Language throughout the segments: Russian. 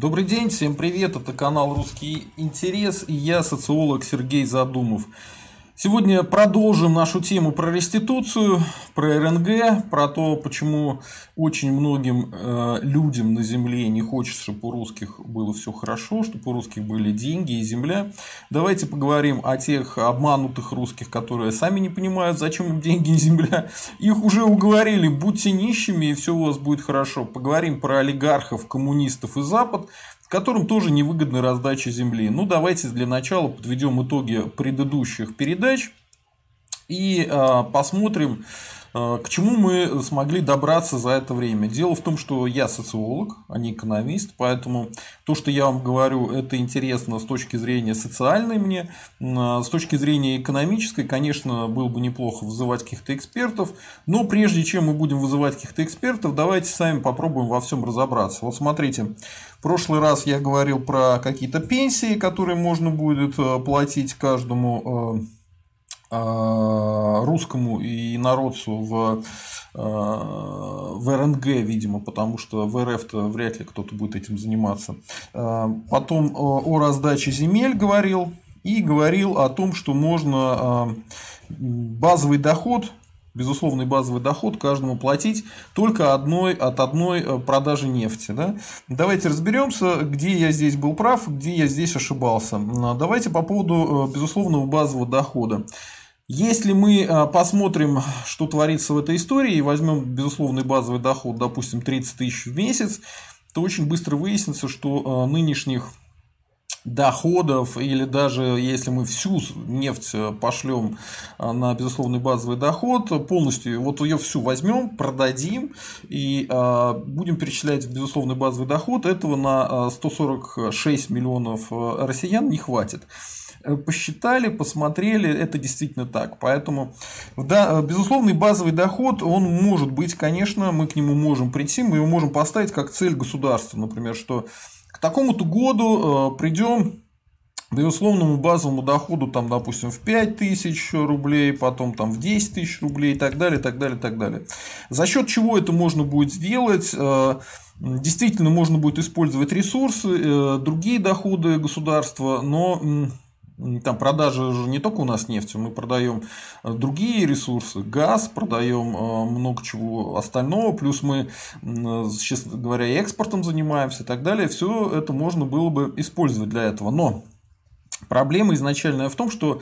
Добрый день, всем привет, это канал Русский интерес и я социолог Сергей Задумов. Сегодня продолжим нашу тему про реституцию, про РНГ, про то, почему очень многим э, людям на Земле не хочется, чтобы у русских было все хорошо, чтобы у русских были деньги и земля. Давайте поговорим о тех обманутых русских, которые сами не понимают, зачем им деньги и земля. Их уже уговорили, будьте нищими и все у вас будет хорошо. Поговорим про олигархов, коммунистов и Запад которым тоже невыгодна раздача земли. Ну, давайте для начала подведем итоги предыдущих передач и э, посмотрим, к чему мы смогли добраться за это время. Дело в том, что я социолог, а не экономист, поэтому то, что я вам говорю, это интересно с точки зрения социальной мне. С точки зрения экономической, конечно, было бы неплохо вызывать каких-то экспертов, но прежде чем мы будем вызывать каких-то экспертов, давайте сами попробуем во всем разобраться. Вот смотрите, в прошлый раз я говорил про какие-то пенсии, которые можно будет э, платить каждому э, русскому и народцу в, в РНГ, видимо, потому что в РФ-то вряд ли кто-то будет этим заниматься. Потом о раздаче земель говорил и говорил о том, что можно базовый доход безусловный базовый доход каждому платить только одной, от одной продажи нефти. Да? Давайте разберемся, где я здесь был прав, где я здесь ошибался. Давайте по поводу безусловного базового дохода. Если мы э, посмотрим, что творится в этой истории, и возьмем безусловный базовый доход, допустим, 30 тысяч в месяц, то очень быстро выяснится, что нынешних доходов, или даже если мы всю нефть э, пошлем э, на безусловный базовый доход, полностью вот ее всю возьмем, продадим и э, будем перечислять безусловный базовый доход, этого на 146 миллионов россиян не хватит посчитали, посмотрели, это действительно так. Поэтому, да, безусловный базовый доход, он может быть, конечно, мы к нему можем прийти, мы его можем поставить как цель государства, например, что такому-то году э, придем к безусловному базовому доходу, там, допустим, в 5 тысяч рублей, потом там в 10 тысяч рублей и так далее, так далее, так далее. За счет чего это можно будет сделать? Э, действительно, можно будет использовать ресурсы, э, другие доходы государства, но там продажи же не только у нас нефти, мы продаем э, другие ресурсы, газ, продаем э, много чего остального, плюс мы, честно говоря, экспортом занимаемся и так далее. Все это можно было бы использовать для этого. Но проблема изначальная в том, что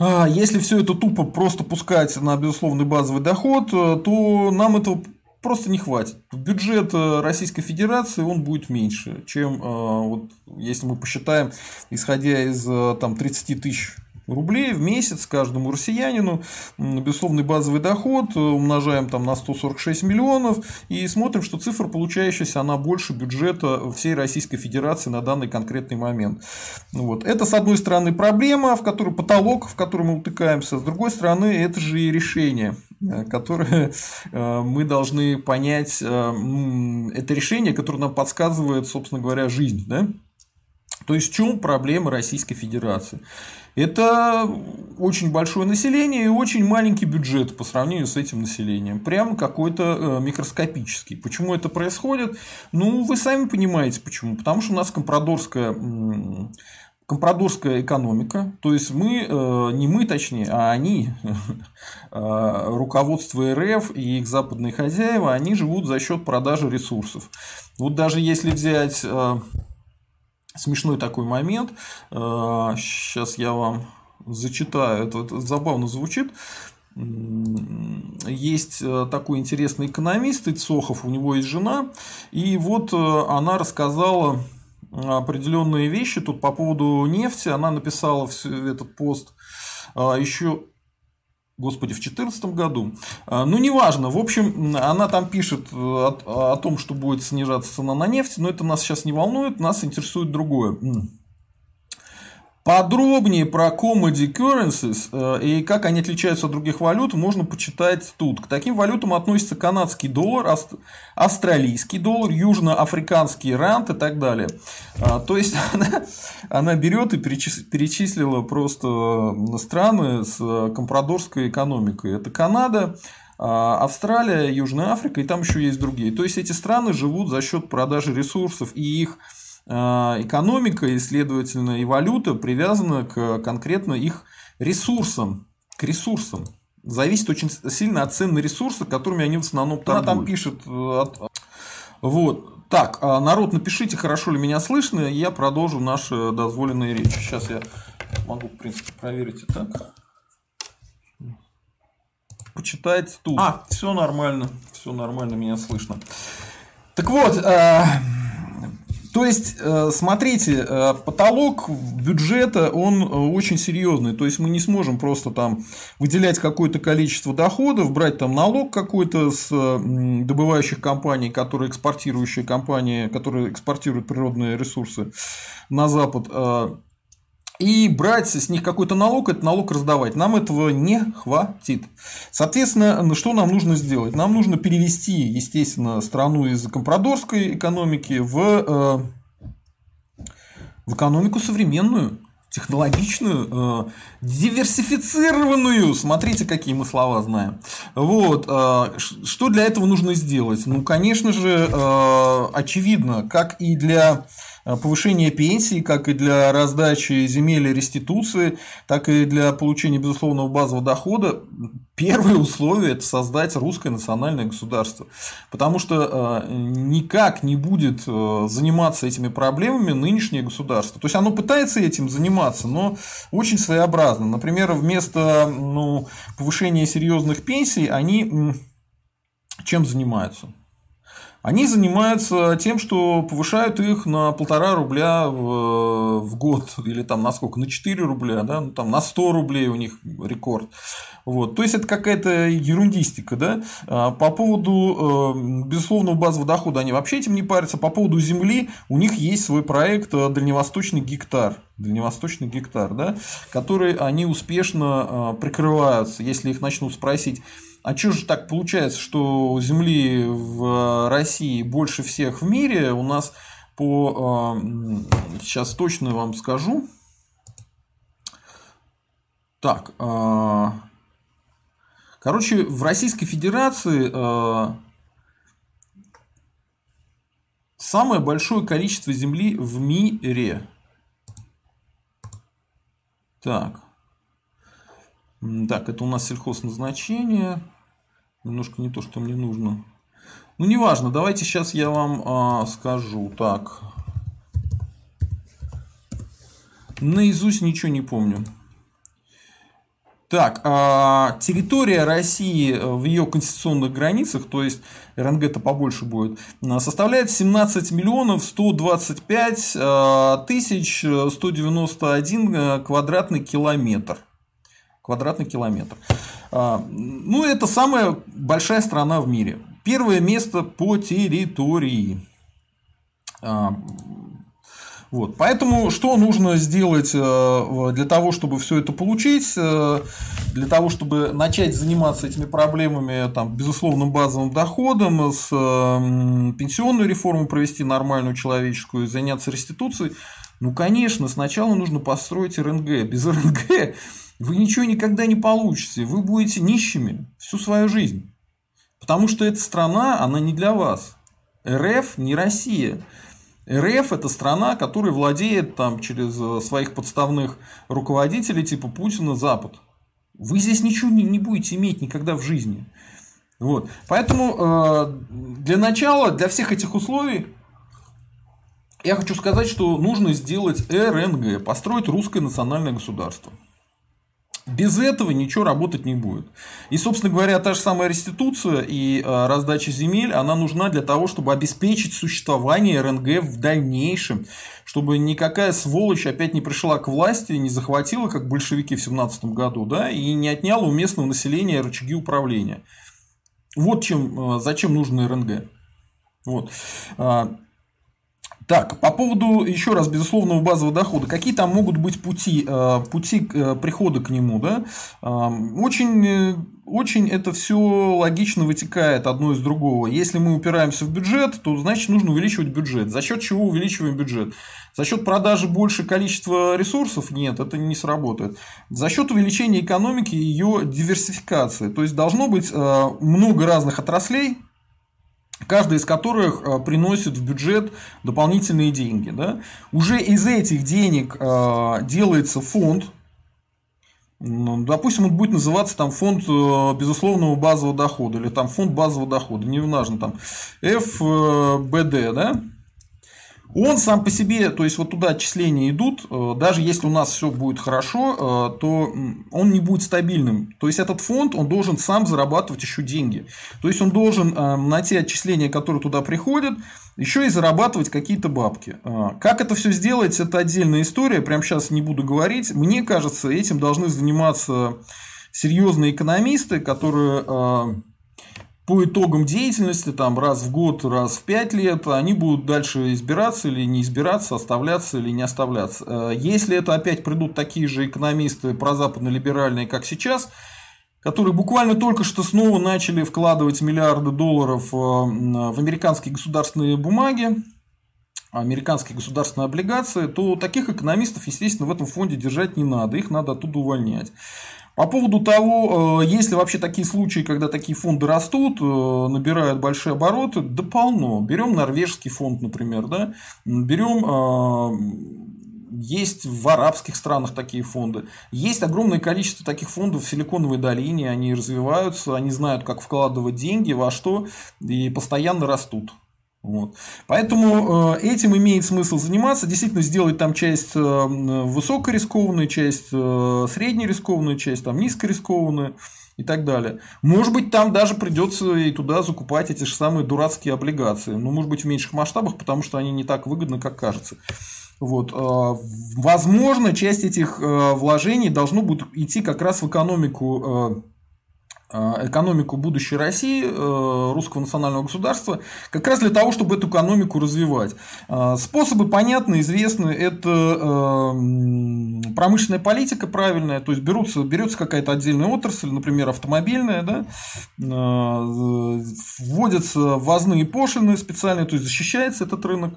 а, если все это тупо просто пускать на безусловный базовый доход, э, то нам этого просто не хватит. Бюджет э, Российской Федерации он будет меньше, чем э, вот, если мы посчитаем, исходя из э, там, 30 тысяч рублей в месяц каждому россиянину, безусловный базовый доход, умножаем там на 146 миллионов и смотрим, что цифра получающаяся, она больше бюджета всей Российской Федерации на данный конкретный момент. Вот. Это, с одной стороны, проблема, в которой потолок, в который мы утыкаемся, с другой стороны, это же и решение которое э, мы должны понять, э, это решение, которое нам подсказывает, собственно говоря, жизнь. Да? То есть в чем проблема Российской Федерации? Это очень большое население и очень маленький бюджет по сравнению с этим населением. Прям какой-то э, микроскопический. Почему это происходит? Ну, вы сами понимаете почему. Потому что у нас компрадорская компрадорская экономика, то есть мы, э, не мы точнее, а они, э, руководство РФ и их западные хозяева, они живут за счет продажи ресурсов. Вот даже если взять э, смешной такой момент, сейчас я вам зачитаю, это, это забавно звучит, есть такой интересный экономист Ицохов, у него есть жена, и вот она рассказала определенные вещи тут по поводу нефти. Она написала этот пост а, еще Господи, в 2014 году. А, ну, неважно. В общем, она там пишет э, о, о том, что будет снижаться цена на нефть, но это нас сейчас не волнует, нас интересует другое. Подробнее про commodity currencies э, и как они отличаются от других валют можно почитать тут. К таким валютам относятся канадский доллар, австралийский доллар, южноафриканский рант и так далее. А, то есть она, берет и перечислила просто страны с компрадорской экономикой. Это Канада, а, Австралия, Южная Африка и там еще есть другие. То есть эти страны живут за счет продажи ресурсов и их экономика и, следовательно, и валюта привязана к конкретно их ресурсам, к ресурсам. Зависит очень сильно от цен на ресурсы, которыми они в основном торгуют. Она там пишет... Вот. Так, народ, напишите, хорошо ли меня слышно, и я продолжу наши дозволенные речи. Сейчас я могу, в принципе, проверить и так почитать тут. А, все нормально, все нормально, меня слышно. Так вот, э, то есть, э, смотрите, э, потолок бюджета, он очень серьезный. То есть, мы не сможем просто там выделять какое-то количество доходов, брать там налог какой-то с добывающих компаний, которые экспортирующие компании, которые экспортируют природные ресурсы на Запад, и брать с них какой-то налог, этот налог раздавать. Нам этого не хватит. Соответственно, что нам нужно сделать? Нам нужно перевести, естественно, страну из компрадорской экономики в, э, в экономику современную, технологичную, э, диверсифицированную. Смотрите, какие мы слова знаем. Вот. Э, что для этого нужно сделать? Ну, конечно же, очевидно, как и для Э, повышения пенсий, как и для раздачи земель и реституции, так и для получения безусловного базового дохода, первое условие – это создать русское национальное государство. Потому что э, никак не будет э, заниматься этими проблемами нынешнее государство. То есть оно пытается этим заниматься, но очень своеобразно. Например, вместо ну, повышения серьезных пенсий они чем занимаются? Они занимаются тем, что повышают их на полтора рубля в, год, или там на сколько, на 4 рубля, да? ну, там на 100 рублей у них рекорд. Вот. То есть это какая-то ерундистика. Да? А по поводу э, безусловного базового дохода они вообще этим не парятся. По поводу земли у них есть свой проект э, Дальневосточный гектар. Дальневосточный гектар, да, который они успешно э, прикрываются, если их начнут спросить а что же так получается, что земли в России больше всех в мире? У нас по... А, сейчас точно вам скажу. Так. А, короче, в Российской Федерации самое большое количество земли в мире. Так. Так, это у нас сельхозназначение. Немножко не то, что мне нужно. Ну, неважно, давайте сейчас я вам а, скажу. Так. Наизусть ничего не помню. Так, а, территория России в ее конституционных границах, то есть РНГ-то побольше будет, составляет 17 миллионов 125 а, тысяч 191 а, квадратный километр квадратный километр. А, ну, это самая большая страна в мире. Первое место по территории. А, вот. Поэтому что нужно сделать э, для того, чтобы все это получить, э, для того, чтобы начать заниматься этими проблемами, там, безусловным базовым доходом, с пенсионную реформу провести нормальную человеческую, заняться реституцией? Ну, конечно, сначала нужно построить РНГ. Без РНГ вы ничего никогда не получите. Вы будете нищими всю свою жизнь. Потому что эта страна, она не для вас. РФ не Россия. РФ – это страна, которая владеет там, через э, своих подставных руководителей типа Путина Запад. Вы здесь ничего не, не будете иметь никогда в жизни. Вот. Поэтому э, для начала, для всех этих условий, я хочу сказать, что нужно сделать РНГ, построить русское национальное государство. Без этого ничего работать не будет. И, собственно говоря, та же самая реституция и э, раздача земель, она нужна для того, чтобы обеспечить существование РНГ в дальнейшем, чтобы никакая сволочь опять не пришла к власти, не захватила, как большевики в 17 году, да, и не отняла у местного населения рычаги управления. Вот чем, э, зачем нужно РНГ. Вот. Так, по поводу, еще раз, безусловного базового дохода. Какие там могут быть пути, э, пути э, прихода к нему? Да? Очень, э, очень это все логично вытекает одно из другого. Если мы упираемся в бюджет, то значит нужно увеличивать бюджет. За счет чего увеличиваем бюджет? За счет продажи больше количества ресурсов? Нет, это не сработает. За счет увеличения экономики и ее диверсификации. То есть должно быть много разных отраслей, каждый из которых приносит в бюджет дополнительные деньги. Да? Уже из этих денег делается фонд, ну, допустим, он будет называться там фонд безусловного базового дохода или там фонд базового дохода, не важно, там ФБД, да, он сам по себе, то есть вот туда отчисления идут, э, даже если у нас все будет хорошо, э, то он не будет стабильным. То есть этот фонд, он должен сам зарабатывать еще деньги. То есть он должен э, на те отчисления, которые туда приходят, еще и зарабатывать какие-то бабки. Как это все сделать, это отдельная история, прямо сейчас не буду говорить. Мне кажется, этим должны заниматься серьезные экономисты, которые по итогам деятельности, там, раз в год, раз в пять лет, они будут дальше избираться или не избираться, оставляться или не оставляться. Э, если это опять придут такие же экономисты прозападно-либеральные, как сейчас, которые буквально только что снова начали вкладывать миллиарды долларов э, в американские государственные бумаги, американские государственные облигации, то таких экономистов, естественно, в этом фонде держать не надо, их надо оттуда увольнять. По поводу того, э, есть ли вообще такие случаи, когда такие фонды растут, э, набирают большие обороты, да полно. Берем норвежский фонд, например, да? берем э, есть в арабских странах такие фонды. Есть огромное количество таких фондов в Силиконовой долине. Они развиваются, они знают, как вкладывать деньги, во что, и постоянно растут. Вот. Поэтому э, этим имеет смысл заниматься, действительно сделать там часть э, высокорискованную, часть э, среднерискованную, часть там низкорискованную и так далее. Может быть, там даже придется и туда закупать эти же самые дурацкие облигации. Ну, может быть, в меньших масштабах, потому что они не так выгодны, как кажется. Вот. Возможно, часть этих вложений должно будет идти как раз в экономику экономику будущей России, э, русского национального государства, как раз для того, чтобы эту экономику развивать. Э, способы понятны, известны. Это промышленная политика правильная, то есть берутся, берется какая-то отдельная отрасль, например, автомобильная, да, вводятся ввозные пошлины специальные, то есть защищается этот рынок.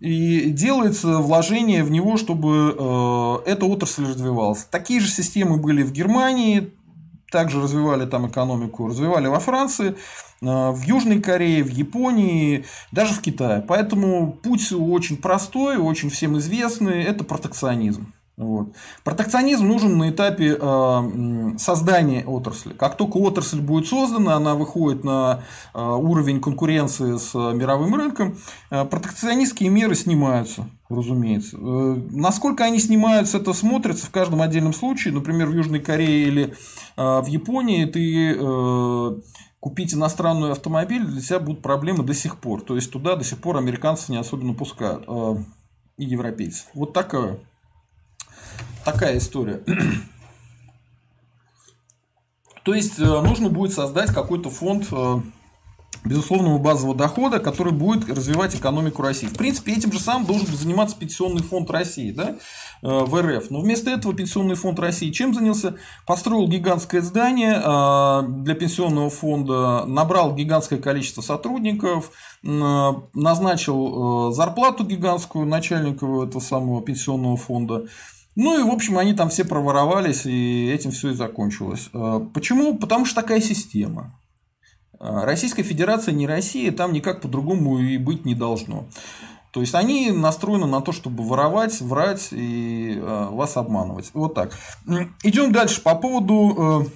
И делается вложение в него, чтобы эта отрасль развивалась. Такие же системы были в Германии, также развивали там экономику, развивали во Франции, э, в Южной Корее, в Японии, даже в Китае. Поэтому путь очень простой, очень всем известный – это протекционизм. Вот. Протекционизм нужен на этапе э, создания отрасли. Как только отрасль будет создана, она выходит на э, уровень конкуренции с мировым рынком, э, протекционистские меры снимаются, разумеется. Э, насколько они снимаются, это смотрится в каждом отдельном случае. Например, в Южной Корее или э, в Японии ты э, купить иностранный автомобиль для тебя будут проблемы до сих пор. То есть туда до сих пор американцев не особенно пускают и европейцев. Вот такое такая история. То есть э, нужно будет создать какой-то фонд э, безусловного базового дохода, который будет развивать экономику России. В принципе, этим же самым должен заниматься Пенсионный фонд России да, э, в РФ. Но вместо этого Пенсионный фонд России чем занялся? Построил гигантское здание для Пенсионного фонда, набрал гигантское количество сотрудников, назначил зарплату гигантскую начальнику этого самого Пенсионного фонда. Ну и, в общем, они там все проворовались, и этим все и закончилось. А, почему? Потому что такая система. А, Российская Федерация не Россия, там никак по-другому и быть не должно. То есть они настроены на то, чтобы воровать, врать и а, вас обманывать. Вот так. Идем дальше по поводу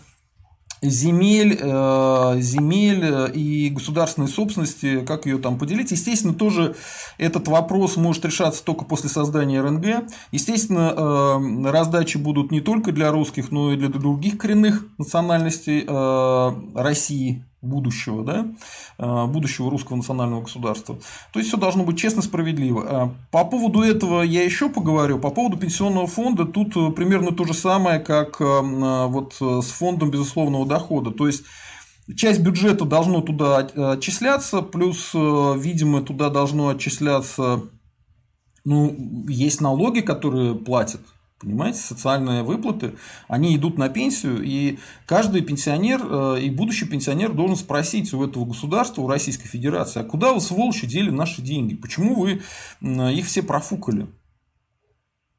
земель, э, земель э, и государственной собственности, как ее там поделить. Естественно, тоже этот вопрос может решаться только после создания РНГ. Естественно, э, раздачи будут не только для русских, но и для других коренных национальностей России будущего, да, э, будущего русского национального государства. То есть все должно быть честно, справедливо. Э, по поводу этого я еще поговорю. По поводу пенсионного фонда тут э, примерно то же самое, как вот с фондом безусловного дохода. То есть Часть бюджета должно туда отчисляться, плюс, видимо, туда должно отчисляться, ну, есть налоги, которые платят Понимаете, социальные выплаты, они идут на пенсию, и каждый пенсионер э, и будущий пенсионер должен спросить у этого государства, у Российской Федерации, а куда вы, сволочи, дели наши деньги? Почему вы их все профукали?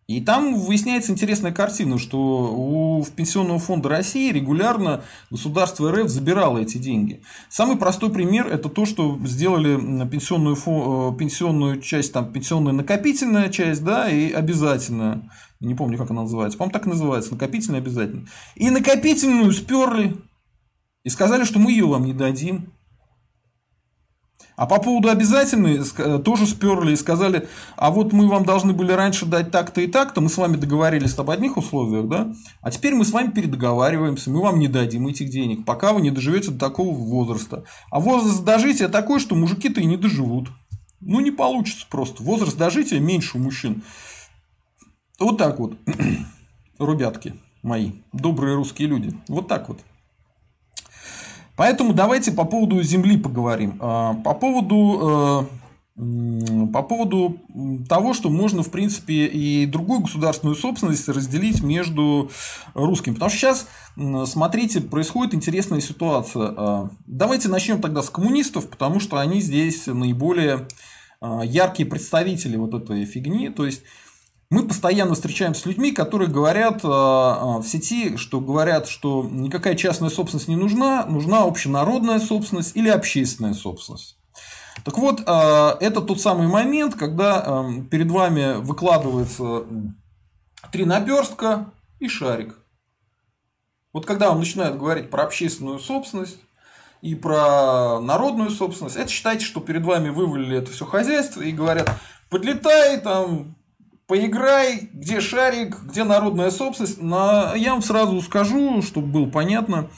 И там выясняется интересная картина, что у Пенсионного фонда России регулярно государство РФ забирало эти деньги. Самый простой пример – это то, что сделали пенсионную, фон, э, пенсионную часть, там, пенсионная накопительная часть да, и обязательная. Не помню, как она называется. По-моему, так и называется. Накопительная обязательная. И накопительную сперли. И сказали, что мы ее вам не дадим. А по поводу обязательной э, тоже сперли и сказали, а вот мы вам должны были раньше дать так-то и так-то, мы с вами договорились об одних условиях, да, а теперь мы с вами передоговариваемся, мы вам не дадим этих денег, пока вы не доживете до такого возраста. А возраст дожития такой, что мужики-то и не доживут. Ну, не получится просто. Возраст дожития меньше у мужчин. Вот так вот, ребятки мои, добрые русские люди. Вот так вот. Поэтому давайте по поводу земли поговорим. А, по поводу э, по поводу того, что можно, в принципе, и другую государственную собственность разделить между русскими. Потому что сейчас, смотрите, происходит интересная ситуация. А, давайте начнем тогда с коммунистов, потому что они здесь наиболее а, яркие представители вот этой фигни. То есть, мы постоянно встречаемся с людьми, которые говорят э, э, в сети, что говорят, что никакая частная собственность не нужна, нужна общенародная собственность или общественная собственность. Так вот, э, это тот самый момент, когда перед вами выкладывается три наперстка и шарик. Вот когда он начинает говорить про общественную собственность и про народную собственность, это считайте, что перед вами вывалили это все хозяйство и говорят, подлетай там поиграй, где шарик, где народная собственность. На... Я вам сразу скажу, чтобы было понятно.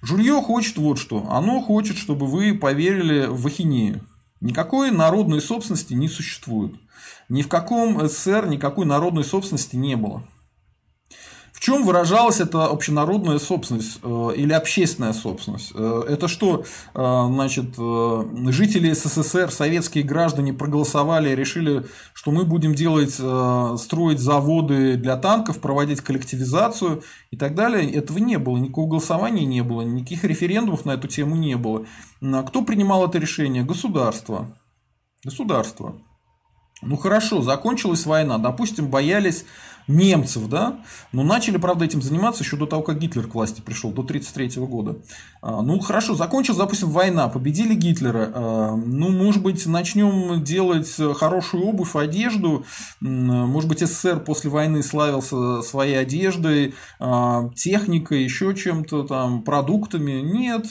Жулье хочет вот что. Оно хочет, чтобы вы поверили в ахинею. Никакой народной собственности не существует. Ни в каком СССР никакой народной собственности не было. В чем выражалась эта общенародная собственность э, или общественная собственность? Э, это что, э, значит, жители СССР, советские граждане проголосовали и решили, что мы будем делать, строить заводы для танков, проводить коллективизацию и так далее. Этого не было, никакого голосования не было, никаких референдумов на эту тему не было. Кто принимал это решение? Государство. Государство. Ну хорошо, закончилась война, допустим, боялись немцев, да, но начали, правда, этим заниматься еще до того, как Гитлер к власти пришел, до 1933 года. А, ну, хорошо, закончилась, допустим, война, победили Гитлера, а, ну, может быть, начнем делать хорошую обувь, одежду, может быть, СССР после войны славился своей одеждой, а, техникой, еще чем-то там, продуктами. Нет,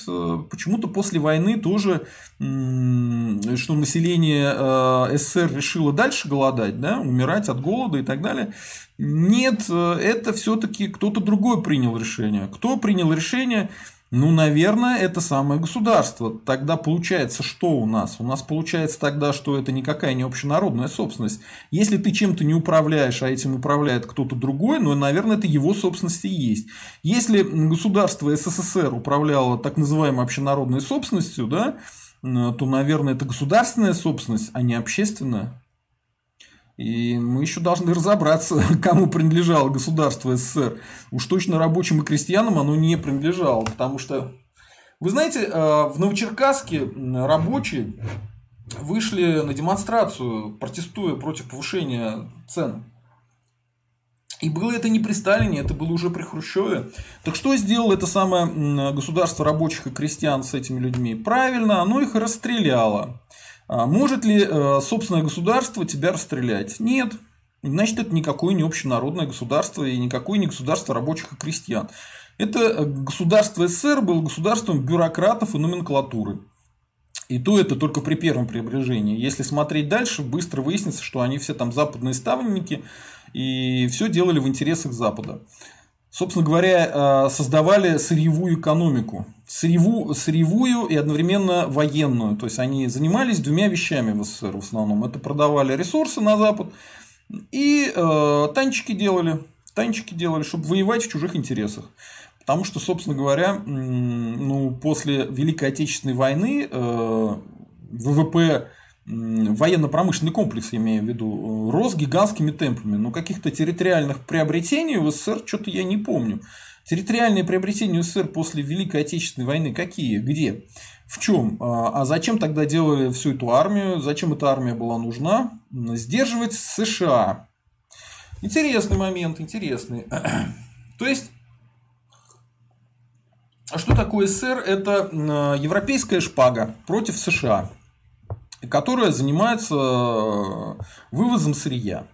почему-то после войны тоже, что население СССР решило дальше голодать, да, умирать от голода и так далее. Нет, э, это все-таки кто-то другой принял решение. Кто принял решение? Ну, наверное, это самое государство. Тогда получается, что у нас? У нас получается тогда, что это никакая не общенародная собственность. Если ты чем-то не управляешь, а этим управляет кто-то другой, ну, наверное, это его собственность и есть. Если государство СССР управляло так называемой общенародной собственностью, да, то, наверное, это государственная собственность, а не общественная. И мы еще должны разобраться, кому принадлежало государство СССР. Уж точно рабочим и крестьянам оно не принадлежало, потому что, вы знаете, э, в Новочеркасске рабочие вышли на демонстрацию, протестуя против повышения цен. И было это не при Сталине, это было уже при Хрущеве. Так что сделало это самое государство рабочих и крестьян с этими людьми? Правильно, оно их расстреляло. А может ли э, собственное государство тебя расстрелять? Нет. Значит, это никакое не общенародное государство и никакое не государство рабочих и крестьян. Это э, государство СССР было государством бюрократов и номенклатуры. И то это только при первом приближении. Если смотреть дальше, быстро выяснится, что они все там западные ставленники и все делали в интересах Запада собственно говоря, э, создавали сырьевую экономику. Сырьеву, сырьевую и одновременно военную. То есть они занимались двумя вещами в СССР в основном. Это продавали ресурсы на Запад и э, танчики делали. Танчики делали, чтобы воевать в чужих интересах. Потому что, собственно говоря, ну, после Великой Отечественной войны э, ВВП военно-промышленный комплекс, я имею в виду, рос гигантскими темпами. Но каких-то территориальных приобретений в СССР что-то я не помню. Территориальные приобретения СССР после Великой Отечественной войны какие? Где? В чем? А, а зачем тогда делали всю эту армию? Зачем эта армия была нужна? Сдерживать США. Интересный момент, интересный. То есть, а что такое СССР? Это европейская шпага против США, которая занимается э, вывозом сырья.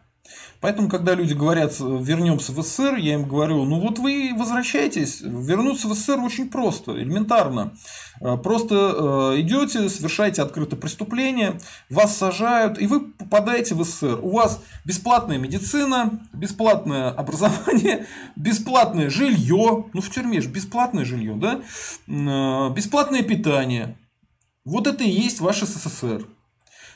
Поэтому, когда люди говорят, вернемся в СССР, я им говорю, ну вот вы возвращаетесь, вернуться в СССР очень просто, элементарно. Э, просто э, идете, совершаете открытое преступление, вас сажают, и вы попадаете в СССР. У вас бесплатная медицина, бесплатное образование, бесплатное жилье, ну в тюрьме же бесплатное жилье, да, э, бесплатное питание. Вот это и есть ваш СССР.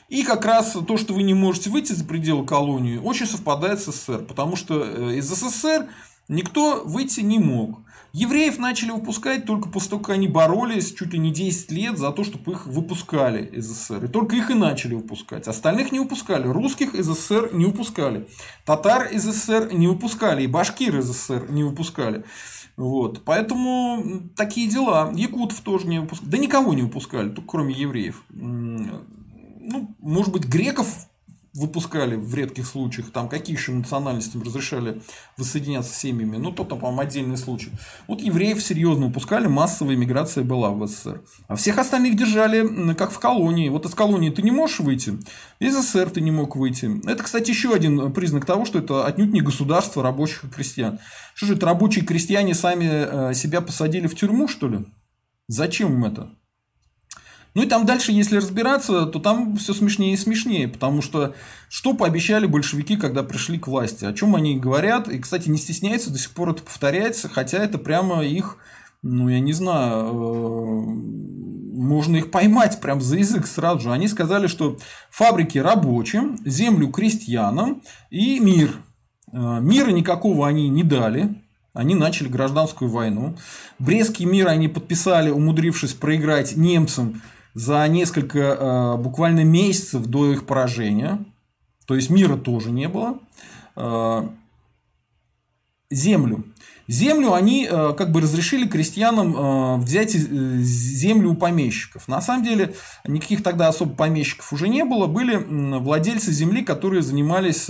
И как раз то, что вы не можете выйти за пределы колонии, очень совпадает с СССР, потому что э, из СССР никто выйти не мог. Евреев начали выпускать только после того, как они боролись чуть ли не 10 лет за то, чтобы их выпускали из СССР. И только их и начали выпускать. Остальных не выпускали. Русских из СССР не выпускали. Татар из СССР не выпускали. И башкир из СССР не выпускали. Вот. Поэтому такие дела. Якутов тоже не выпускали. Да никого не выпускали, только кроме евреев ну, может быть, греков выпускали в редких случаях, там какие еще национальностям разрешали воссоединяться с семьями, ну, то там, по-моему, отдельный случай. Вот евреев серьезно выпускали, массовая иммиграция была в СССР. А всех остальных держали, как в колонии. Вот из колонии ты не можешь выйти, из СССР ты не мог выйти. Это, кстати, еще один признак того, что это отнюдь не государство рабочих и крестьян. Что же это, рабочие крестьяне сами э, себя посадили в тюрьму, что ли? Зачем им это? Ну и там дальше, если разбираться, то там все смешнее и смешнее, потому что что пообещали большевики, когда пришли к власти, о чем они говорят, и, кстати, не стесняются до сих пор это повторять, хотя это прямо их, ну я не знаю, э, можно их поймать прям за язык сразу же. Они сказали, что фабрики рабочим, землю крестьянам и мир. Э, мира никакого они не дали, они начали гражданскую войну. Брестский мир они подписали, умудрившись проиграть немцам за несколько э, буквально месяцев до их поражения, то есть мира тоже не было, э, землю. Землю они э, как бы разрешили крестьянам взять землю у помещиков. На самом деле никаких тогда особо помещиков уже не было, были владельцы земли, которые занимались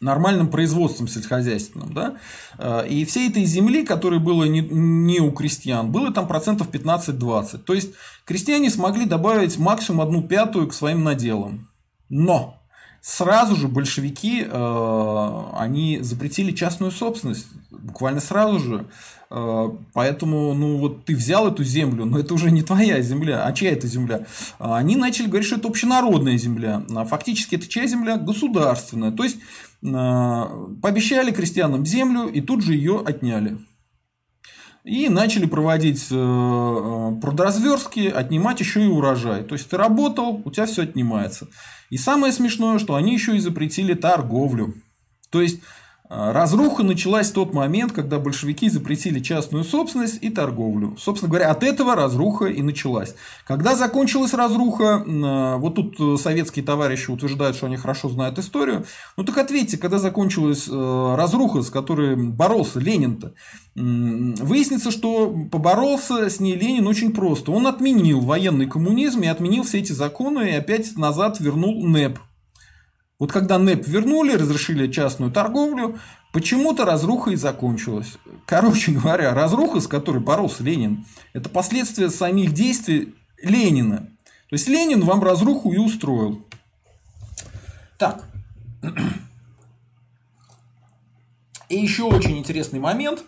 нормальным производством сельскохозяйственным. Да? Э, и всей этой земли, которая была не, у крестьян, было там процентов 15-20. То есть крестьяне смогли добавить максимум одну пятую к своим наделам. Но сразу же большевики э, они запретили частную собственность. Буквально сразу же. Э, поэтому, ну вот ты взял эту землю, но это уже не твоя земля, а чья это земля? Они начали говорить, что это общенародная земля. А фактически это чья земля? Государственная. То есть пообещали крестьянам землю и тут же ее отняли. И начали проводить э, э, продразверстки, отнимать еще и урожай. То есть ты работал, у тебя все отнимается. И самое смешное, что они еще и запретили торговлю. То есть разруха началась в тот момент, когда большевики запретили частную собственность и торговлю. Собственно говоря, от этого разруха и началась. Когда закончилась разруха, а, вот тут э, советские товарищи утверждают, что они хорошо знают историю. Ну так ответьте, когда закончилась э, разруха, с которой боролся Ленин-то, выяснится, что поборолся с ней Ленин очень просто. Он отменил военный коммунизм и отменил все эти законы и опять назад вернул НЭП, вот когда НЭП вернули, разрешили частную торговлю, почему-то разруха и закончилась. Короче говоря, разруха, с которой боролся Ленин, это последствия самих действий Ленина. То есть Ленин вам разруху и устроил. Так. И еще очень интересный момент.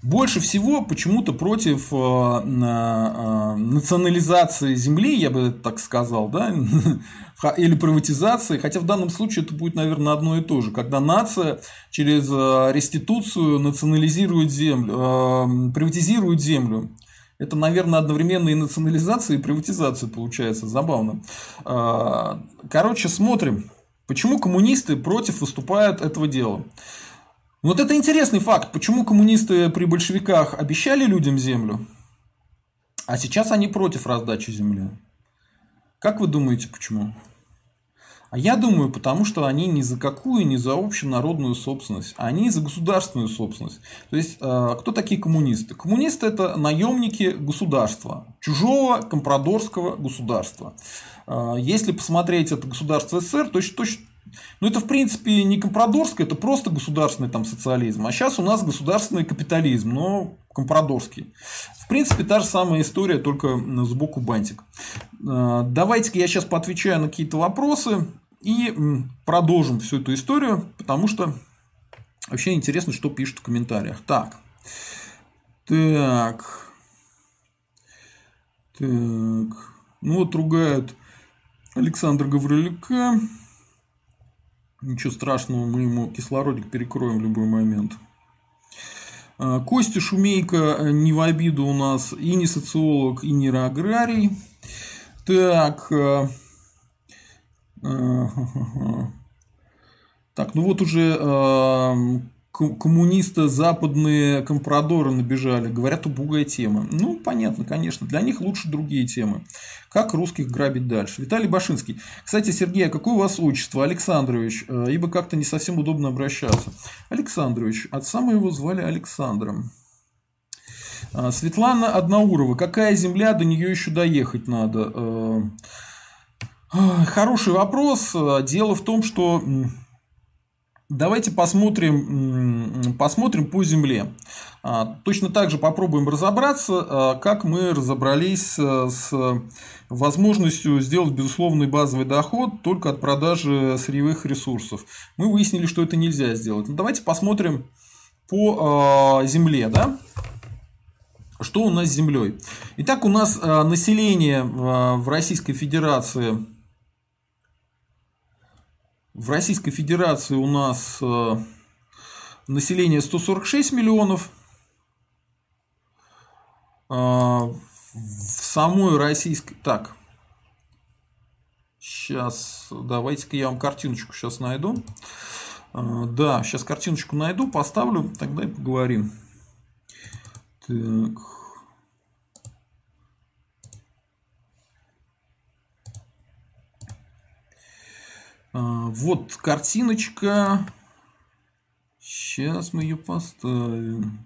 Больше всего почему-то против э, э, национализации земли, я бы так сказал, да, или приватизации, хотя в данном случае это будет, наверное, одно и то же, когда нация через э, реституцию национализирует землю, приватизирует землю. Это, наверное, одновременно и национализация, и приватизация получается. Забавно. Короче, смотрим, почему коммунисты против выступают этого дела. Вот это интересный факт. Почему коммунисты при большевиках обещали людям землю, а сейчас они против раздачи земли? Как вы думаете, почему? А я думаю, потому что они не за какую, не за общенародную собственность, они за государственную собственность. То есть, э, кто такие коммунисты? Коммунисты – это наемники государства, чужого компрадорского государства. Э, если посмотреть это государство СССР, то точно Ну, это, в принципе, не компрадорское, это просто государственный там социализм. А сейчас у нас государственный капитализм, но компрадорский. В принципе, та же самая история, только сбоку бантик. Э, давайте-ка я сейчас поотвечаю на какие-то вопросы и продолжим всю эту историю, потому что вообще интересно, что пишут в комментариях. Так. Так. Так. Ну вот ругают Александра Гаврилюка. Ничего страшного, мы ему кислородик перекроем в любой момент. А, Костя Шумейко э, не в обиду у нас и не социолог, и не аграрий. Так. Э, э, так, ну вот уже коммунисты западные компрадоры набежали, говорят, убогая тема. Ну, понятно, конечно, для них лучше другие темы. Как русских грабить дальше? Виталий Башинский. Кстати, Сергей, а какое у вас отчество? Александрович, э, ибо как-то не совсем удобно обращаться. Александрович, отца моего звали Александром. А, Светлана Одноурова. Какая земля, до нее еще доехать надо? Э, хороший вопрос. Дело в том, что Давайте посмотрим, посмотрим по земле. А, точно так же попробуем разобраться, а, как мы разобрались э, с возможностью сделать безусловный базовый доход только от продажи сырьевых ресурсов. Мы выяснили, что это нельзя сделать. Но ну, давайте посмотрим по а, земле. Да? Что у нас с землей? Итак, у нас население в Российской Федерации в Российской Федерации у нас э, население 146 миллионов. А, в самой российской... Так. Сейчас, давайте-ка я вам картиночку сейчас найду. А, да, сейчас картиночку найду, поставлю, тогда и поговорим. Так. Вот картиночка. Сейчас мы ее поставим.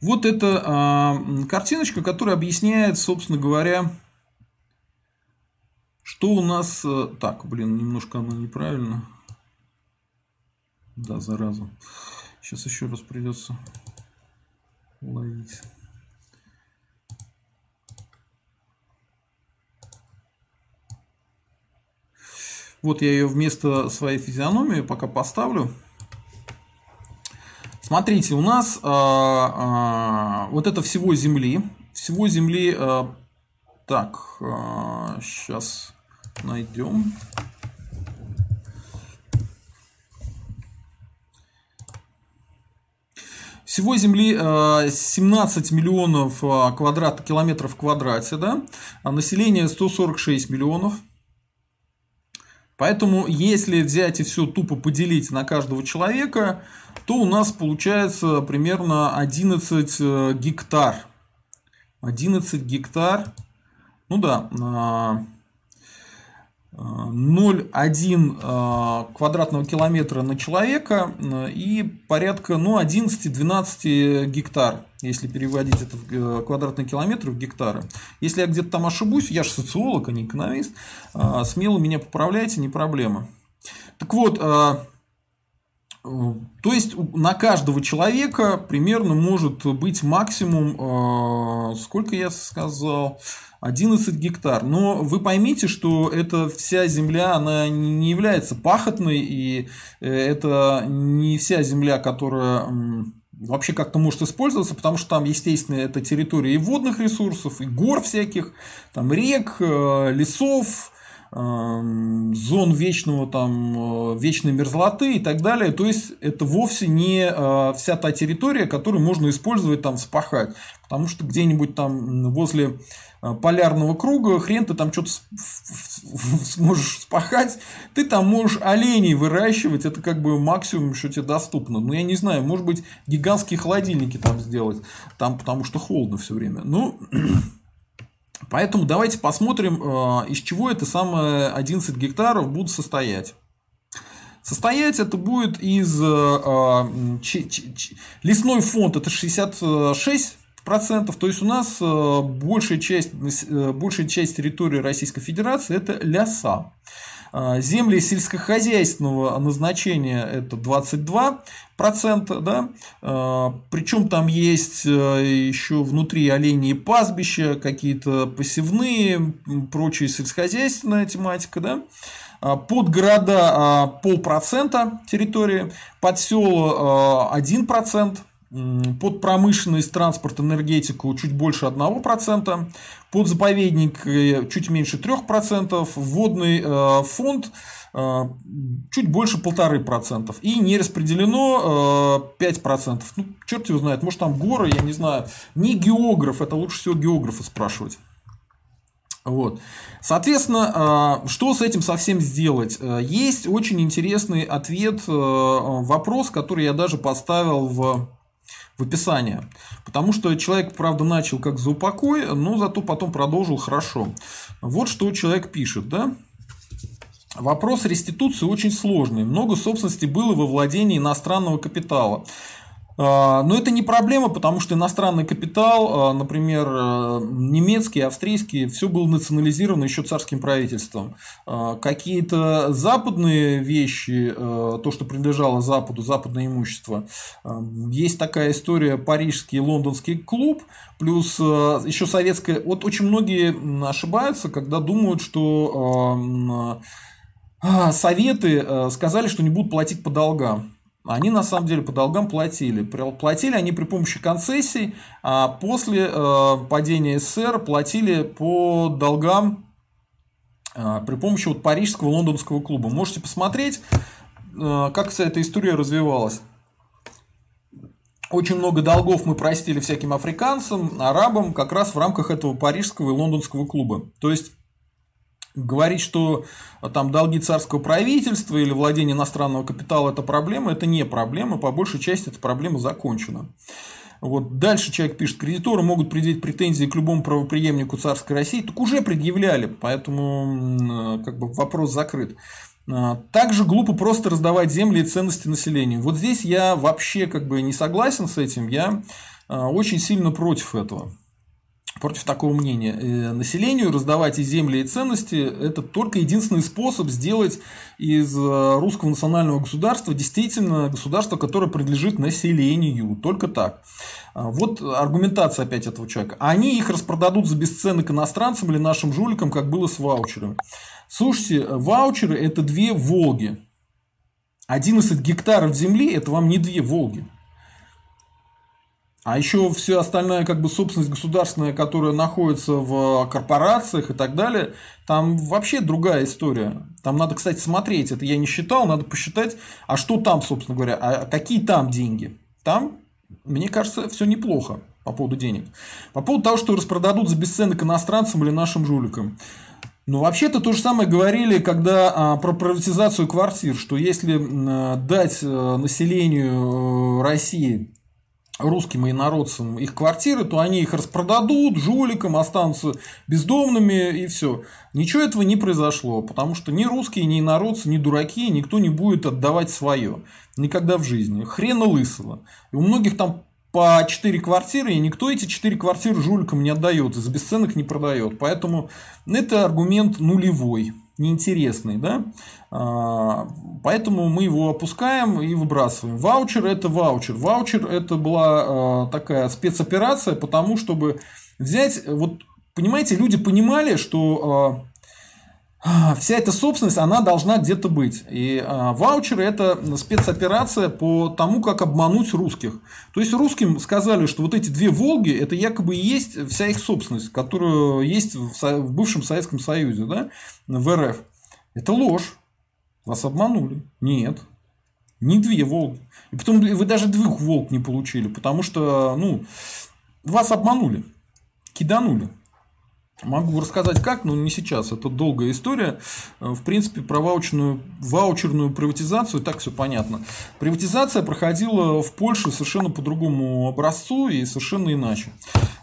Вот эта а, картиночка, которая объясняет, собственно говоря, что у нас... Э, так, блин, немножко она неправильно. Да, зараза. Сейчас еще раз придется ловить. Вот я ее вместо своей физиономии пока поставлю. Смотрите, у нас а, а, вот это всего Земли. Всего Земли... А, так, а, сейчас найдем. Всего Земли 17 миллионов квадрат, километров в квадрате, да? а население 146 миллионов. Поэтому, если взять и все тупо поделить на каждого человека, то у нас получается примерно 11 э, гектар. 11 гектар. Ну да, 0,1 э, квадратного километра на человека э, и порядка ну, 11-12 гектар если переводить это в э, квадратные километры, в гектары. Если я где-то там ошибусь, я же социолог, а не экономист, а, смело меня поправляйте, не проблема. Так вот, а, то есть на каждого человека примерно может быть максимум, а, сколько я сказал, 11 гектар. Но вы поймите, что эта вся земля, она не является пахотной, и э, это не вся земля, которая вообще как-то может использоваться, потому что там, естественно, это территория и водных ресурсов, и гор всяких, там рек, э, лесов, э, зон вечного там э, вечной мерзлоты и так далее. То есть это вовсе не вся та территория, которую можно использовать там вспахать. Потому что где-нибудь там возле Э, полярного круга, хрен ты там что-то сможешь спахать, ты там можешь оленей выращивать, это как бы максимум, что тебе доступно. Ну, я не знаю, может быть, гигантские холодильники там сделать, там потому что холодно все время. Ну, поэтому давайте посмотрим, э, из чего это самое 11 гектаров будут состоять. Состоять это будет из э, лесной фонд, это 66 процентов. То есть у нас э, большая часть, э, большая часть территории Российской Федерации это ляса. А, земли сельскохозяйственного назначения это 22 процента, да, а, причем там есть э, еще внутри оленей пастбища, какие-то посевные, прочая сельскохозяйственная тематика, да, а, под города полпроцента территории, под села 1%, под промышленность, транспорт, энергетику чуть больше 1%, под заповедник э, чуть меньше 3%, водный э, фонд э, чуть больше 1,5%. И не распределено 5%. Ну, черт его знает, может там горы, я не знаю. Не географ, это лучше всего географа спрашивать. Вот. Соответственно, что с этим совсем сделать? Есть очень интересный ответ, вопрос, который я даже поставил в в описание. Потому что человек, правда, начал как за упокой, но зато потом продолжил хорошо. Вот что человек пишет, да? Вопрос реституции очень сложный. Много собственности было во владении иностранного капитала. А, но это не проблема, потому что иностранный капитал, а, например, э, немецкий, австрийский, все было национализировано еще царским правительством. А, какие-то западные вещи, то, что принадлежало Западу, западное имущество, есть такая история парижский лондонский клуб, плюс еще советская. Вот очень многие ошибаются, когда думают, что Советы сказали, что не будут платить по долгам. Они на самом деле по долгам платили. Платили они при помощи концессий, а после э, падения СССР платили по долгам э, при помощи вот парижского лондонского клуба. Можете посмотреть, э, как вся эта история развивалась. Очень много долгов мы простили всяким африканцам, арабам, как раз в рамках этого парижского и лондонского клуба. То есть Говорить, что а, там долги царского правительства или владение иностранного капитала – это проблема, это не проблема, по большей части эта проблема закончена. Вот. Дальше человек пишет, кредиторы могут предъявить претензии к любому правоприемнику царской России, так уже предъявляли, поэтому как бы вопрос закрыт. А, также глупо просто раздавать земли и ценности населению. Вот здесь я вообще как бы не согласен с этим, я очень сильно против этого против такого мнения. Э, населению раздавать и земли, и ценности – это только единственный способ сделать из э, русского национального государства действительно государство, которое принадлежит населению. Только так. А, вот аргументация опять этого человека. Они их распродадут за бесценок иностранцам или нашим жуликам, как было с ваучерами. Слушайте, ваучеры – это две Волги. 11 гектаров земли – это вам не две Волги. А еще все остальное, как бы собственность государственная, которая находится в корпорациях и так далее, там вообще другая история. Там надо, кстати, смотреть, это я не считал, надо посчитать, а что там, собственно говоря, а какие там деньги. Там, мне кажется, все неплохо по поводу денег. По поводу того, что распродадут за бесценок иностранцам или нашим жуликам. Ну, вообще-то то же самое говорили, когда а, про приватизацию квартир, что если а, дать а, населению России русским инородцам их квартиры, то они их распродадут жуликам, останутся бездомными и все. Ничего этого не произошло, потому что ни русские, ни инородцы, ни дураки, никто не будет отдавать свое. Никогда в жизни. Хрена лысого. И у многих там по 4 квартиры, и никто эти 4 квартиры жуликам не отдает, и за бесценок не продает. Поэтому это аргумент нулевой неинтересный, да, а, поэтому мы его опускаем и выбрасываем. Ваучер – это ваучер. Ваучер – это была а, такая спецоперация, потому чтобы взять, вот, понимаете, люди понимали, что а, вся эта собственность, она должна где-то быть. И э, ваучеры – это спецоперация по тому, как обмануть русских. То есть, русским сказали, что вот эти две «Волги» – это якобы и есть вся их собственность, которая есть в, в бывшем Советском Союзе, да, в РФ. Это ложь. Вас обманули. Нет. Не две «Волги». И потом вы даже двух «Волг» не получили, потому что, ну, вас обманули, киданули. Могу рассказать как, но не сейчас. Это долгая история. В принципе, про ваучерную, ваучерную приватизацию так все понятно. Приватизация проходила в Польше совершенно по другому образцу и совершенно иначе.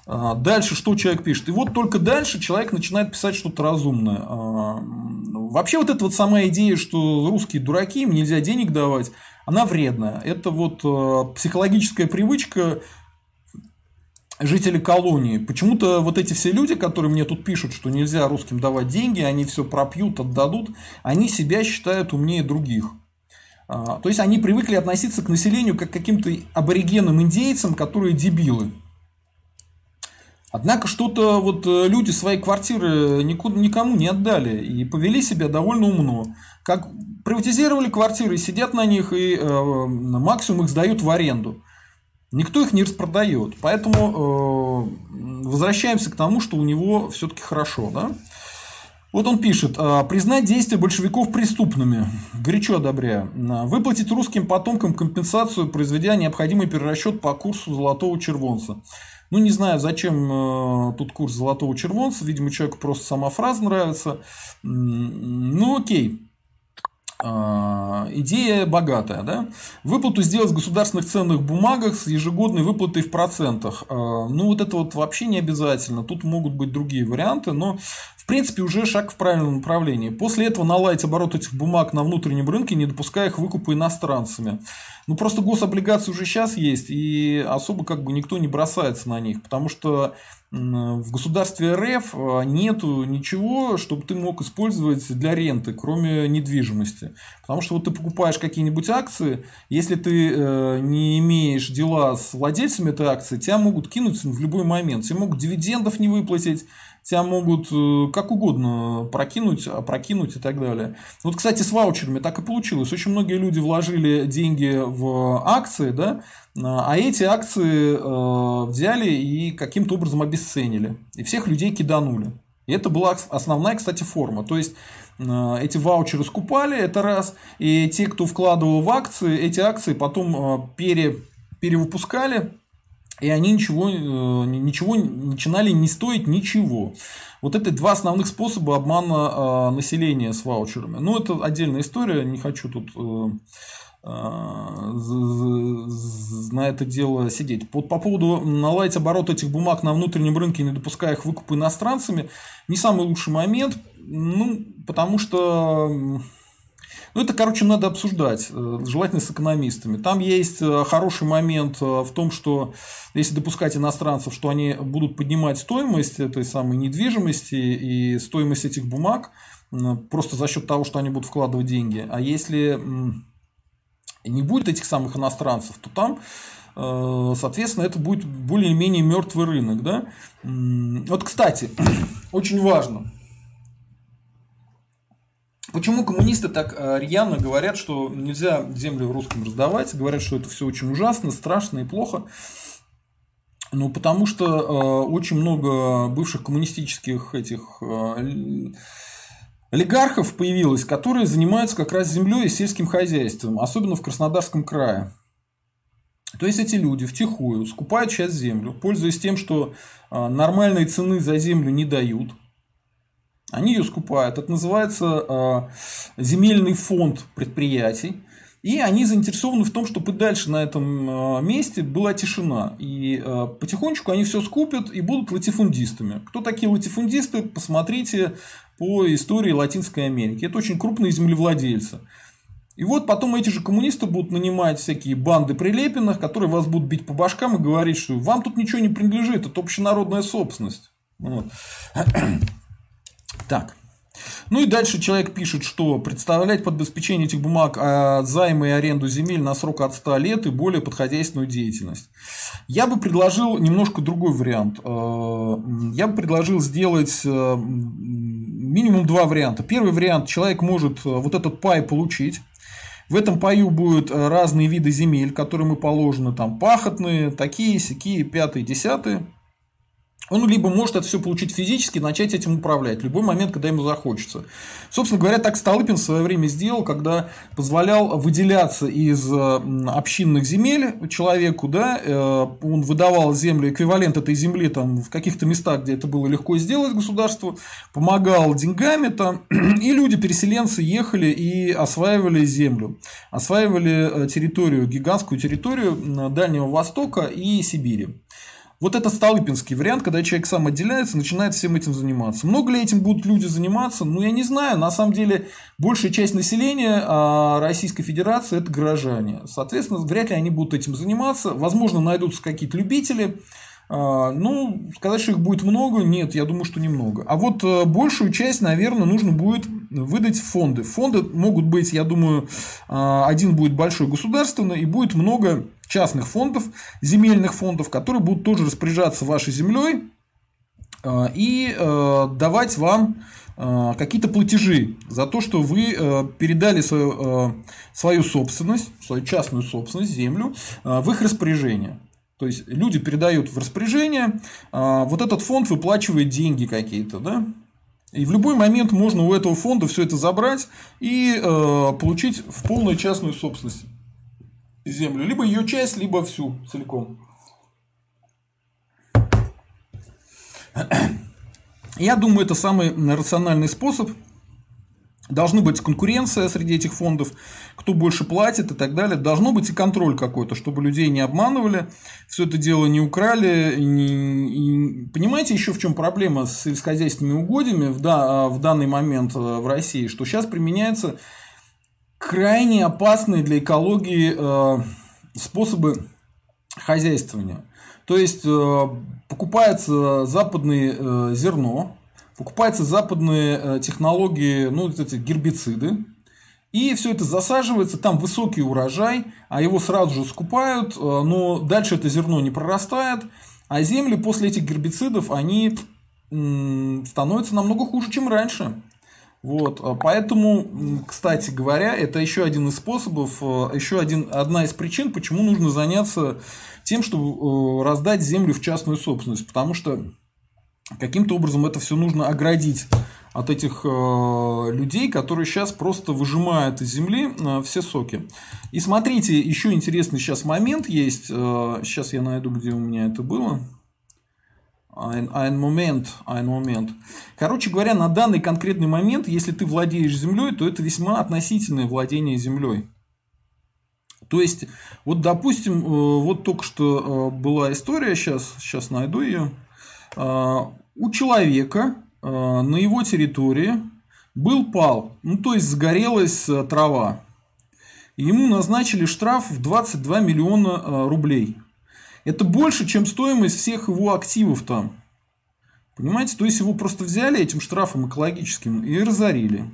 А, дальше что человек пишет? И вот только дальше человек начинает писать что-то разумное. А, вообще вот эта вот сама идея, что русские дураки, им нельзя денег давать, она вредная. Это вот а, психологическая привычка жители колонии. Почему-то вот эти все люди, которые мне тут пишут, что нельзя русским давать деньги, они все пропьют, отдадут, они себя считают умнее других. А, то есть они привыкли относиться к населению как к каким-то аборигенным индейцам, которые дебилы. Однако что-то вот э, люди свои квартиры никому не отдали и повели себя довольно умно. Как приватизировали квартиры, сидят на них и э, максимум их сдают в аренду. Никто их не распродает. Поэтому э, возвращаемся к тому, что у него все-таки хорошо. Да? Вот он пишет, «А, признать действия большевиков преступными. Горячо одобряю. Выплатить русским потомкам компенсацию, произведя необходимый перерасчет по курсу золотого червонца. Ну, не знаю, зачем э, тут курс золотого червонца. Видимо, человеку просто сама фраза нравится. Ну, окей. А, идея богатая, да? Выплату сделать в государственных ценных бумагах с ежегодной выплатой в процентах. А, ну, вот это вот вообще не обязательно. Тут могут быть другие варианты, но в принципе, уже шаг в правильном направлении. После этого наладить оборот этих бумаг на внутреннем рынке, не допуская их выкупа иностранцами. Ну, просто гособлигации уже сейчас есть, и особо как бы никто не бросается на них, потому что в государстве РФ а, нету ничего, чтобы ты мог использовать для ренты, кроме недвижимости. Потому что вот ты покупаешь какие-нибудь акции, если ты э, не имеешь дела с владельцами этой акции, тебя могут кинуть в любой момент. Тебе могут дивидендов не выплатить, тебя могут э, как угодно прокинуть, опрокинуть и так далее. Вот, кстати, с ваучерами так и получилось. Очень многие люди вложили деньги в акции, да, а эти акции э, взяли и каким-то образом обесценили. И всех людей киданули. И это была основная, кстати, форма. То есть э, эти ваучеры скупали, это раз, и те, кто вкладывал в акции, эти акции потом пере, перевыпускали, и они ничего, э, ничего начинали не стоить ничего. Вот это два основных способа обмана э, населения с ваучерами. Ну, это отдельная история, не хочу тут э, на это дело сидеть. По, по поводу наладить оборот этих бумаг на внутреннем рынке, не допуская их выкупа иностранцами, не самый лучший момент, ну, потому что ну, это, короче, надо обсуждать, э, желательно с экономистами. Там есть э, хороший момент э, в том, что если допускать иностранцев, что они будут поднимать стоимость этой самой недвижимости и стоимость этих бумаг просто за счет того, что они будут вкладывать деньги. А если не будет этих самых иностранцев, то там соответственно, это будет более-менее мертвый рынок. Да? Вот, кстати, очень важно. Почему коммунисты так э, рьяно говорят, что нельзя землю русским раздавать, говорят, что это все очень ужасно, страшно и плохо? Ну, потому что э, очень много бывших коммунистических этих э, олигархов появилось, которые занимаются как раз землей и сельским хозяйством, особенно в Краснодарском крае. То есть эти люди втихую скупают сейчас землю, пользуясь тем, что э, нормальной цены за землю не дают – они ее скупают. Это называется э, земельный фонд предприятий. И они заинтересованы в том, чтобы дальше на этом э, месте была тишина. И э, потихонечку они все скупят и будут латифундистами. Кто такие латифундисты, посмотрите по истории Латинской Америки. Это очень крупные землевладельцы. И вот потом эти же коммунисты будут нанимать всякие банды прилепенных, которые вас будут бить по башкам и говорить, что вам тут ничего не принадлежит, это общенародная собственность. Вот. Так. Ну и дальше человек пишет, что представлять под обеспечение этих бумаг а займы и аренду земель на срок от 100 лет и более подходящую деятельность. Я бы предложил немножко другой вариант. Э, я бы предложил сделать э, минимум два варианта. Первый вариант. Человек может вот этот пай получить. В этом паю будут разные виды земель, которые мы положены, там пахотные, такие, сякие, пятые, десятые он либо может это все получить физически начать этим управлять в любой момент, когда ему захочется. Собственно говоря, так Столыпин в свое время сделал, когда позволял выделяться из общинных земель человеку, да, э, он выдавал землю, эквивалент этой земли там, в каких-то местах, где это было легко сделать государству, помогал деньгами там, и люди, переселенцы, ехали и осваивали землю, осваивали э, территорию, гигантскую территорию Дальнего Востока и Сибири. Вот это Столыпинский вариант, когда человек сам отделяется, начинает всем этим заниматься. Много ли этим будут люди заниматься? Ну, я не знаю. На самом деле, большая часть населения а, Российской Федерации – это горожане. Соответственно, вряд ли они будут этим заниматься. Возможно, найдутся какие-то любители, А, ну, сказать, что их будет много, нет, я думаю, что немного. А вот э, большую часть, наверное, нужно будет выдать в фонды. Фонды могут быть, я думаю, а, один будет большой государственный, и будет много частных фондов, земельных фондов, которые будут тоже распоряжаться вашей землей а, и э, давать вам какие-то платежи за то, что вы э, передали свою, свою собственность, свою частную собственность, землю, в их распоряжение. То есть люди передают в распоряжение, вот этот фонд выплачивает деньги какие-то, да? И в любой момент можно у этого фонда все это забрать и э, получить в полную частную собственность землю. Либо ее часть, либо всю целиком. Я думаю, это самый рациональный способ Должна быть конкуренция среди этих фондов, кто больше платит и так далее. Должно быть и контроль какой-то, чтобы людей не обманывали, все это дело не украли. Не... И... Понимаете, еще в чем проблема с сельскохозяйственными угодьями в, да, в данный момент э, в России, что сейчас применяются крайне опасные для экологии э, способы хозяйствования. То есть э, покупается западное зерно, покупаются западные э, технологии, ну, вот эти гербициды, и все это засаживается, там высокий урожай, а его сразу же скупают, э, но дальше это зерно не прорастает, а земли после этих гербицидов, они становятся намного хуже, чем раньше. Вот, а поэтому, кстати говоря, это еще один из способов, э, еще один, одна из причин, почему нужно заняться тем, чтобы раздать землю в частную собственность. Потому что каким-то образом это все нужно оградить от этих э, людей, которые сейчас просто выжимают из земли э, все соки. И смотрите, еще интересный сейчас момент есть. Э, сейчас я найду, где у меня это было. Ein, момент, ein момент. Короче говоря, на данный конкретный момент, если ты владеешь землей, то это весьма относительное владение землей. То есть, вот, допустим, э, вот только что э, была история, сейчас, сейчас найду ее. А, у человека на его территории был пал, ну то есть сгорелась э, трава. Ему назначили штраф в 22 миллиона рублей. Это больше, чем стоимость всех его активов там. Понимаете? То есть его просто взяли этим штрафом экологическим и разорили.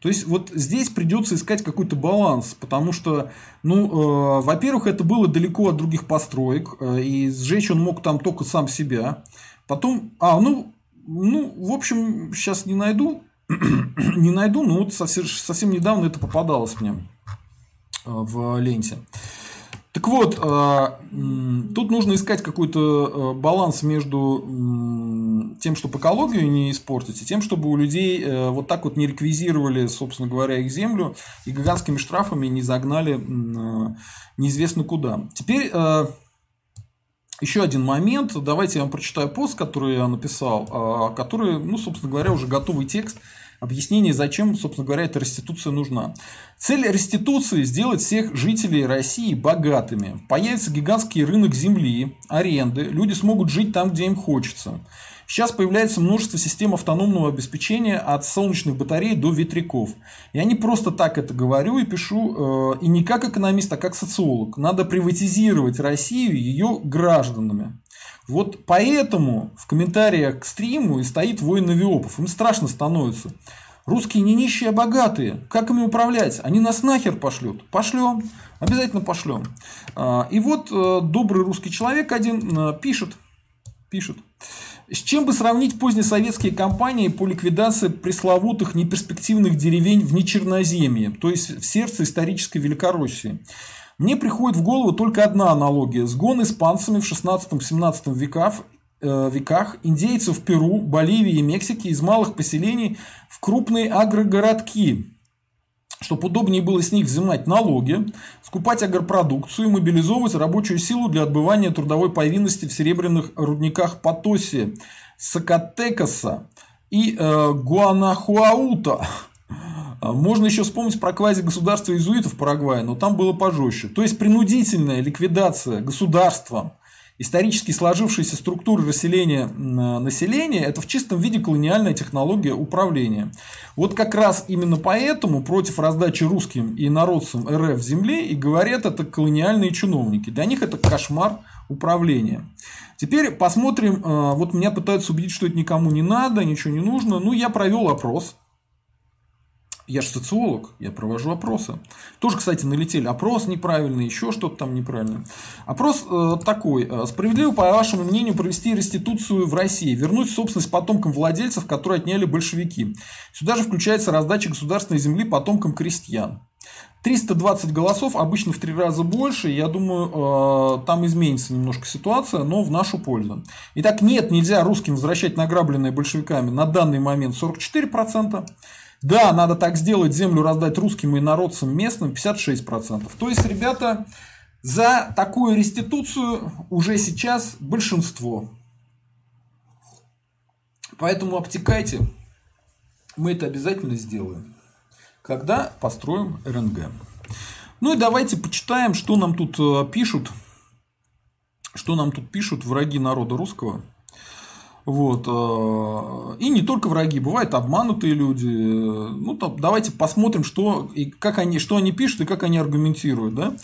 То есть вот здесь придется искать какой-то баланс, потому что, ну, э, во-первых, это было далеко от других построек, э, и сжечь он мог там только сам себя. Потом, а, ну, ну, в общем, сейчас не найду, не найду, но вот совсем, совсем недавно это попадалось мне э, в ленте. Так вот, э, тут нужно искать какой-то э, баланс между тем, чтобы экологию не испортить, и тем, чтобы у людей э, вот так вот не реквизировали, собственно говоря, их землю и гигантскими штрафами не загнали неизвестно куда. Теперь еще один момент. Давайте я вам прочитаю пост, который я написал, который, ну, собственно говоря, уже готовый текст – объяснение, зачем, собственно говоря, эта реституция нужна. Цель реституции – сделать всех жителей России богатыми. Появится гигантский рынок земли, аренды, люди смогут жить там, где им хочется. Сейчас появляется множество систем автономного обеспечения от солнечных батарей до ветряков. Я не просто так это говорю и пишу, э, и не как экономист, а как социолог. Надо приватизировать Россию ее гражданами. Вот поэтому в комментариях к стриму и стоит воин Навиопов. Им страшно становится. Русские не нищие, а богатые. Как ими управлять? Они нас нахер пошлют. Пошлем. Обязательно пошлем. А, и вот э, добрый русский человек один э, пишет. Пишет. С чем бы сравнить позднесоветские кампании по ликвидации пресловутых неперспективных деревень в Нечерноземье, то есть в сердце исторической Великороссии? Мне приходит в голову только одна аналогия. Сгон испанцами в 16-17 веках, веках индейцев Перу, Боливии и Мексики из малых поселений в крупные агрогородки, чтобы удобнее было с них взимать налоги, скупать агропродукцию и мобилизовывать рабочую силу для отбывания трудовой повинности в серебряных рудниках Потоси, Сакатекаса и э, Гуанахуаута. Можно еще вспомнить про квази-государство иезуитов в Парагвае, но там было пожестче. То есть принудительная ликвидация государства, исторически сложившейся структуры расселения населения, это в чистом виде колониальная технология управления. Вот как раз именно поэтому против раздачи русским и народцам РФ земли и говорят это колониальные чиновники. Для них это кошмар, управления. Теперь посмотрим, э, вот меня пытаются убедить, что это никому не надо, ничего не нужно. Ну, я провел опрос. Я же социолог, я провожу опросы. Тоже, кстати, налетели. Опрос неправильный, еще что-то там неправильно. Опрос э, такой. Э, справедливо, по вашему мнению, провести реституцию в России, вернуть собственность потомкам владельцев, которые отняли большевики. Сюда же включается раздача государственной земли потомкам крестьян. 320 голосов, обычно в три раза больше. Я думаю, э, там изменится немножко ситуация, но в нашу пользу. Итак, нет, нельзя русским возвращать награбленные большевиками на данный момент 44%. Да, надо так сделать, землю раздать русским и народцам местным 56%. То есть, ребята, за такую реституцию уже сейчас большинство. Поэтому обтекайте, мы это обязательно сделаем, когда построим РНГ. Ну и давайте почитаем, что нам тут э, пишут, что нам тут пишут враги народа русского. Вот. Э, и не только враги, бывают обманутые люди. Ну, там, давайте посмотрим, что, и как они, что они пишут и как они аргументируют. Да?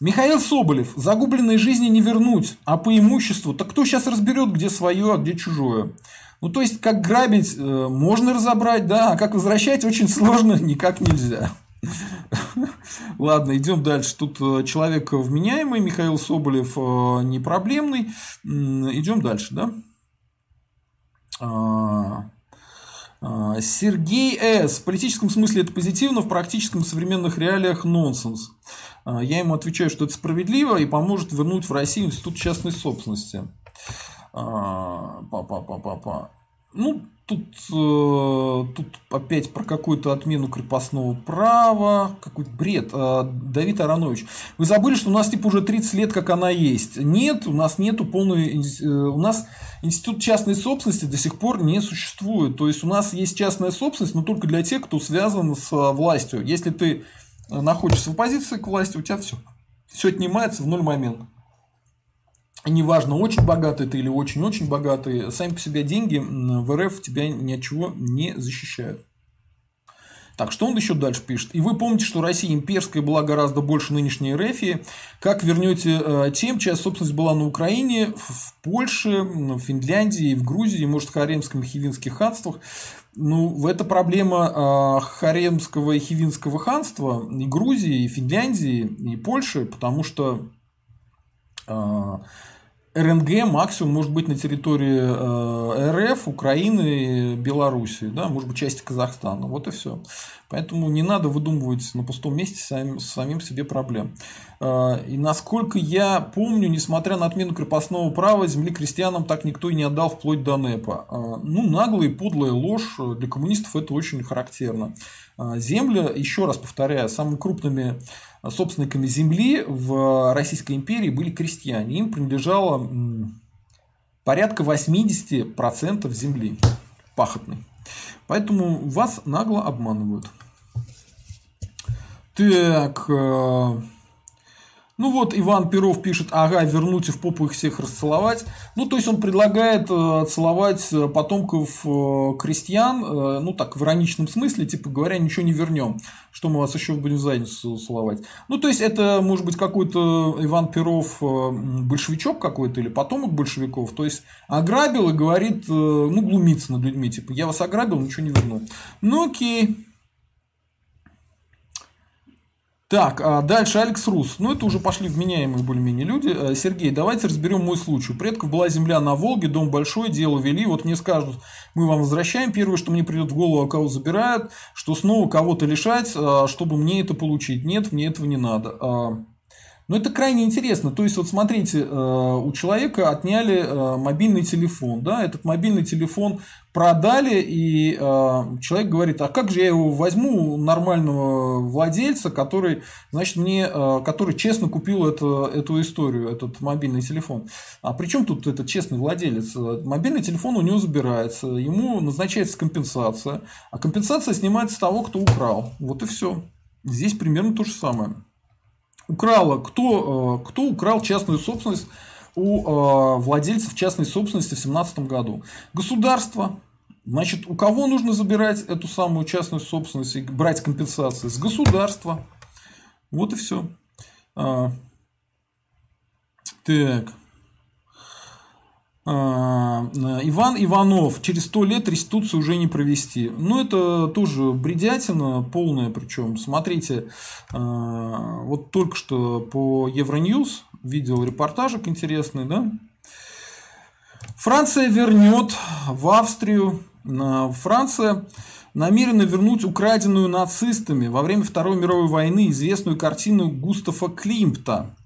Михаил Соболев. Загубленные жизни не вернуть, а по имуществу. Так кто сейчас разберет, где свое, а где чужое? Ну, то есть, как грабить э, можно разобрать, да, а как возвращать очень сложно, никак нельзя. Ладно, идем дальше. Тут э, человек вменяемый, Михаил Соболев не проблемный. Идем дальше, да? А, а, Сергей С. В политическом смысле это позитивно, в практическом в современных реалиях нонсенс. А, я ему отвечаю, что это справедливо и поможет вернуть в Россию институт частной собственности. Па-па-па-па-па. Ну, тут, э, тут опять про какую-то отмену крепостного права, какой-то бред. Э, Давид Аронович, вы забыли, что у нас типа уже 30 лет, как она есть. Нет, у нас нету полной... Э, у нас институт частной собственности до сих пор не существует. То есть, у нас есть частная собственность, но только для тех, кто связан с властью. Если ты находишься в оппозиции к власти, у тебя все. Все отнимается в ноль момент неважно, очень богатый ты или очень-очень богатый, сами по себе деньги в РФ тебя ни от чего не защищают. Так, что он еще дальше пишет? И вы помните, что Россия имперская была гораздо больше нынешней РФ. Как вернете э, тем, чья собственность была на Украине, в Польше, в Финляндии, в Грузии, может, в Харемском и Хивинских ханствах? Ну, это проблема э, Харемского и Хивинского ханства и Грузии, и Финляндии, и Польши, потому что э, РНГ максимум может быть на территории э, РФ, Украины, Белоруссии, да, может быть, части Казахстана. Вот и все. Поэтому не надо выдумывать на пустом месте самим, самим себе проблем. Э, и насколько я помню, несмотря на отмену крепостного права, земли крестьянам так никто и не отдал вплоть до НЭПа. Э, ну, наглая и подлая ложь для коммунистов это очень характерно. Земля, еще раз повторяю, самыми крупными собственниками земли в Российской империи были крестьяне. Им принадлежало порядка 80% земли пахотной. Поэтому вас нагло обманывают. Так, э, ну вот Иван Перов пишет, ага, вернуть и в попу их всех расцеловать. Ну, то есть он предлагает э, целовать э, потомков э, крестьян, ну так, в ироничном смысле, типа говоря, ничего не вернем, что мы вас еще будем в задницу целовать. Ну, то есть это может быть какой-то Иван Перов большевичок какой-то или потомок большевиков, то есть ограбил и говорит, ну, глумится над людьми, типа, я вас ограбил, ничего не вернул. Ну, окей. Так, а дальше Алекс Рус. Ну, это уже пошли вменяемые более-менее люди. Э, Сергей, давайте разберем мой случай. У предков была земля на Волге, дом большой, дело вели. Вот мне скажут, мы вам возвращаем. Первое, что мне придет в голову, а кого забирают, что снова кого-то лишать, а, чтобы мне это получить. Нет, мне этого не надо. Но это крайне интересно. То есть, вот смотрите, э, у человека отняли э, мобильный телефон. Да? Этот мобильный телефон продали, и э, человек говорит, а как же я его возьму у нормального владельца, который, значит, мне, который честно купил это, эту историю, этот мобильный телефон. А при чем тут этот честный владелец? Мобильный телефон у него забирается, ему назначается компенсация, а компенсация снимается с того, кто украл. Вот и все. Здесь примерно то же самое украла, кто, э, кто украл частную собственность у э, владельцев частной собственности в 2017 году? Государство. Значит, у кого нужно забирать эту самую частную собственность и брать компенсации? С государства. Вот и все. А, так. Иван Иванов, через сто лет реституцию уже не провести. Ну, это тоже бредятина полная, причем, смотрите, вот только что по Евроньюз видел репортажик интересный, да, Франция вернет в Австрию, Франция намерена вернуть украденную нацистами во время Второй мировой войны известную картину Густава Климпта.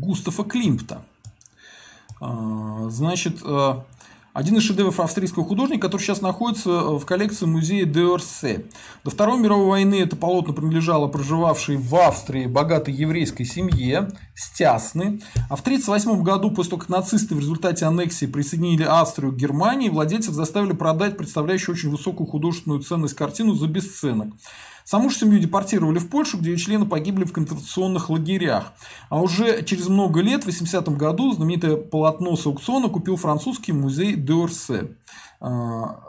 Густава Климпта. А, значит, а, один из шедевров австрийского художника, который сейчас находится э, в коллекции музея Деорсе. До Второй мировой войны это полотно принадлежало проживавшей в Австрии богатой еврейской семье Стясны. А в 1938 году, после того, как нацисты в результате аннексии присоединили Австрию к Германии, владельцев заставили продать представляющую очень высокую художественную ценность картину за бесценок. Саму же семью депортировали в Польшу, где ее члены погибли в концентрационных лагерях. А уже через много лет, в 80-м году, знаменитое полотно с аукциона купил французский музей Д'Орсе. А,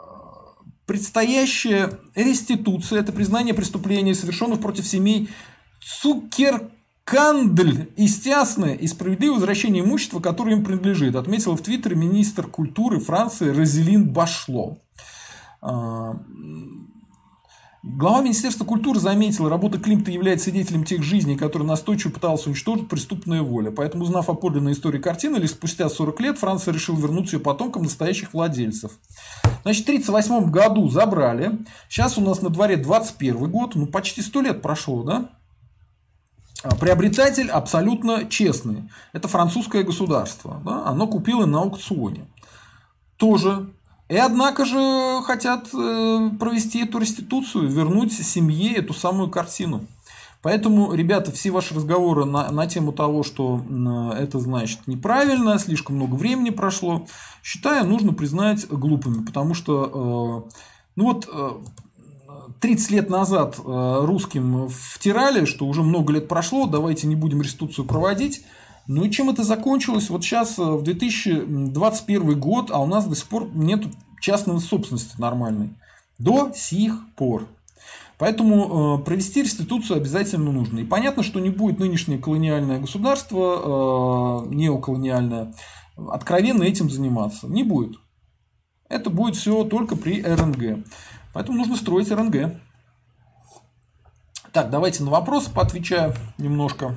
предстоящая реституция – это признание преступлений, совершенных против семей Цукер и стясное и справедливое возвращение имущества, которое им принадлежит, отметила в Твиттере министр культуры Франции Розелин Башло. Глава Министерства культуры заметил, работа Климта является свидетелем тех жизней, которые настойчиво пытался уничтожить преступная воля. Поэтому, узнав о подлинной истории картины, лишь спустя 40 лет Франция решила вернуть ее потомкам настоящих владельцев. Значит, в 1938 году забрали. Сейчас у нас на дворе 21 год, ну почти 100 лет прошло, да? А, приобретатель абсолютно честный. Это французское государство. Да? Оно купило на аукционе. Тоже и однако же хотят э, провести эту реституцию, вернуть семье эту самую картину. Поэтому, ребята, все ваши разговоры на, на тему того, что это значит неправильно, слишком много времени прошло, считаю, нужно признать глупыми. Потому что, э, ну вот, 30 э, лет назад русским втирали, что уже много лет прошло, давайте не будем реституцию проводить. Ну и чем это закончилось? Вот сейчас э, в 2021 год, а у нас до сих пор нет частной собственности нормальной. До сих пор. Поэтому э, провести реституцию обязательно нужно. И понятно, что не будет нынешнее колониальное государство, э, неоколониальное, откровенно этим заниматься. Не будет. Это будет все только при РНГ. Поэтому нужно строить РНГ. Так, давайте на вопросы поотвечаю немножко.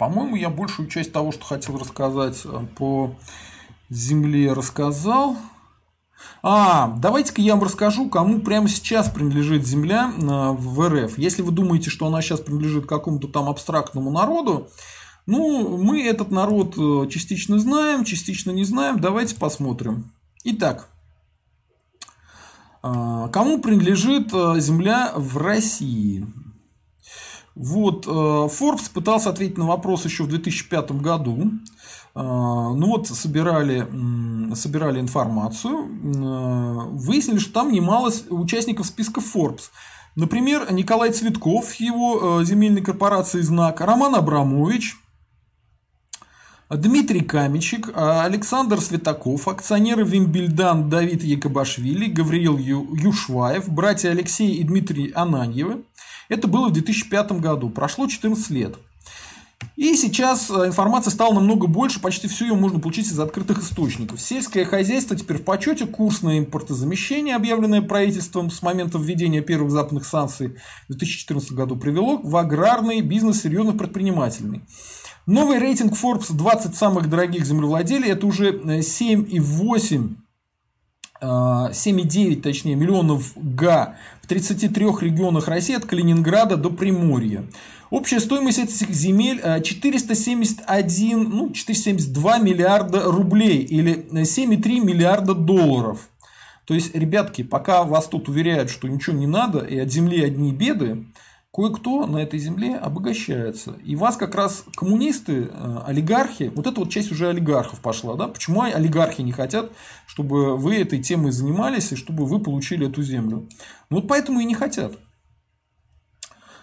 По-моему, я большую часть того, что хотел рассказать э, по Земле, рассказал. А, давайте-ка я вам расскажу, кому прямо сейчас принадлежит Земля э, в РФ. Если вы думаете, что она сейчас принадлежит какому-то там абстрактному народу, ну, мы этот народ э, частично знаем, частично не знаем. Давайте посмотрим. Итак, кому принадлежит Земля в России? Вот, э, Forbes пытался ответить на вопрос еще в 2005 году. Э, ну вот, собирали, собирали информацию, э, выяснили, что там немало участников списка Forbes. Например, Николай Цветков, его земельной корпорации «Знак», Роман Абрамович, Дмитрий Камечек, Александр Светаков, акционеры Вимбельдан Давид Якобашвили, Гавриил Юшваев, братья Алексей и Дмитрий Ананьевы – это было в 2005 году, прошло 14 лет. И сейчас э, информация стала намного больше, почти всю ее можно получить из открытых источников. Сельское хозяйство теперь в почете, курс на импортозамещение, объявленное правительством с момента введения первых западных санкций в 2014 году, привело в аграрный бизнес серьезных предпринимателей. Новый рейтинг Forbes 20 самых дорогих землевладелей – это уже 7,8 7,9 э, точнее, миллионов га в 33 регионах России от Калининграда до Приморья. Общая стоимость этих земель 471, э, ну, 472 миллиарда рублей или 7,3 миллиарда долларов. То есть, ребятки, пока вас тут уверяют, что ничего не надо и от земли одни беды, кое-кто на этой земле обогащается. И вас как раз коммунисты, э, олигархи, вот эта вот часть уже олигархов пошла, да? Почему олигархи не хотят, чтобы вы этой темой занимались и чтобы вы получили эту землю? Ну вот поэтому и не хотят.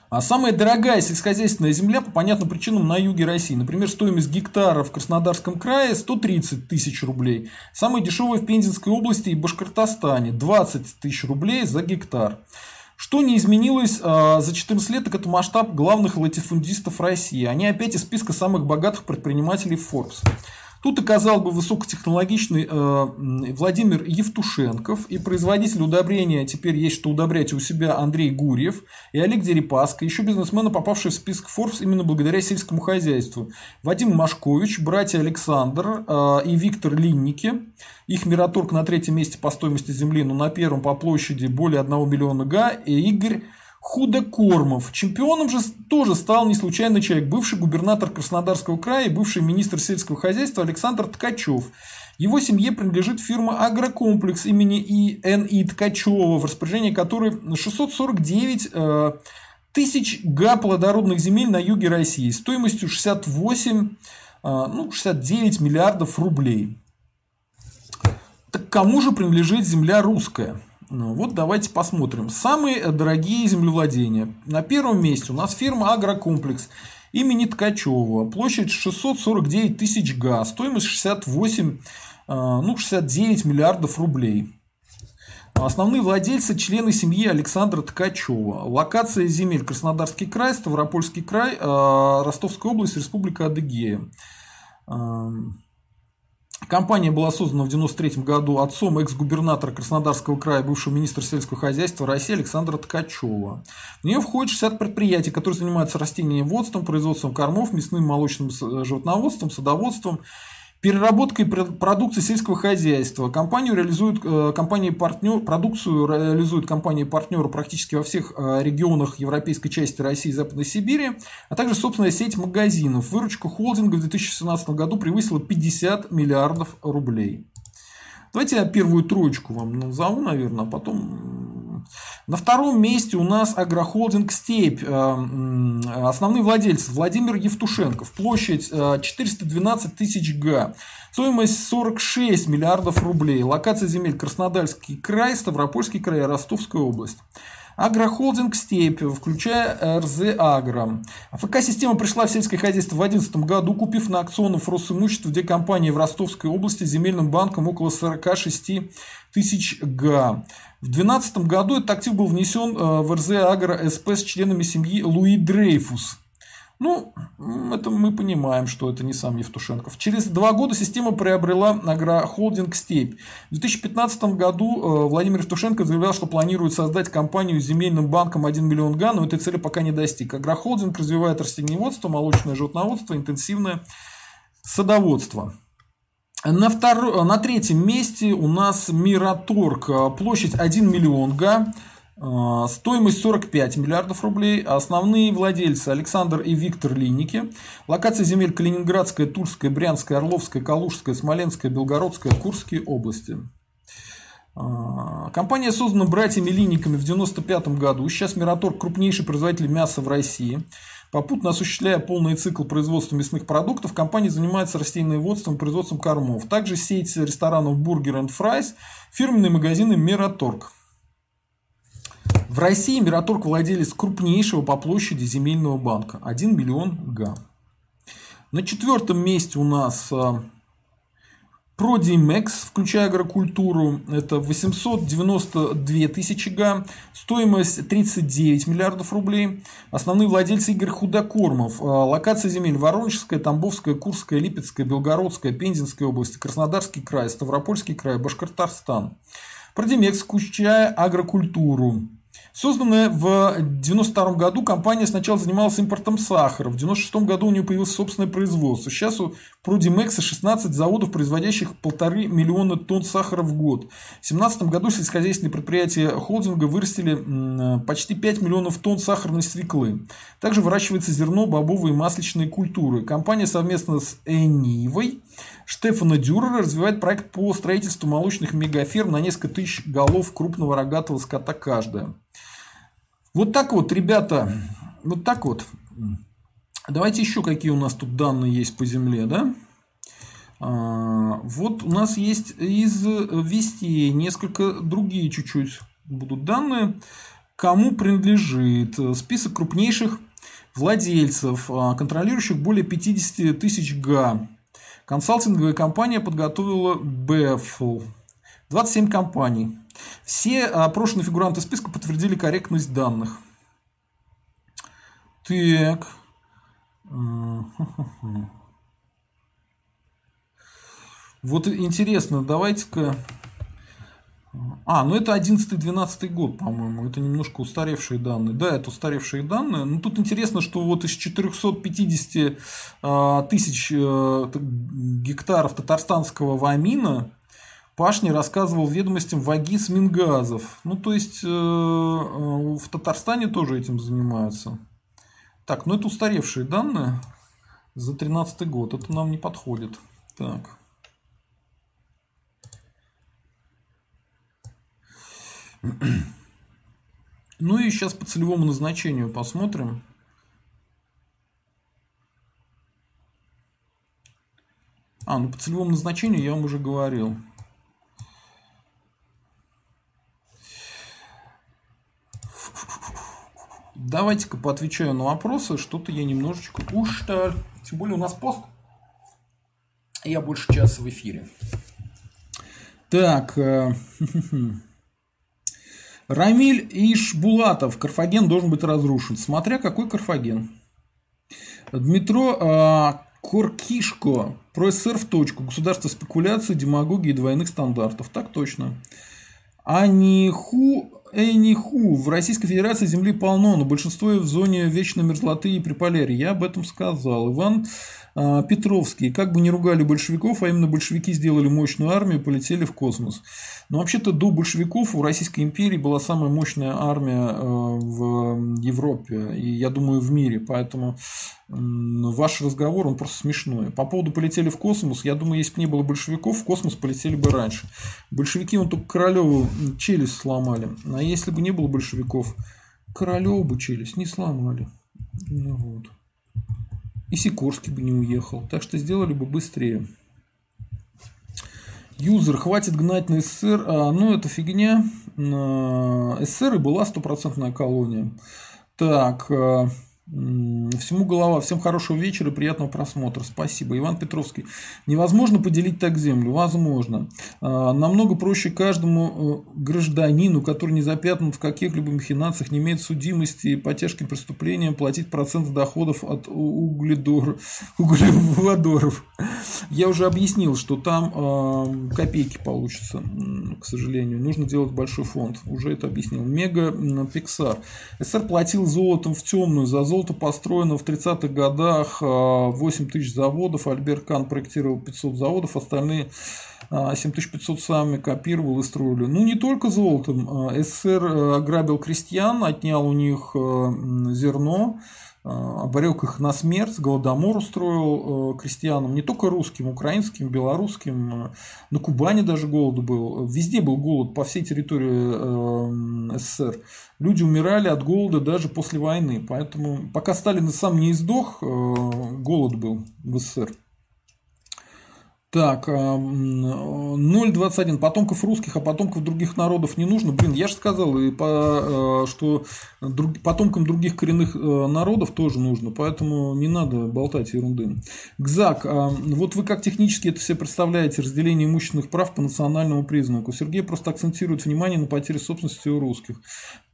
А самая дорогая сельскохозяйственная земля по понятным причинам на юге России. Например, стоимость гектара в Краснодарском крае 130 тысяч рублей. Самая дешевая в Пензенской области и Башкортостане 20 тысяч рублей за гектар. Что не изменилось э, за 14 лет, так это масштаб главных латифундистов России. Они опять из списка самых богатых предпринимателей Forbes. Тут оказал бы высокотехнологичный э, Владимир Евтушенков и производитель удобрения, теперь есть что удобрять у себя Андрей Гурьев и Олег Дерипаска, еще бизнесмены, попавшие в список Forbes именно благодаря сельскому хозяйству. Вадим Машкович, братья Александр э, и Виктор Линники. Их Мираторг на третьем месте по стоимости земли, но на первом по площади более 1 миллиона га. И Игорь Худокормов. Чемпионом же тоже стал не случайный человек, бывший губернатор Краснодарского края и бывший министр сельского хозяйства Александр Ткачев. Его семье принадлежит фирма «Агрокомплекс» имени И.Н.И. Ткачева, в распоряжении которой 649 э, тысяч га плодородных земель на юге России стоимостью 68, э, ну, 69 миллиардов рублей. Так кому же принадлежит земля русская? Ну, вот давайте посмотрим. Самые дорогие землевладения. На первом месте у нас фирма Агрокомплекс имени Ткачева. Площадь 649 тысяч га. Стоимость 68, а, ну, 69 миллиардов рублей. Основные владельцы – члены семьи Александра Ткачева. Локация земель Краснодарский край, Ставропольский край, а, Ростовская область, Республика Адыгея. Компания была создана в 1993 году отцом экс-губернатора Краснодарского края, бывшего министра сельского хозяйства России Александра Ткачева. В нее входит 60 предприятий, которые занимаются растениеводством, производством кормов, мясным молочным животноводством, садоводством переработкой продукции сельского хозяйства. Компанию реализует, э, компании партнер, продукцию реализуют компании-партнеры практически во всех э, регионах европейской части России и Западной Сибири, а также собственная сеть магазинов. Выручка холдинга в 2017 году превысила 50 миллиардов рублей. Давайте я первую троечку вам назову, наверное, а потом на втором месте у нас агрохолдинг «Степь». Э, основные владельцы Владимир Евтушенков. Площадь 412 э, тысяч га. Стоимость 46 миллиардов рублей. Локация земель Краснодарский край, Ставропольский край, Ростовская область. Агрохолдинг «Степь», включая РЗ «Агро». АФК-система пришла в сельское хозяйство в 2011 году, купив на аукционах Росимущество, где компания в Ростовской области земельным банком около 46 тысяч га. В 2012 году этот актив был внесен э, в РЗ «Агро СП» с членами семьи Луи Дрейфус. Ну, это мы понимаем, что это не сам Евтушенков. Через два года система приобрела агрохолдинг «Степь». В 2015 году э, Владимир Евтушенко заявлял, что планирует создать компанию с земельным банком 1 миллион га, но этой цели пока не достиг. Агрохолдинг развивает растениеводство, молочное животноводство, интенсивное садоводство. На, втор... на третьем месте у нас Мираторг. Площадь 1 миллион га. А, стоимость 45 миллиардов рублей. Основные владельцы Александр и Виктор Линники. Локация земель Калининградская, Тульская, Брянская, Орловская, Калужская, Смоленская, Белгородская, Курские области. А, компания создана братьями Линниками в 1995 году. Сейчас Мираторг крупнейший производитель мяса в России. Попутно осуществляя полный цикл производства мясных продуктов, компания занимается растениеводством и производством кормов. Также сеть ресторанов Burger and Fries, фирменные магазины Мираторг. В России Мираторг владелец крупнейшего по площади земельного банка. 1 миллион га. На четвертом месте у нас а, Продимекс, включая агрокультуру, это 892 тысячи га, стоимость 39 миллиардов рублей. Основные владельцы Игорь Худокормов. А, локация земель Воронежская, Тамбовская, Курская, Липецкая, Белгородская, Пензенская области, Краснодарский край, Ставропольский край, Башкортостан. Продимекс, включая агрокультуру. Созданная в 1992 году, компания сначала занималась импортом сахара. В 1996 году у нее появилось собственное производство. Сейчас у Продимекса 16 заводов, производящих полторы миллиона тонн сахара в год. В 2017 году сельскохозяйственные предприятия холдинга вырастили почти 5 миллионов тонн сахарной свеклы. Также выращивается зерно, бобовые и масличные культуры. Компания совместно с Энивой Штефана Дюрера развивает проект по строительству молочных мегаферм на несколько тысяч голов крупного рогатого скота каждая. Вот так вот, ребята, вот так вот. Давайте еще какие у нас тут данные есть по Земле, да? А, вот у нас есть из вести несколько другие чуть-чуть будут данные. Кому принадлежит список крупнейших владельцев, а, контролирующих более 50 тысяч га. Консалтинговая компания подготовила BEFL. 27 компаний. Все опрошенные фигуранты списка подтвердили корректность данных. Так. Вот интересно, давайте-ка... А, ну это 11-12 год, по-моему. Это немножко устаревшие данные. Да, это устаревшие данные. Но тут интересно, что вот из 450 а, тысяч э, гектаров татарстанского вамина Пашни рассказывал ведомостям Вагис Мингазов. Ну, то есть, э, в Татарстане тоже этим занимаются. Так, ну это устаревшие данные за 13 год. Это нам не подходит. Так. Ну и сейчас по целевому назначению посмотрим. А, ну по целевому назначению я вам уже говорил. Давайте-ка поотвечаю на вопросы. Что-то я немножечко устал. Тем более у нас пост. Я больше часа в эфире. Так. Э, Рамиль Ишбулатов. Карфаген должен быть разрушен. Смотря какой Карфаген. Дмитро э, Коркишко. Про СССР в точку. Государство спекуляции, демагогии двойных стандартов. Так точно. Аниху Эниху, в Российской Федерации земли полно, но большинство в зоне вечной мерзлоты и приполярья. Я об этом сказал. Иван Петровский. Как бы не ругали большевиков, а именно большевики сделали мощную армию, полетели в космос. Но вообще-то до большевиков у Российской империи была самая мощная армия э, в Европе и, я думаю, в мире. Поэтому ваш разговор, он просто смешной. По поводу полетели в космос, я думаю, если бы не было большевиков, в космос полетели бы раньше. Большевики, он только Королеву челюсть сломали. А если бы не было большевиков, Королеву бы челюсть не сломали. Ну вот. И Сикорский бы не уехал. Так что сделали бы быстрее. Юзер, хватит гнать на СССР. А, ну, это фигня. СССР и была стопроцентная колония. Так, а, Всему голова. Всем хорошего вечера и приятного просмотра. Спасибо. Иван Петровский. Невозможно поделить так землю. Возможно. А, намного проще каждому э, гражданину, который не запятнан в каких-либо махинациях, не имеет судимости по тяжким преступлениям, платить процент доходов от угледор... углеводоров. Я уже объяснил, что там а, копейки получатся, к сожалению. Нужно делать большой фонд. Уже это объяснил. Мега Пиксар. СССР платил золотом в темную за золото золото построено в 30-х годах 8 а, тысяч заводов. Альберт Кан проектировал 500 заводов, остальные 7500 а, сами копировал и строили. Ну, не только золотом. А, СССР э, ограбил крестьян, отнял у них э, зерно, обрек их на смерть, голодомор устроил э, крестьянам, не только русским, украинским, белорусским, на Кубани даже голод был, везде был голод по всей территории СССР. Люди умирали от голода даже после войны, поэтому пока Сталин сам не издох, голод был в СССР. Так, 0,21. А, потомков русских, а потомков других народов не нужно. Блин, я же сказал, э, что потомкам других коренных э, народов тоже нужно, поэтому не надо болтать ерунды. Гзак, вот вы как технически это все представляете, разделение имущественных прав по национальному признаку. Сергей просто акцентирует внимание на потере собственности у русских.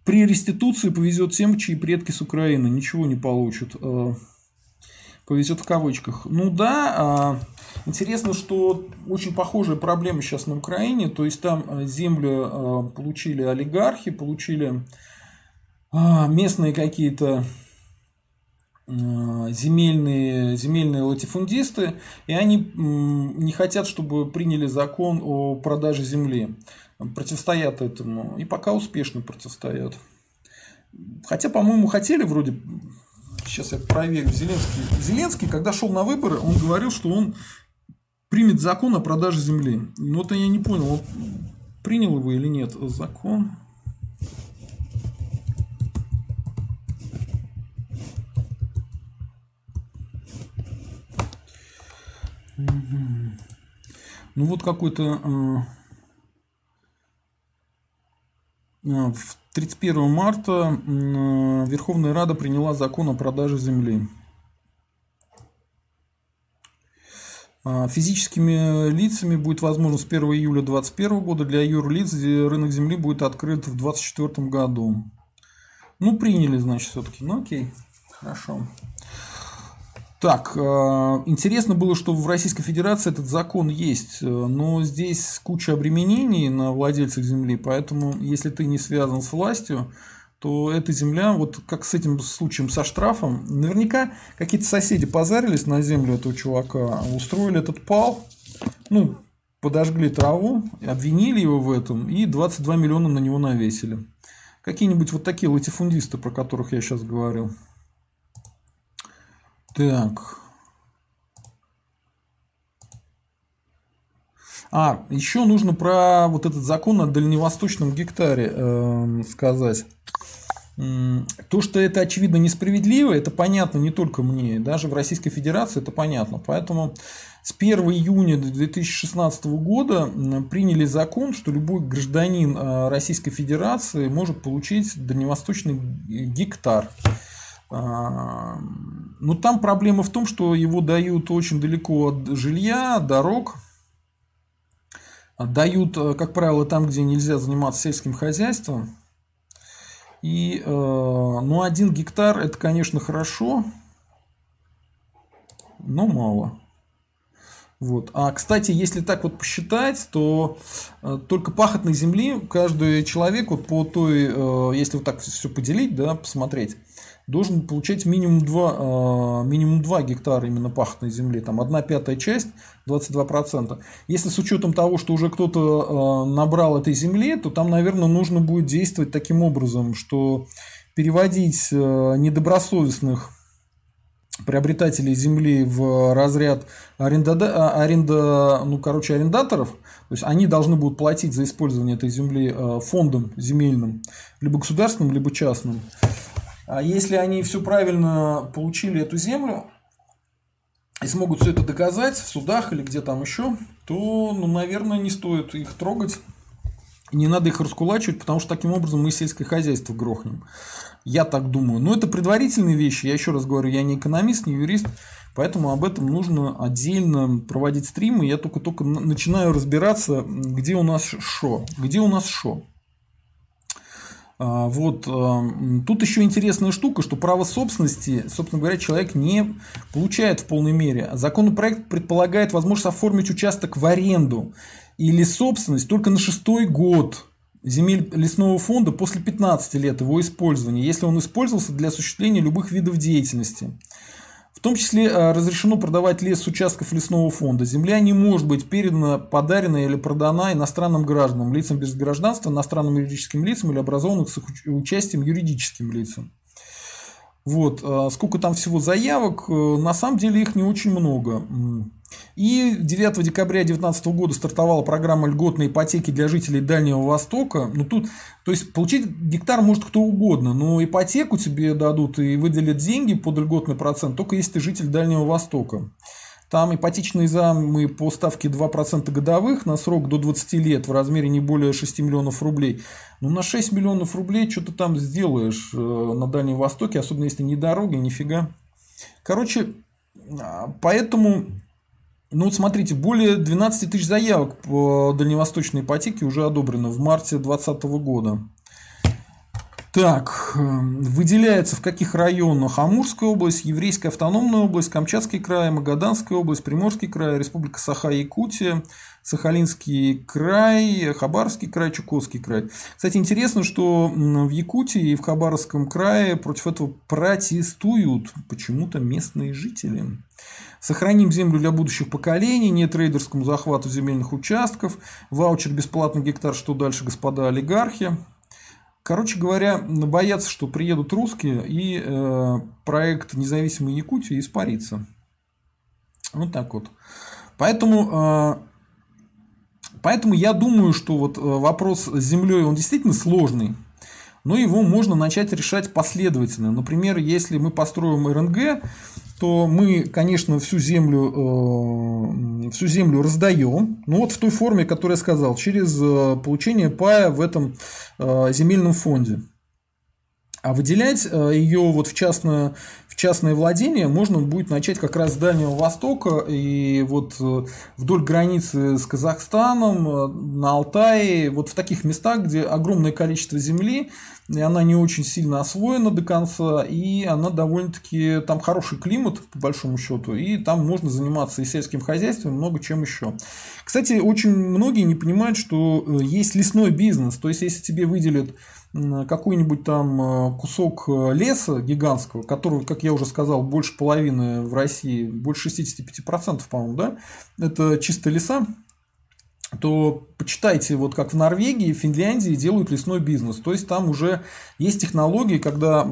При реституции повезет тем, чьи предки с Украины ничего не получат. Повезет в кавычках. Ну да, а, интересно, что очень похожая проблема сейчас на Украине, то есть там э, землю э, получили олигархи, получили а, местные какие-то земельные, земельные латифундисты, и они не хотят, чтобы приняли закон о продаже земли. Противостоят этому. И пока успешно противостоят. Хотя, по-моему, хотели вроде сейчас я проверю, Зеленский. Зеленский, когда шел на выборы, он говорил, что он примет закон о продаже земли. Ну вот я не понял, он принял его или нет закон. Ну вот какой-то э, э, в 31 марта Верховная Рада приняла закон о продаже земли. А, физическими лицами будет возможно с 1 июля 2021 года, для юрлиц рынок земли будет открыт в 2024 году. Ну, приняли, значит, все-таки. Ну, окей, хорошо. Так, а, интересно было, что в Российской Федерации этот закон есть, но здесь куча обременений на владельцах земли, поэтому если ты не связан с властью, то эта земля, вот как с этим случаем со штрафом, наверняка какие-то соседи позарились на землю этого чувака, устроили этот пал, ну, подожгли траву, обвинили его в этом и 22 миллиона на него навесили. Какие-нибудь вот такие латифундисты, про которых я сейчас говорил. Так. А, еще нужно про вот этот закон о дальневосточном гектаре э, сказать. То, что это очевидно несправедливо, это понятно не только мне, даже в Российской Федерации это понятно. Поэтому с 1 июня 2016 года приняли закон, что любой гражданин э, Российской Федерации может получить дальневосточный гектар. Но там проблема в том, что его дают очень далеко от жилья, дорог, дают, э, как правило, там, где нельзя заниматься сельским хозяйством. И, э, ну, один гектар это, конечно, хорошо, но мало. Вот. А, кстати, если так вот посчитать, то э, только пахотной земли каждый человек, вот по той, э, если вот так все поделить, да, посмотреть, должен получать минимум 2, а, минимум 2 гектара именно пахотной земли, там 1 пятая часть, 22%. Если с учетом того, что уже кто-то а, набрал этой земли, то там, наверное, нужно будет действовать таким образом, что переводить а, недобросовестных приобретателей земли в разряд аренда, аренда, ну, короче, арендаторов, то есть они должны будут платить за использование этой земли фондом земельным, либо государственным, либо частным. А если они все правильно получили эту землю и смогут все это доказать в судах или где там еще, то, ну, наверное, не стоит их трогать. Не надо их раскулачивать, потому что таким образом мы сельское хозяйство грохнем. Я так думаю. Но это предварительные вещи. Я еще раз говорю, я не экономист, не юрист. Поэтому об этом нужно отдельно проводить стримы. Я только-только начинаю разбираться, где у нас шо. Где у нас шо. А, вот тут еще интересная штука, что право собственности, собственно говоря, человек не получает в полной мере. Законопроект предполагает возможность оформить участок в аренду или собственность только на шестой год земель лесного фонда после 15 лет его использования, если он использовался для осуществления любых видов деятельности. Том числе э, разрешено продавать лес с участков лесного фонда. Земля не может быть передана, подарена или продана иностранным гражданам, лицам без гражданства, иностранным юридическим лицам или образованных с участием юридическим лицам. Вот, э, сколько там всего заявок, э, на самом деле их не очень много. И 9 декабря 2019 года стартовала программа льготной ипотеки для жителей Дальнего Востока. Ну, тут, то есть получить гектар может кто угодно, но ипотеку тебе дадут и выделят деньги под льготный процент, только если ты житель Дальнего Востока. Там ипотечные займы по ставке 2% годовых на срок до 20 лет в размере не более 6 миллионов рублей. Ну, на 6 миллионов рублей что ты там сделаешь э, на Дальнем Востоке, особенно если не дороги, нифига. Короче, а, поэтому ну вот смотрите, более 12 тысяч заявок по дальневосточной ипотеке уже одобрено в марте 2020 года. Так, эм, выделяется в каких районах Амурская область, Еврейская автономная область, Камчатский край, Магаданская область, Приморский край, Республика Саха-Якутия, Сахалинский край, Хабаровский край, Чукотский край. Кстати, интересно, что в Якутии и в Хабаровском крае против этого протестуют почему-то местные жители. Сохраним землю для будущих поколений, нет рейдерскому захвату земельных участков, ваучер бесплатный гектар, что дальше, господа олигархи. Короче говоря, боятся, что приедут русские и э, проект независимой Якутии испарится. Вот так вот. Поэтому, э, поэтому я думаю, что вот э, вопрос с землей он действительно сложный, но его можно начать решать последовательно. Например, если мы построим РНГ, то мы, конечно, всю землю, э, всю землю раздаем, ну вот в той форме, которую я сказал, через э, получение пая в этом э, земельном фонде. А выделять э, ее вот в частное, в частное владение можно будет начать как раз с Дальнего Востока и вот э, вдоль границы с Казахстаном, э, на Алтае, вот в таких местах, где огромное количество земли, и она не очень сильно освоена до конца, и она довольно-таки, там хороший климат, по большому счету, и там можно заниматься и сельским хозяйством, много чем еще. Кстати, очень многие не понимают, что есть лесной бизнес, то есть если тебе выделят какой-нибудь там э, кусок э, леса гигантского, который, как я уже сказал, больше половины в России, больше 65%, по-моему, да, это чисто леса, то почитайте, вот как в Норвегии, в Финляндии делают лесной бизнес. То есть там уже есть технологии, когда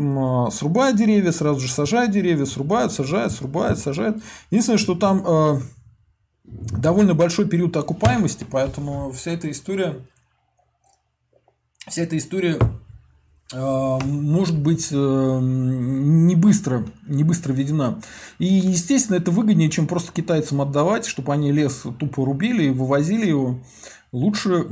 срубают деревья, сразу же сажают деревья, срубают, сажают, срубают, сажают. Единственное, что там э, довольно большой период окупаемости, поэтому вся эта история вся эта история э, может быть э, не быстро, не быстро введена. И, естественно, это выгоднее, чем просто китайцам отдавать, чтобы они лес тупо рубили и вывозили его. Лучше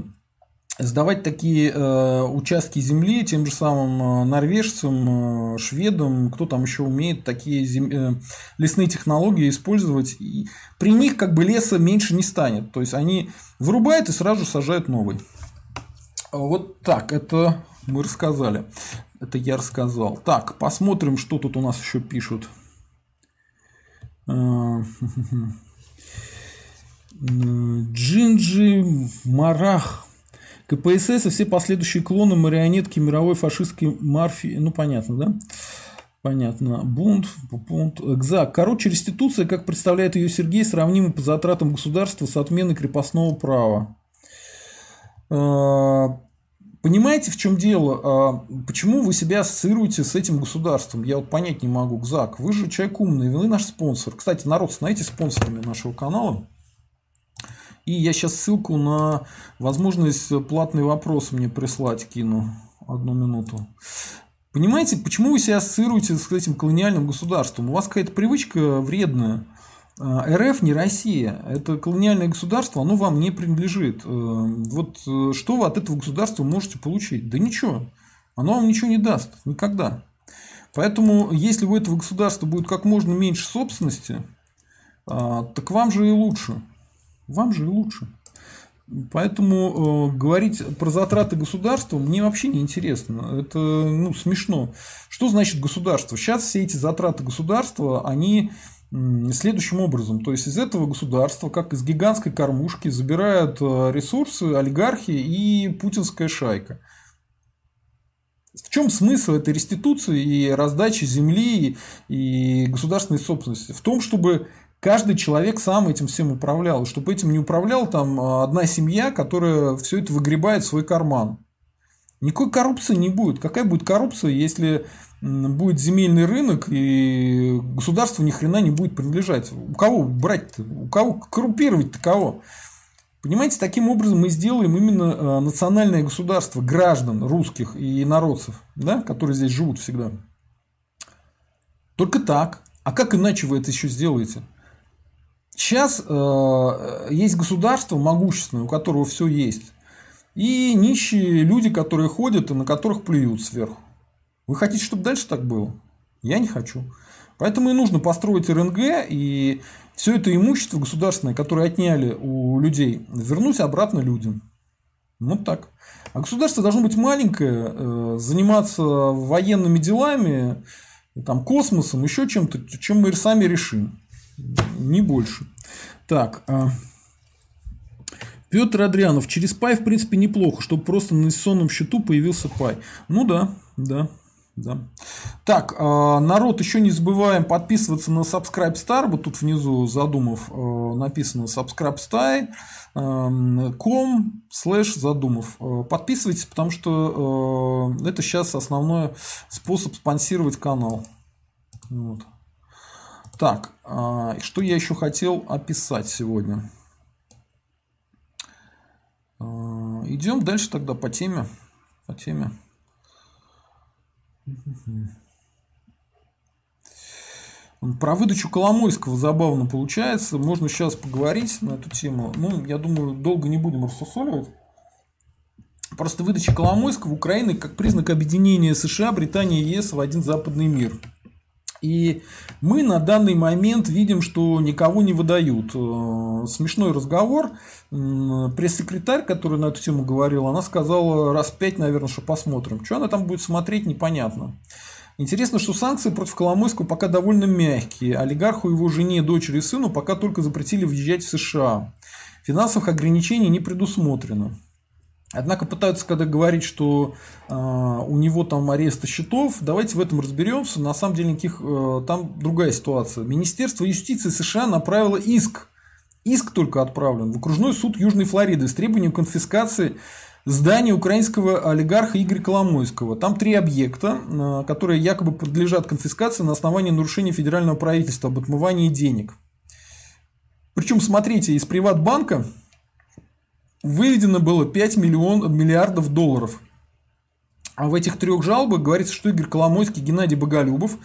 сдавать такие э, участки земли тем же самым норвежцам, шведам, кто там еще умеет такие зем... лесные технологии использовать. И при них как бы леса меньше не станет. То есть они вырубают и сразу сажают новый. Вот так, это мы рассказали. Это я рассказал. Так, посмотрим, что тут у нас еще пишут. А, Джинджи Марах. КПСС и все последующие клоны марионетки мировой фашистской мафии. Ну, понятно, да? Понятно. Бунт, бунт, экзак. Короче, реституция, как представляет ее Сергей, сравнима по затратам государства с отменой крепостного права. А, понимаете, в чем дело? А, почему вы себя ассоциируете с этим государством? Я вот понять не могу. Гзак, вы же человек умный, вы наш спонсор. Кстати, народ, знаете спонсорами нашего канала. И я сейчас ссылку на возможность платный вопрос мне прислать кину. Одну минуту. Понимаете, почему вы себя ассоциируете с этим колониальным государством? У вас какая-то привычка вредная. А, РФ не Россия, это колониальное государство, оно вам не принадлежит. Э, вот э, что вы от этого государства можете получить? Да ничего. Оно вам ничего не даст. Никогда. Поэтому, если у этого государства будет как можно меньше собственности, а, так вам же и лучше. Вам же и лучше. Поэтому э, говорить про затраты государства мне вообще не интересно. Это ну, смешно. Что значит государство? Сейчас все эти затраты государства, они следующим образом. То есть из этого государства, как из гигантской кормушки, забирают э, ресурсы олигархи и путинская шайка. В чем смысл этой реституции и раздачи земли и государственной собственности? В том, чтобы каждый человек сам этим всем управлял, чтобы этим не управлял там э, одна семья, которая все это выгребает в свой карман. Никакой коррупции не будет. Какая будет коррупция, если будет земельный рынок и государство ни хрена не будет принадлежать? У кого брать-то? У кого коррупировать-то кого? Понимаете, таким образом мы сделаем именно э, национальное государство граждан русских и народцев, да, которые здесь живут всегда. Только так. А как иначе вы это еще сделаете? Сейчас э, есть государство могущественное, у которого все есть. И нищие люди, которые ходят и на которых плюют сверху. Вы хотите, чтобы дальше так было? Я не хочу. Поэтому и нужно построить РНГ и все это имущество государственное, которое отняли у людей, вернуть обратно людям. Вот так. А государство должно быть маленькое, э, заниматься военными делами, там, космосом, еще чем-то, чем мы сами решим. Не больше. Так. А, Петр Адрианов. Через пай, в принципе, неплохо, чтобы просто на инвестиционном счету появился пай. Ну да, да. Да. Так, а, народ, еще не забываем подписываться на Subscribe Star. Вот тут внизу задумав а, написано Subscribe Star com слэш задумав. А, подписывайтесь, потому что это сейчас основной способ спонсировать канал. Вот. Так, что я еще хотел описать сегодня? Идем дальше тогда по теме. По теме. Про выдачу Коломойского забавно получается. Можно сейчас поговорить на эту тему. Ну, я думаю, долго не будем рассусоливать. Просто выдача Коломойского Украины как признак объединения США, Британии и ЕС в один западный мир. И мы на данный момент видим, что никого не выдают. Э, смешной разговор. Пресс-секретарь, который на эту тему говорил, она сказала раз пять, наверное, что посмотрим. Что она там будет смотреть, непонятно. Интересно, что санкции против Коломойского пока довольно мягкие. Олигарху, его жене, дочери и сыну пока только запретили въезжать в США. Финансовых ограничений не предусмотрено. Однако пытаются когда говорить, что э, у него там аресты счетов. Давайте в этом разберемся. На самом деле никаких э, там другая ситуация. Министерство юстиции США направило иск. Иск только отправлен в окружной суд Южной Флориды с требованием конфискации здания украинского олигарха Игоря Коломойского. Там три объекта, э, которые якобы подлежат конфискации на основании нарушения федерального правительства об отмывании денег. Причем, смотрите, из Приватбанка выведено было 5 миллион, миллиардов долларов. А в этих трех жалобах говорится, что Игорь Коломойский, Геннадий Боголюбов,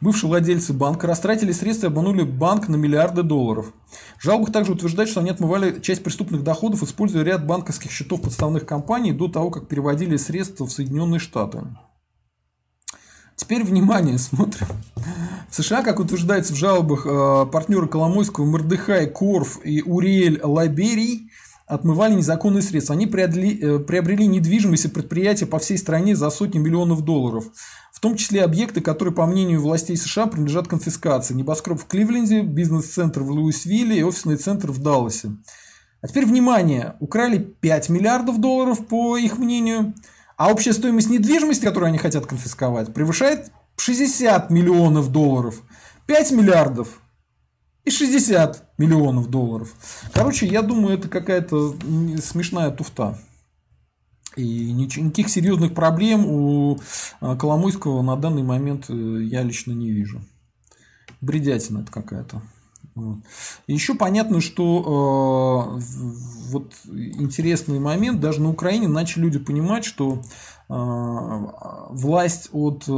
бывшие владельцы банка, растратили средства и обманули банк на миллиарды долларов. В жалобах также утверждают, что они отмывали часть преступных доходов, используя ряд банковских счетов подставных компаний до того, как переводили средства в Соединенные Штаты. Теперь внимание, смотрим. В США, как утверждается в жалобах э, партнеры Коломойского Мордыхай Корф и Уриэль Лайберий, отмывали незаконные средства. Они приобрели, э, приобрели недвижимость и предприятия по всей стране за сотни миллионов долларов. В том числе объекты, которые, по мнению властей США, принадлежат конфискации. Небоскреб в Кливленде, бизнес-центр в Луисвилле и офисный центр в Далласе. А теперь внимание, украли 5 миллиардов долларов, по их мнению, а общая стоимость недвижимости, которую они хотят конфисковать, превышает 60 миллионов долларов. 5 миллиардов и 60 миллионов долларов. Короче, я думаю, это какая-то смешная туфта. И никаких серьезных проблем у а, Коломойского на данный момент э, я лично не вижу. Бредятина это какая-то. Вот. Еще понятно, что э, вот интересный момент, даже на Украине начали люди понимать, что э, власть от, э,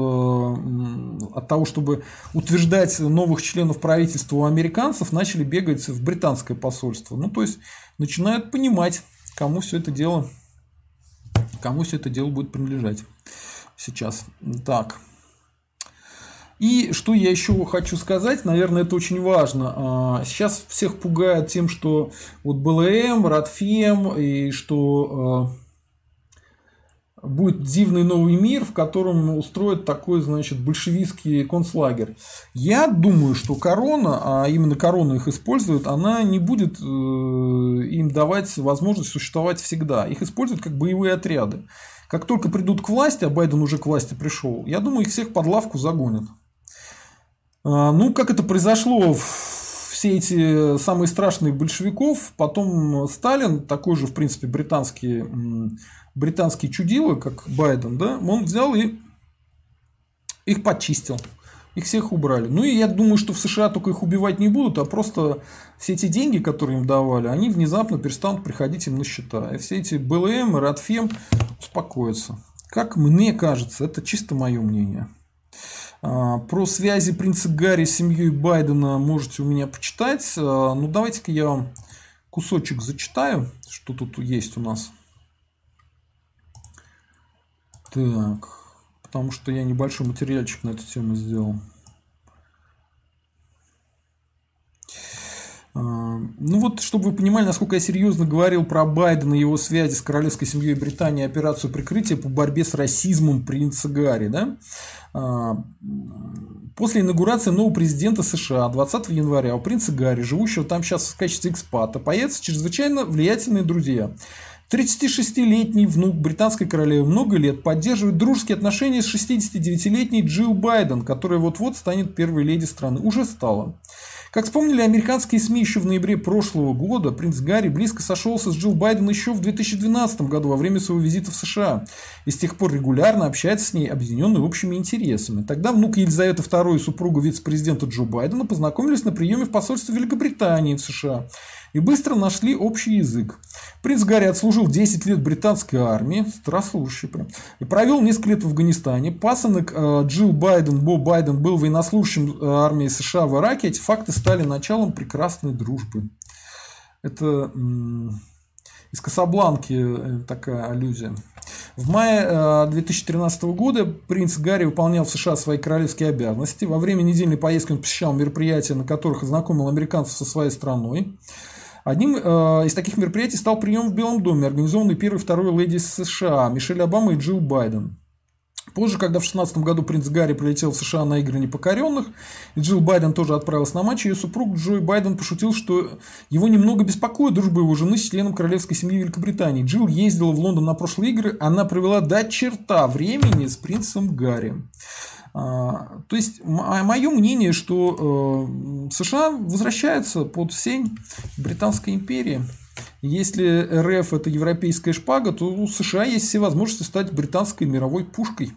от того, чтобы утверждать новых членов правительства у американцев, начали бегать в британское посольство. Ну, то есть начинают понимать, кому все это дело, кому все это дело будет принадлежать сейчас. Так. И что я еще хочу сказать, наверное, это очень важно. А, сейчас всех пугает тем, что вот БЛМ, Радфем, и что а, будет дивный новый мир, в котором устроят такой, значит, большевистский концлагерь. Я думаю, что корона, а именно корона их использует, она не будет э, им давать возможность существовать всегда. Их используют как боевые отряды. Как только придут к власти, а Байден уже к власти пришел, я думаю, их всех под лавку загонят. А, ну, как это произошло все эти самые страшные большевиков, потом Сталин, такой же, в принципе, британский, британский чудило, как Байден, да, он взял и их почистил. Их всех убрали. Ну и я думаю, что в США только их убивать не будут, а просто все эти деньги, которые им давали, они внезапно перестанут приходить им на счета. И все эти БЛМ и Радфем успокоятся. Как мне кажется, это чисто мое мнение. А, про связи принца Гарри с семьей Байдена можете у меня почитать. А, ну, давайте-ка я вам кусочек зачитаю, что тут есть у нас. Так, потому что я небольшой материальчик на эту тему сделал. А, ну вот, чтобы вы понимали, насколько я серьезно говорил про Байдена и его связи с королевской семьей Британии, операцию прикрытия по борьбе с расизмом принца Гарри, да? А, после инаугурации нового президента США 20 января у принца Гарри, живущего там сейчас в качестве экспата, появятся чрезвычайно влиятельные друзья. 36-летний внук британской королевы много лет поддерживает дружеские отношения с 69-летней Джилл Байден, которая вот-вот станет первой леди страны. Уже стала. Как вспомнили американские СМИ еще в ноябре прошлого года, принц Гарри близко сошелся с Джилл Байден еще в 2012 году во время своего визита в США и с тех пор регулярно общается с ней, объединенный общими интересами. Тогда внук Елизаветы II и супруга вице-президента Джо Байдена познакомились на приеме в посольстве Великобритании в США и быстро нашли общий язык. Принц Гарри отслужил 10 лет британской армии, старослужащий прям, и провел несколько лет в Афганистане. Пасынок э, Джилл Байден, Бо Байден был военнослужащим э, армии США в Ираке. Эти факты стали началом прекрасной дружбы. Это из Касабланки э, такая аллюзия. В мае 2013 года принц Гарри выполнял в США свои королевские обязанности. Во время недельной поездки он посещал мероприятия, на которых ознакомил американцев со своей страной. Одним из таких мероприятий стал прием в Белом доме, организованный первой и второй леди США Мишель Обама и Джилл Байден. Позже, когда в 2016 году принц Гарри прилетел в США на игры непокоренных, и Джилл Байден тоже отправился на матч, ее супруг Джой Байден пошутил, что его немного беспокоит дружба его жены с членом королевской семьи Великобритании. Джилл ездила в Лондон на прошлые игры, она провела до черта времени с принцем Гарри. А, то есть, мое мнение, что э, США возвращается под сень Британской империи. Если РФ это европейская шпага, то у США есть все возможности стать британской мировой пушкой.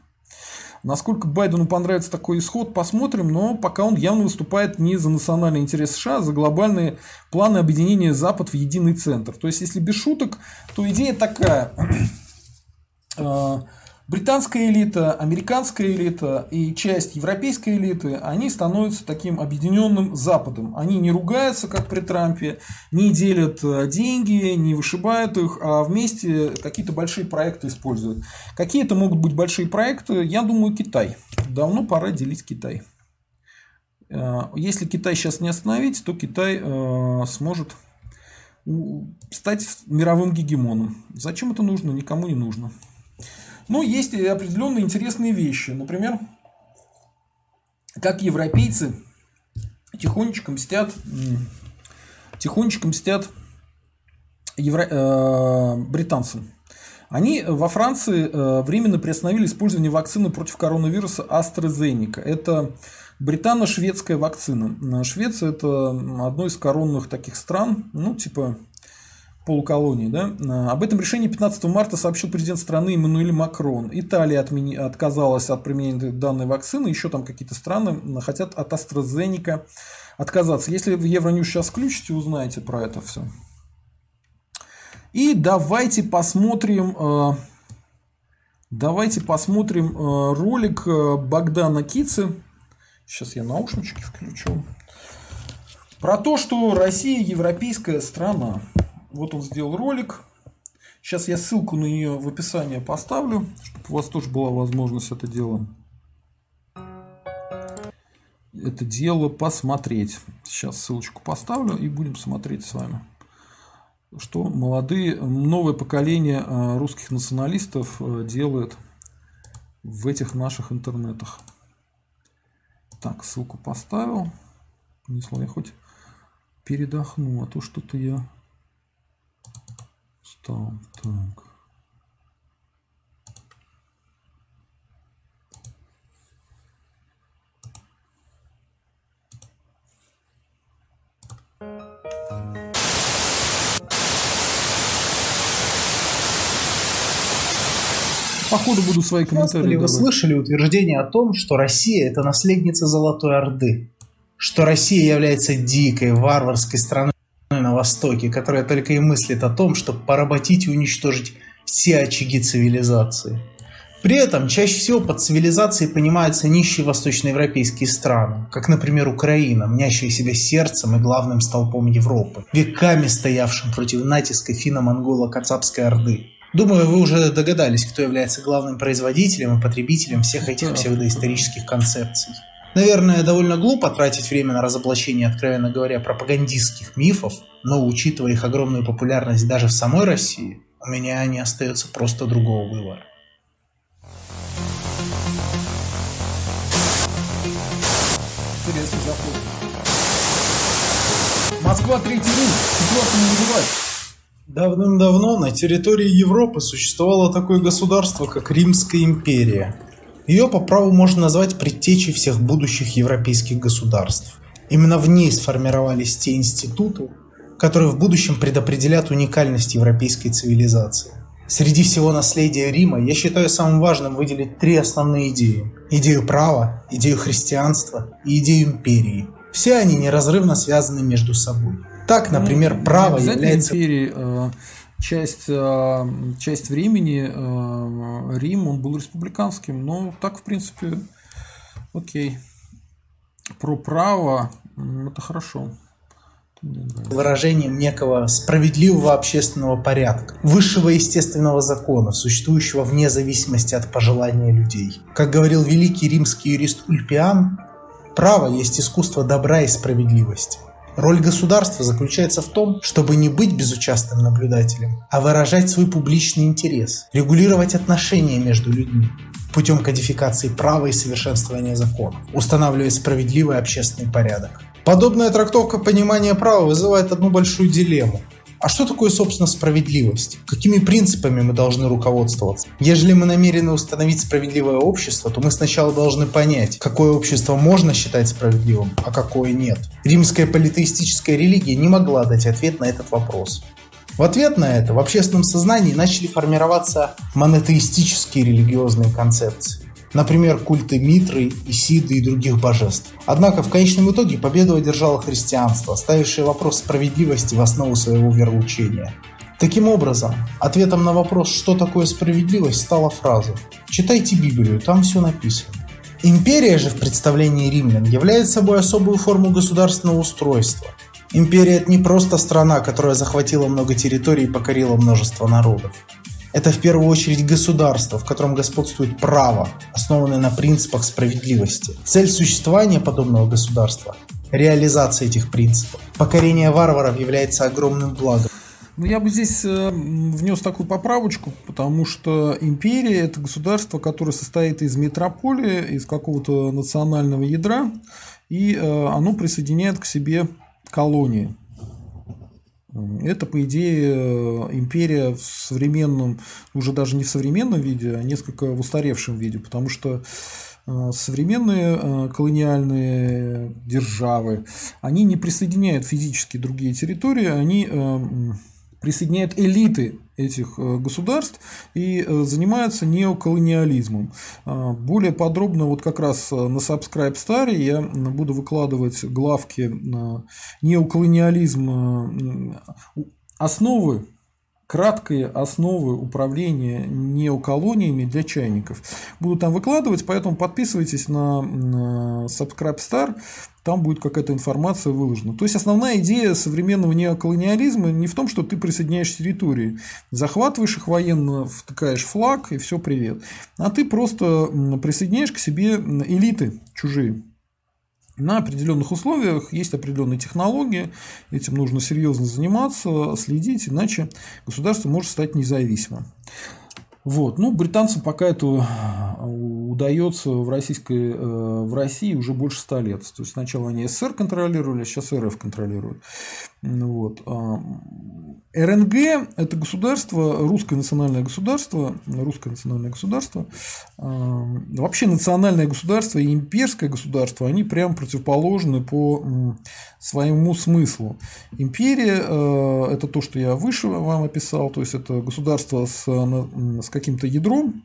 Насколько Байдену понравится такой исход, посмотрим, но пока он явно выступает не за национальный интерес США, а за глобальные планы объединения Запад в единый центр. То есть, если без шуток, то идея такая а, британская элита, американская элита и часть европейской элиты, они становятся таким объединенным Западом. Они не ругаются, как при Трампе, не делят э, деньги, не вышибают их, а вместе какие-то большие проекты используют. Какие это могут быть большие проекты? Я думаю, Китай. Давно пора делить Китай. Э, если Китай сейчас не остановить, то Китай э, сможет стать мировым гегемоном. Зачем это нужно? Никому не нужно. Но есть и определенные интересные вещи. Например, как европейцы тихонечко мстят, тихонечко мстят евро, э, британцам. Они во Франции э, временно приостановили использование вакцины против коронавируса AstraZeneca. Это британо-шведская вакцина. Швеция это одно из коронных таких стран, ну типа полуколонии. Да? А, об этом решении 15 марта сообщил президент страны Эммануэль Макрон. Италия отмени... отказалась от применения данной вакцины, еще там какие-то страны хотят от AstraZeneca отказаться. Если в Евроньюз сейчас включите, узнаете про это все. И давайте посмотрим, э, давайте посмотрим э, ролик э, Богдана Кицы. Сейчас я наушнички включу. Про то, что Россия европейская страна. Вот он сделал ролик. Сейчас я ссылку на нее в описании поставлю, чтобы у вас тоже была возможность это дело это дело посмотреть. Сейчас ссылочку поставлю и будем смотреть с вами. Что молодые, новое поколение э, русских националистов э, делает в этих наших интернетах. Так, ссылку поставил. Не я хоть передохну, а то что-то я стал. Так. Походу буду свои комментарии. Вы слышали утверждение о том, что Россия это наследница Золотой Орды? Что Россия является дикой, варварской страной Востоке, которая только и мыслит о том, чтобы поработить и уничтожить все очаги цивилизации. При этом чаще всего под цивилизацией понимаются нищие восточноевропейские страны, как, например, Украина, мнящая себя сердцем и главным столпом Европы, веками стоявшим против натиска финно-монголо-кацапской орды. Думаю, вы уже догадались, кто является главным производителем и потребителем всех этих псевдоисторических концепций. Наверное, довольно глупо тратить время на разоблачение, откровенно говоря, пропагандистских мифов, но учитывая их огромную популярность даже в самой России, у меня не остается просто другого выбора. Интересный заход. Москва, третий Рим. Четвертый не убивать. Давным-давно на территории Европы существовало такое государство, как Римская империя. Ее по праву можно назвать предтечей всех будущих европейских государств. Именно в ней сформировались те институты, которые в будущем предопределят уникальность европейской цивилизации. Среди всего наследия Рима я считаю самым важным выделить три основные идеи. Идею права, идею христианства и идею империи. Все они неразрывно связаны между собой. Так, например, право является... империи, э, часть, э, часть времени э, Рим, он был республиканским, но так, в принципе, окей. Про право это хорошо. выражением некого справедливого общественного порядка, высшего естественного закона, существующего вне зависимости от пожелания людей. Как говорил великий римский юрист Ульпиан, право есть искусство добра и справедливости. Роль государства заключается в том, чтобы не быть безучастным наблюдателем, а выражать свой публичный интерес, регулировать отношения между людьми путем кодификации права и совершенствования закона, устанавливая справедливый общественный порядок. Подобная трактовка понимания права вызывает одну большую дилемму. А что такое, собственно, справедливость? Какими принципами мы должны руководствоваться? Ежели мы намерены установить справедливое общество, то мы сначала должны понять, какое общество можно считать справедливым, а какое нет. Римская политеистическая религия не могла дать ответ на этот вопрос. В ответ на это в общественном сознании начали формироваться монотеистические религиозные концепции. Например, культы Митры, Исиды и других божеств. Однако в конечном итоге победу одержало христианство, ставившее вопрос справедливости в основу своего вероучения. Таким образом, ответом на вопрос, что такое справедливость, стала фраза «Читайте Библию, там все написано». Империя же в представлении римлян является собой особую форму государственного устройства. Империя – это не просто страна, которая захватила много территорий и покорила множество народов. Это в первую очередь государство, в котором господствует право, основанное на принципах справедливости. Цель существования подобного государства – реализация этих принципов. Покорение варваров является огромным благом. Ну, я бы здесь э, внес такую поправочку, потому что империя – это государство, которое состоит из метрополии, из какого-то национального ядра, и э, оно присоединяет к себе колонии. Это, по идее, империя в современном, уже даже не в современном виде, а несколько в устаревшем виде, потому что э, современные э, колониальные державы, они не присоединяют физически другие территории, они э, присоединяет элиты этих э, государств и э, занимаются неоколониализмом. А, более подробно вот как раз э, на Subscribe Star я буду выкладывать главки неоколониализм основы краткие основы управления неоколониями для чайников. Буду там выкладывать, поэтому подписывайтесь на Subscribe Star, там будет какая-то информация выложена. То есть основная идея современного неоколониализма не в том, что ты присоединяешь территории, захватываешь их военно, втыкаешь флаг и все привет, а ты просто присоединяешь к себе элиты чужие. На определенных условиях есть определенные технологии, этим нужно серьезно заниматься, следить, иначе государство может стать независимым. Вот. Ну, британцам пока это э, удается в, российской, э, в России уже больше ста лет. То есть сначала они СССР контролировали, а сейчас РФ контролируют. Вот. А, РНГ – это государство, русское национальное государство, русское национальное государство, а, вообще национальное государство и имперское государство, они прям противоположны по своему смыслу. Империя э, – это то, что я выше вам описал, то есть это государство с, с каким-то ядром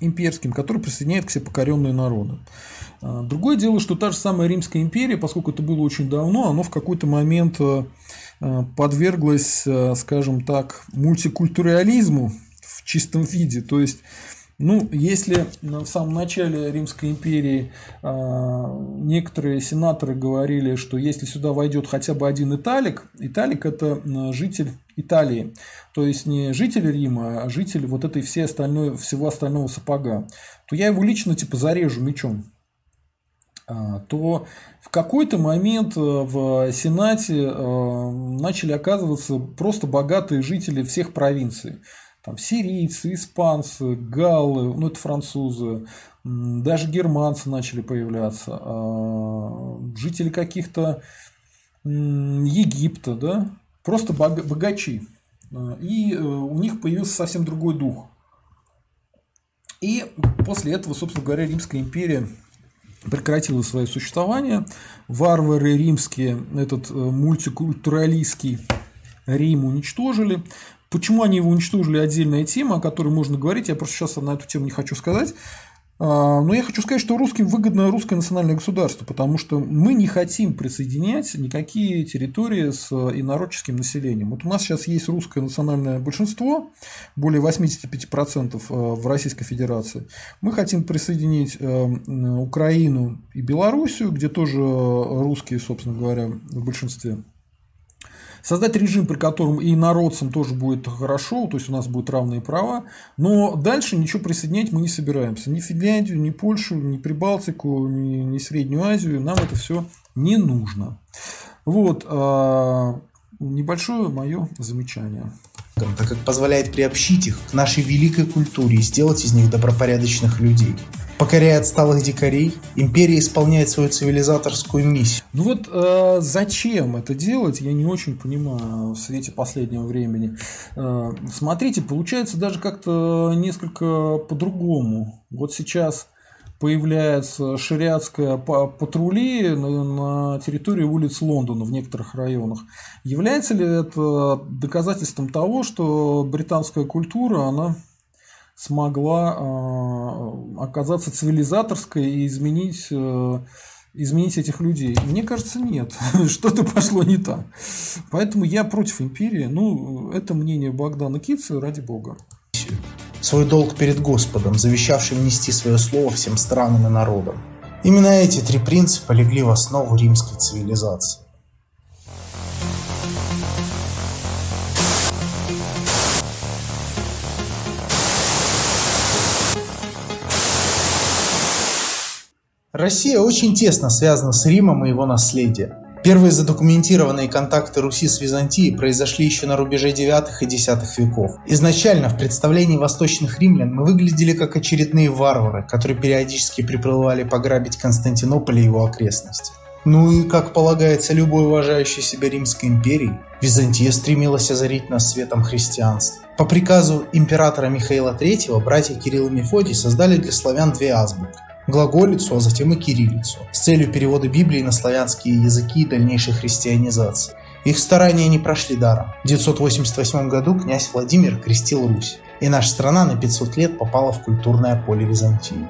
имперским, который присоединяет к себе покоренные народы. А, другое дело, что та же самая Римская империя, поскольку это было очень давно, оно в какой-то момент э, подверглось, э, скажем так, мультикультурализму в чистом виде. То есть ну, если в самом начале Римской империи некоторые сенаторы говорили, что если сюда войдет хотя бы один италик, италик это житель Италии, то есть не житель Рима, а житель вот этой всей остальной, всего остального сапога, то я его лично типа зарежу мечом. То в какой-то момент в Сенате начали оказываться просто богатые жители всех провинций. Там сирийцы, испанцы, галлы, ну это французы, даже германцы начали появляться, а, жители каких-то Египта, да, просто богачи. А, и э, у них появился совсем другой дух. И после этого, собственно говоря, Римская империя прекратила свое существование. Варвары римские, этот э, мультикультуралистский Рим уничтожили. Почему они его уничтожили, отдельная тема, о которой можно говорить. Я просто сейчас на эту тему не хочу сказать. А, но я хочу сказать, что русским выгодно русское национальное государство, потому что мы не хотим присоединять никакие территории с инородческим населением. Вот у нас сейчас есть русское национальное большинство, более 85% э, в Российской Федерации. Мы хотим присоединить э, Украину и Белоруссию, где тоже русские, собственно говоря, в большинстве. Создать режим, при котором и народцам тоже будет хорошо, то есть у нас будут равные права, но дальше ничего присоединять мы не собираемся. Ни Финляндию, ни Польшу, ни Прибалтику, ни, ни Среднюю Азию, нам это все не нужно. Вот, а, небольшое мое замечание так как позволяет приобщить их к нашей великой культуре и сделать из них добропорядочных людей. Покоряя отсталых дикарей, империя исполняет свою цивилизаторскую миссию. Ну вот э, зачем это делать, я не очень понимаю в свете последнего времени. Э, смотрите, получается даже как-то несколько по-другому. Вот сейчас появляется шариатская патрули на, на территории улиц Лондона в некоторых районах. Является ли это доказательством того, что британская культура, она смогла э, оказаться цивилизаторской и изменить, э, изменить этих людей? Мне кажется, нет. Что-то пошло не так. Поэтому я против империи. Ну, это мнение Богдана Кица, ради бога свой долг перед Господом, завещавшим нести свое слово всем странам и народам. Именно эти три принципа легли в основу римской цивилизации. Россия очень тесно связана с Римом и его наследием. Первые задокументированные контакты Руси с Византией произошли еще на рубеже 9 и 10 веков. Изначально в представлении восточных римлян мы выглядели как очередные варвары, которые периодически приплывали пограбить Константинополь и его окрестности. Ну и, как полагается любой уважающей себя Римской империи, Византия стремилась озарить нас светом христианства. По приказу императора Михаила III братья Кирилл и Мефодий создали для славян две азбуки глаголицу, а затем и кириллицу, с целью перевода Библии на славянские языки и дальнейшей христианизации. Их старания не прошли даром. В 988 году князь Владимир крестил Русь, и наша страна на 500 лет попала в культурное поле Византии.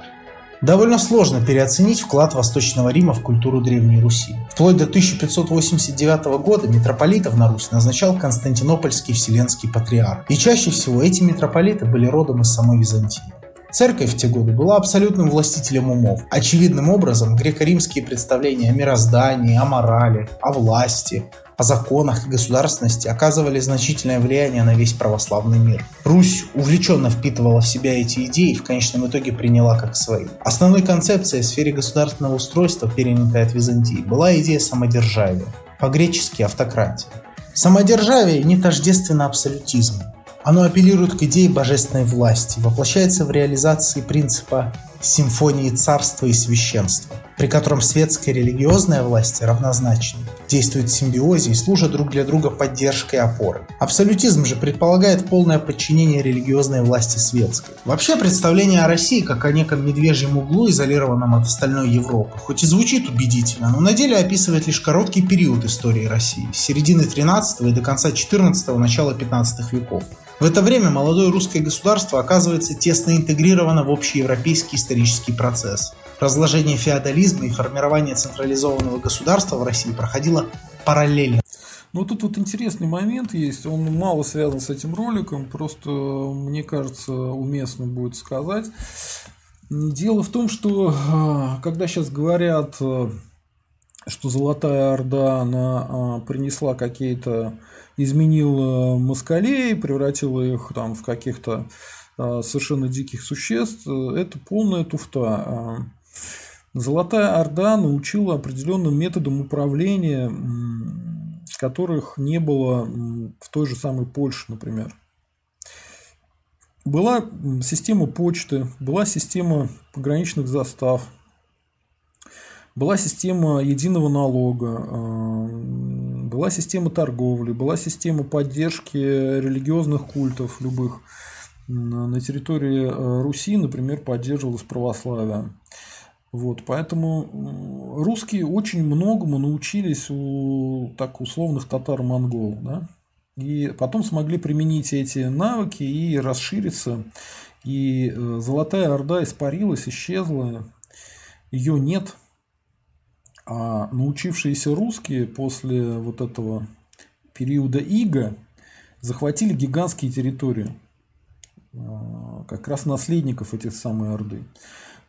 Довольно сложно переоценить вклад Восточного Рима в культуру Древней Руси. Вплоть до 1589 года митрополитов на Русь назначал Константинопольский Вселенский Патриарх. И чаще всего эти митрополиты были родом из самой Византии. Церковь в те годы была абсолютным властителем умов. Очевидным образом греко-римские представления о мироздании, о морали, о власти, о законах и государственности оказывали значительное влияние на весь православный мир. Русь увлеченно впитывала в себя эти идеи и в конечном итоге приняла как свои. Основной концепцией в сфере государственного устройства, перенятой от Византии, была идея самодержавия, по-гречески автократия. Самодержавие не тождественно абсолютизму. Оно апеллирует к идее божественной власти, воплощается в реализации принципа симфонии царства и священства, при котором светская и религиозная власти равнозначны, действуют в симбиозе и служат друг для друга поддержкой и опорой. Абсолютизм же предполагает полное подчинение религиозной власти светской. Вообще представление о России как о неком медвежьем углу, изолированном от остальной Европы, хоть и звучит убедительно, но на деле описывает лишь короткий период истории России, с середины 13 и до конца 14 начала 15 веков. В это время молодое русское государство оказывается тесно интегрировано в общий европейский исторический процесс. Разложение феодализма и формирование централизованного государства в России проходило параллельно. Ну, тут вот интересный момент есть, он мало связан с этим роликом, просто, мне кажется, уместно будет сказать. Дело в том, что а, когда сейчас говорят, а, что Золотая Орда, она а, принесла какие-то изменил москалей, превратил их там в каких-то а, совершенно диких существ, это полная туфта. А, Золотая Орда научила определенным методам управления, которых не было в той же самой Польше, например. Была система почты, была система пограничных застав, была система единого налога, была система торговли, была система поддержки религиозных культов любых. На территории э, Руси, например, поддерживалось православие. Вот, поэтому русские очень многому научились у так условных татар-монгол. Да? И потом смогли применить эти навыки и расшириться. И э, Золотая Орда испарилась, исчезла. Ее нет а научившиеся русские после вот этого периода Ига захватили гигантские территории, а, как раз наследников этих самой Орды.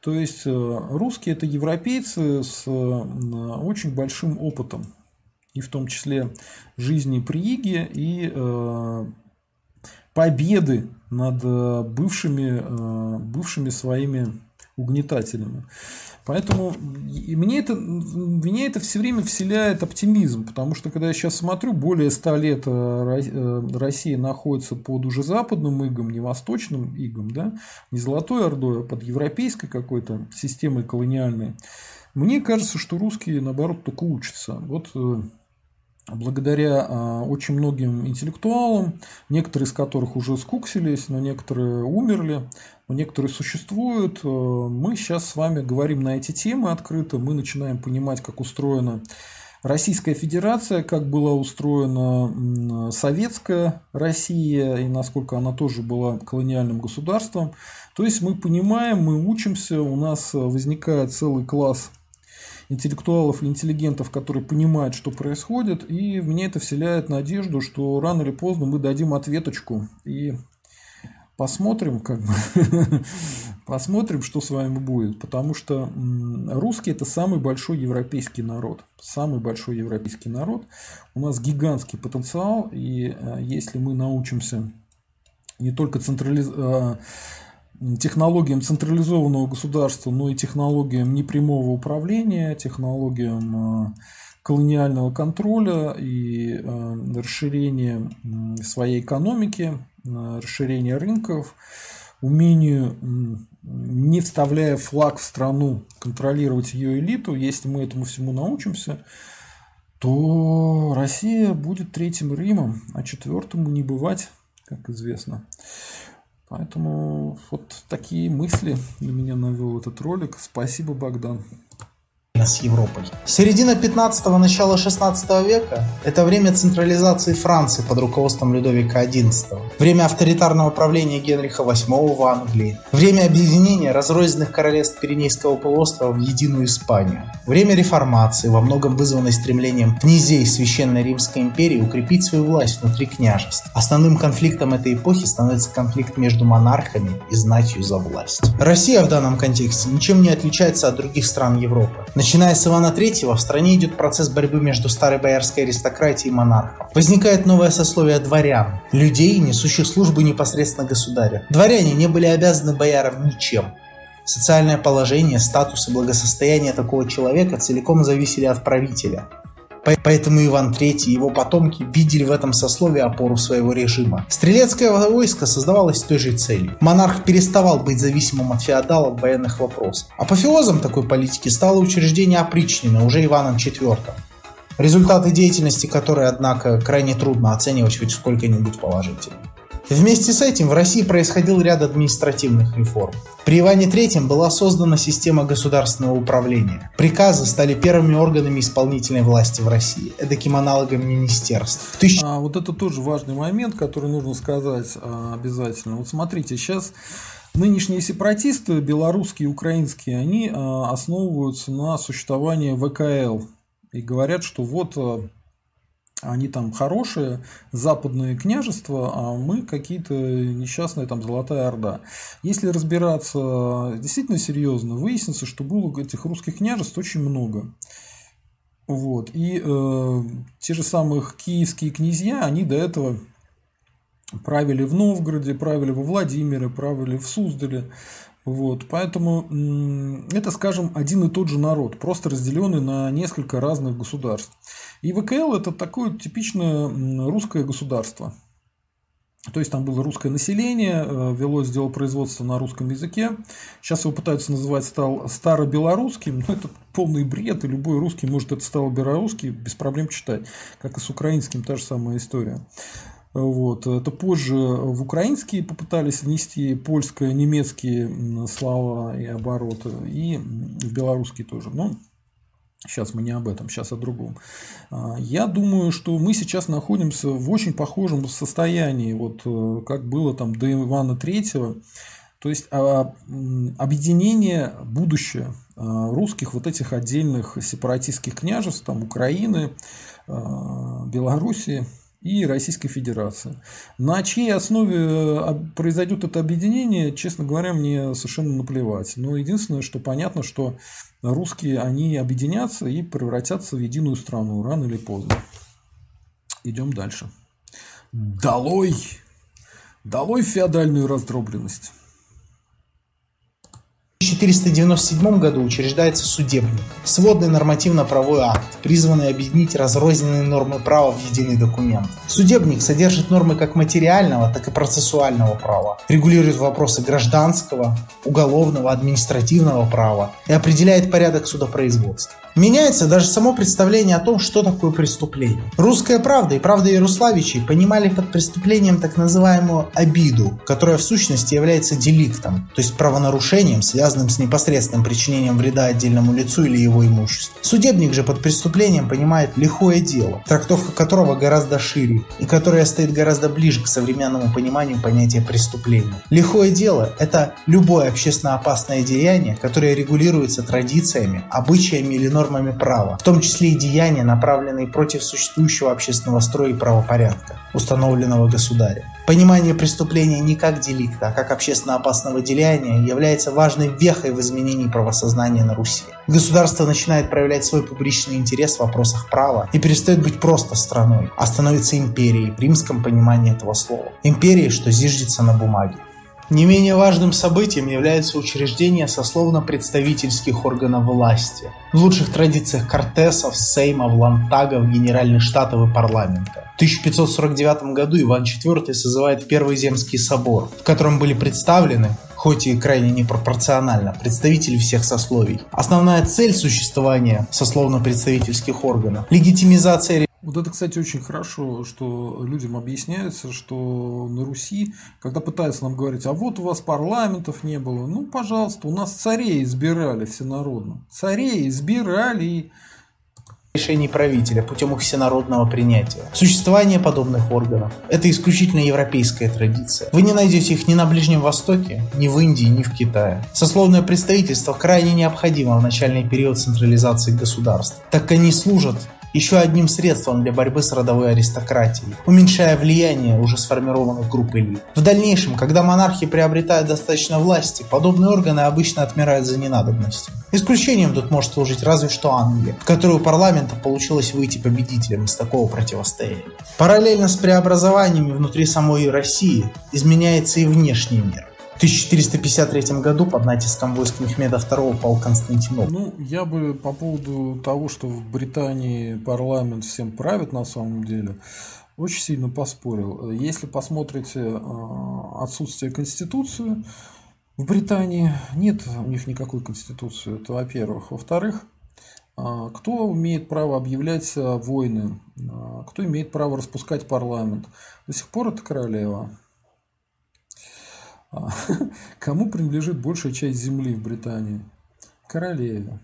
То есть э, русские это европейцы с очень большим опытом. и в том числе жизни при Иге и э, победы над э, бывшими, э, бывшими своими угнетателями. Поэтому и мне это, меня это все время вселяет оптимизм, потому что когда я сейчас смотрю, более ста лет э, Россия находится под уже западным игом, не восточным игом, да, не золотой ордой, а под европейской какой-то системой колониальной. Мне кажется, что русские, наоборот, только учатся. Вот благодаря а, очень многим интеллектуалам, некоторые из которых уже скуксились, но некоторые умерли, но некоторые существуют. Э, мы сейчас с вами говорим на эти темы открыто, мы начинаем понимать, как устроена Российская Федерация, как была устроена Советская Россия и насколько она тоже была колониальным государством. То есть мы понимаем, мы учимся, у нас возникает целый класс интеллектуалов и интеллигентов, которые понимают, что происходит, и мне это вселяет надежду, что рано или поздно мы дадим ответочку. И посмотрим, как бы, посмотрим, что с вами будет, потому что русский это самый большой европейский народ, самый большой европейский народ, у нас гигантский потенциал, и э, если мы научимся не только централизовать технологиям централизованного государства, но и технологиям непрямого управления, технологиям э, колониального контроля и э, расширения своей экономики, э, расширения рынков, умению, не вставляя флаг в страну, контролировать ее элиту, если мы этому всему научимся, то Россия будет третьим Римом, а четвертому не бывать, как известно. Поэтому вот такие мысли на меня навел этот ролик. Спасибо, Богдан с Европой. Середина 15-го, начало 16 века – это время централизации Франции под руководством Людовика XI, время авторитарного правления Генриха VIII в Англии, время объединения разрозненных королевств Пиренейского полуострова в единую Испанию, время реформации, во многом вызванной стремлением князей Священной Римской империи укрепить свою власть внутри княжеств. Основным конфликтом этой эпохи становится конфликт между монархами и знатью за власть. Россия в данном контексте ничем не отличается от других стран Европы. Начиная с Ивана III в стране идет процесс борьбы между старой боярской аристократией и монархом. Возникает новое сословие дворян, людей, несущих службу непосредственно государю. Дворяне не были обязаны боярам ничем. Социальное положение, статус и благосостояние такого человека целиком зависели от правителя. Поэтому Иван III и его потомки видели в этом сословии опору своего режима. Стрелецкое войско создавалось с той же целью. Монарх переставал быть зависимым от феодалов в военных вопросах. Апофеозом такой политики стало учреждение опричнины уже Иваном IV. Результаты деятельности которой, однако, крайне трудно оценивать хоть сколько-нибудь положительно. Вместе с этим в России происходил ряд административных реформ. При Иване III была создана система государственного управления. Приказы стали первыми органами исполнительной власти в России, эдаким аналогом министерств. Тысяч... А, вот это тоже важный момент, который нужно сказать а, обязательно. Вот смотрите, сейчас Нынешние сепаратисты, белорусские и украинские, они а, основываются на существовании ВКЛ и говорят, что вот а, они там хорошие, западные княжества, а мы какие-то несчастные там Золотая Орда. Если разбираться действительно серьезно, выяснится, что было этих русских княжеств очень много. Вот. И э, те же самые киевские князья, они до этого правили в Новгороде, правили во Владимире, правили в Суздале. Вот, поэтому это, скажем, один и тот же народ, просто разделенный на несколько разных государств. И ВКЛ это такое типичное русское государство. То есть там было русское население, э, велось дело производства на русском языке. Сейчас его пытаются называть стал старобелорусским, но это полный бред, и любой русский может это старобелорусский без проблем читать, как и с украинским та же самая история. Вот. Это позже в украинские попытались внести польско-немецкие слова и обороты, и в белорусские тоже. Но сейчас мы не об этом, сейчас о другом. А, я думаю, что мы сейчас находимся в очень похожем состоянии, вот э, как было там до Ивана Третьего. То есть а, объединение, будущее а, русских вот этих отдельных сепаратистских княжеств, там Украины, Белоруссии, и Российской Федерации. На чьей основе э, произойдет это объединение, честно говоря, мне совершенно наплевать. Но единственное, что понятно, что русские, они объединятся и превратятся в единую страну рано или поздно. Идем дальше. Долой! Долой феодальную раздробленность. 1497 году учреждается судебник, сводный нормативно-правовой акт, призванный объединить разрозненные нормы права в единый документ. Судебник содержит нормы как материального, так и процессуального права, регулирует вопросы гражданского, уголовного, административного права и определяет порядок судопроизводства. Меняется даже само представление о том, что такое преступление. Русская правда и правда Ярославичей понимали под преступлением так называемую обиду, которая в сущности является деликтом, то есть правонарушением, связанным с непосредственным причинением вреда отдельному лицу или его имуществу. Судебник же под преступлением понимает лихое дело, трактовка которого гораздо шире и которое стоит гораздо ближе к современному пониманию понятия преступления. Лихое дело – это любое общественно опасное деяние, которое регулируется традициями, обычаями или нормами нормами права, в том числе и деяния, направленные против существующего общественного строя и правопорядка, установленного государем. Понимание преступления не как деликта, а как общественно опасного деяния является важной вехой в изменении правосознания на Руси. Государство начинает проявлять свой публичный интерес в вопросах права и перестает быть просто страной, а становится империей в римском понимании этого слова. Империей, что зиждется на бумаге. Не менее важным событием является учреждение сословно-представительских органов власти. В лучших традициях Кортесов, Сеймов, Лантагов, Генеральных Штатов и парламента. В 1549 году Иван IV созывает Первый Земский собор, в котором были представлены хоть и крайне непропорционально, представители всех сословий. Основная цель существования сословно-представительских органов – легитимизация вот это, кстати, очень хорошо, что людям объясняется, что на Руси, когда пытаются нам говорить, а вот у вас парламентов не было, ну, пожалуйста, у нас царей избирали всенародно. Царей избирали решений правителя путем их всенародного принятия. Существование подобных органов – это исключительно европейская традиция. Вы не найдете их ни на Ближнем Востоке, ни в Индии, ни в Китае. Сословное представительство крайне необходимо в начальный период централизации государств, так как они служат еще одним средством для борьбы с родовой аристократией, уменьшая влияние уже сформированных групп элит. В дальнейшем, когда монархи приобретают достаточно власти, подобные органы обычно отмирают за ненадобностью. Исключением тут может служить разве что Англия, в которой у парламента получилось выйти победителем из такого противостояния. Параллельно с преобразованиями внутри самой России изменяется и внешний мир. В 1453 году под натиском войск Мехмеда II пал Константинополь. Ну, я бы по поводу того, что в Британии парламент всем правит на самом деле, очень сильно поспорил. Если посмотрите э, отсутствие конституции в Британии, нет у них никакой конституции, это во-первых. Во-вторых, э, кто имеет право объявлять войны, э, кто имеет право распускать парламент. До сих пор это королева. А, кому принадлежит большая часть земли в Британии? Королеве.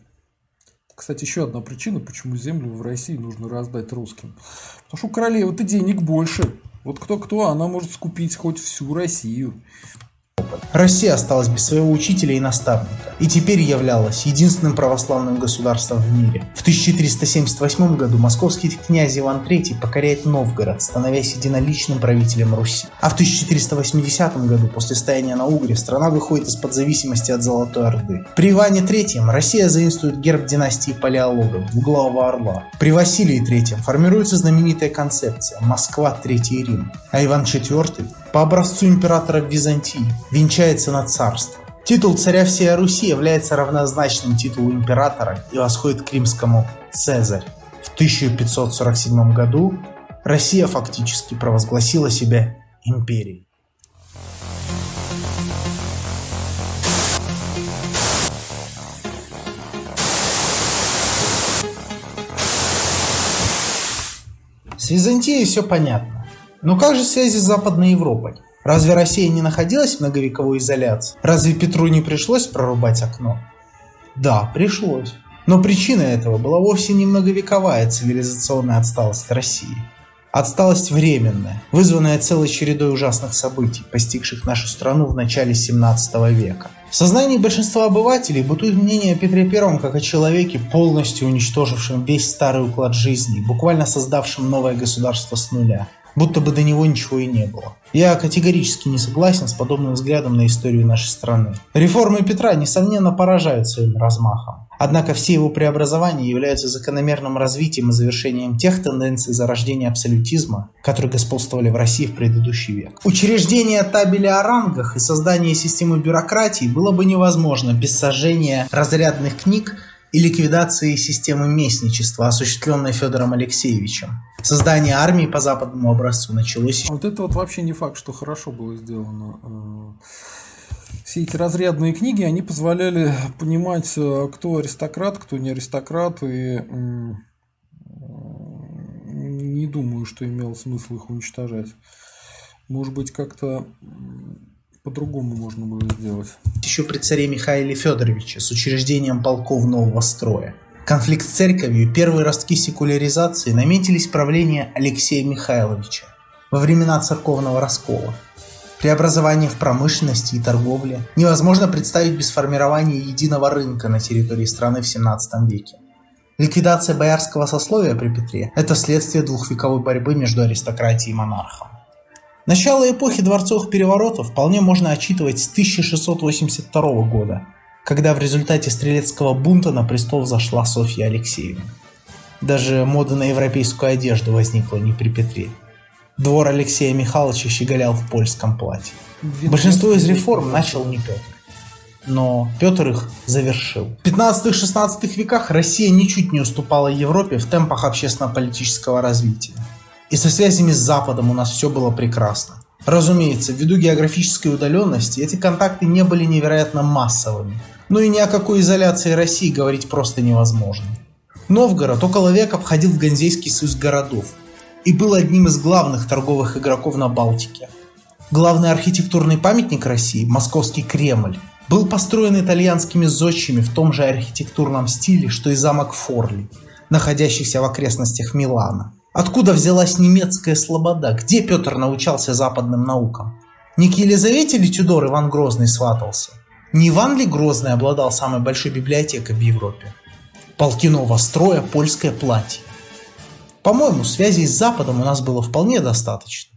Кстати, еще одна причина, почему землю в России нужно раздать русским. Потому что у королевы-то денег больше. Вот кто-кто, она может скупить хоть всю Россию. Россия осталась без своего учителя и наставника, и теперь являлась единственным православным государством в мире. В 1378 году московский князь Иван III покоряет Новгород, становясь единоличным правителем Руси. А в 1480 году, после стояния на Угре, страна выходит из-под зависимости от Золотой Орды. При Иване III Россия заимствует герб династии Палеологов, двуглавого орла. При Василии III формируется знаменитая концепция «Москва, Третий Рим», а Иван IV по образцу императора Византии, венчается на царство. Титул царя всей Руси является равнозначным титулу императора и восходит к римскому «Цезарь». В 1547 году Россия фактически провозгласила себя империей. С Византией все понятно. Но как же связи с Западной Европой? Разве Россия не находилась в многовековой изоляции? Разве Петру не пришлось прорубать окно? Да, пришлось. Но причина этого была вовсе не многовековая цивилизационная отсталость России. Отсталость временная, вызванная целой чередой ужасных событий, постигших нашу страну в начале 17 века. В сознании большинства обывателей бытует мнение о Петре Первом как о человеке, полностью уничтожившем весь старый уклад жизни, буквально создавшем новое государство с нуля. Будто бы до него ничего и не было. Я категорически не согласен с подобным взглядом на историю нашей страны. Реформы Петра, несомненно, поражают своим размахом. Однако все его преобразования являются закономерным развитием и завершением тех тенденций зарождения абсолютизма, которые господствовали в России в предыдущий век. Учреждение табеля о рангах и создание системы бюрократии было бы невозможно без сожжения разрядных книг и ликвидации системы местничества, осуществленной Федором Алексеевичем. Создание армии по западному образцу началось... Вот это вот вообще не факт, что хорошо было сделано. Э, все эти разрядные книги, они позволяли понимать, э, кто аристократ, кто не аристократ, и не думаю, что имело смысл их уничтожать. Может быть, как-то по-другому можно было сделать. Еще при царе Михаиле Федоровиче с учреждением полков нового строя. Конфликт с церковью, первые ростки секуляризации наметились правление Алексея Михайловича во времена церковного раскола. Преобразование в промышленности и торговле невозможно представить без формирования единого рынка на территории страны в 17 веке. Ликвидация боярского сословия при Петре – это следствие двухвековой борьбы между аристократией и монархом. Начало эпохи дворцовых переворотов вполне можно отчитывать с 1682 года, когда в результате стрелецкого бунта на престол зашла Софья Алексеевна. Даже мода на европейскую одежду возникла не при Петре. Двор Алексея Михайловича щеголял в польском платье. Большинство из реформ начал не Петр. Но Петр их завершил. В 15-16 веках Россия ничуть не уступала Европе в темпах общественно-политического развития. И со связями с Западом у нас все было прекрасно. Разумеется, ввиду географической удаленности эти контакты не были невероятно массовыми. Но и ни о какой изоляции России говорить просто невозможно. Новгород около века входил в Ганзейский союз городов и был одним из главных торговых игроков на Балтике. Главный архитектурный памятник России, Московский Кремль, был построен итальянскими зодчими в том же архитектурном стиле, что и замок Форли, находящийся в окрестностях Милана. Откуда взялась немецкая слобода? Где Петр научался западным наукам? Не к Елизавете ли Тюдор Иван Грозный сватался? Не Иван ли Грозный обладал самой большой библиотекой в Европе? Полки нового строя, польское платье. По-моему, связей с Западом у нас было вполне достаточно.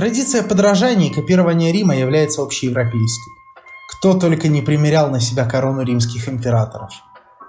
Традиция подражания и копирования Рима является общеевропейской. Кто только не примерял на себя корону римских императоров.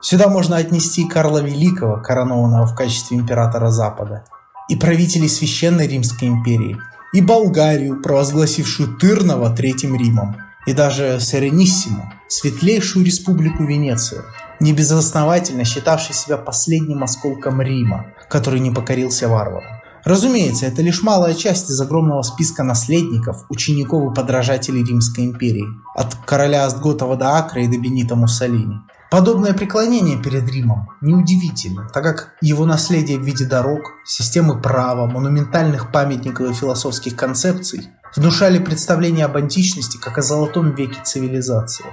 Сюда можно отнести Карла Великого, коронованного в качестве императора Запада, и правителей Священной Римской империи, и Болгарию, провозгласившую Тырного Третьим Римом, и даже Серениссиму, светлейшую республику Венецию, небезосновательно считавший себя последним осколком Рима, который не покорился варварам. Разумеется, это лишь малая часть из огромного списка наследников, учеников и подражателей Римской империи, от короля Астготова до Акра и до Бенита Муссолини. Подобное преклонение перед Римом неудивительно, так как его наследие в виде дорог, системы права, монументальных памятников и философских концепций внушали представление об античности как о золотом веке цивилизации.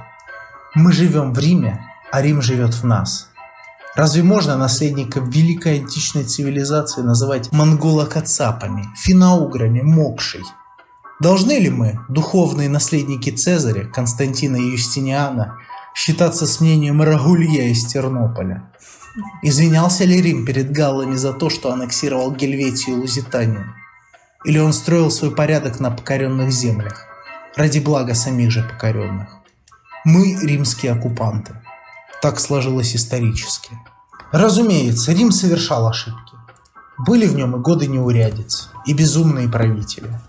Мы живем в Риме, а Рим живет в нас. Разве можно наследников великой античной цивилизации называть монголо-кацапами, финоуграми, мокшей? Должны ли мы, духовные наследники Цезаря, Константина и Юстиниана, считаться с мнением Рагулья из Тернополя? Извинялся ли Рим перед галлами за то, что аннексировал Гельветию и Лузитанию? Или он строил свой порядок на покоренных землях, ради блага самих же покоренных? Мы римские оккупанты. Так сложилось исторически. Разумеется, Рим совершал ошибки. Были в нем и годы неурядиц, и безумные правители.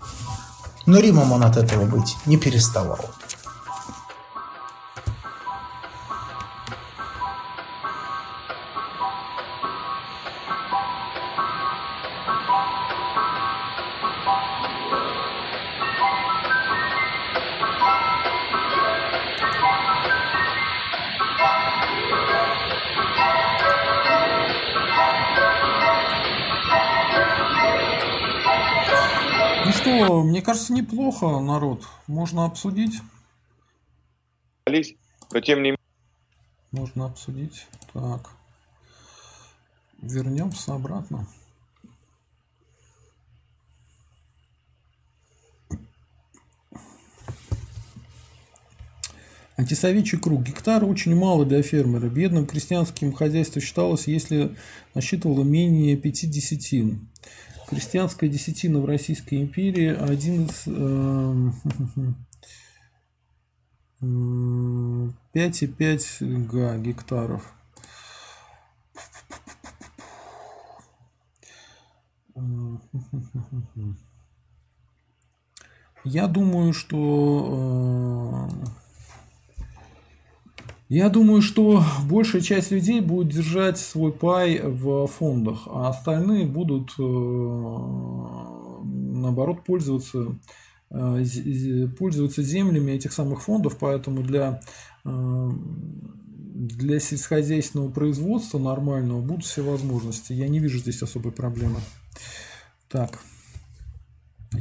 Но Римом он от этого быть не переставал. Мне кажется, неплохо, народ. Можно обсудить. Но тем не Можно обсудить. Так. Вернемся обратно. Антисоветчий круг. Гектара очень мало для фермера. Бедным крестьянским хозяйством считалось, если насчитывало менее 5 десятин. Крестьянская десятина в Российской империи один из... Э, 5,5 га гектаров. Я думаю, что э, я думаю, что большая часть людей будет держать свой пай в фондах, а остальные будут э, наоборот пользоваться э, пользоваться землями этих самых фондов, поэтому для для сельскохозяйственного производства нормального будут все возможности. Я не вижу здесь особой проблемы. Так.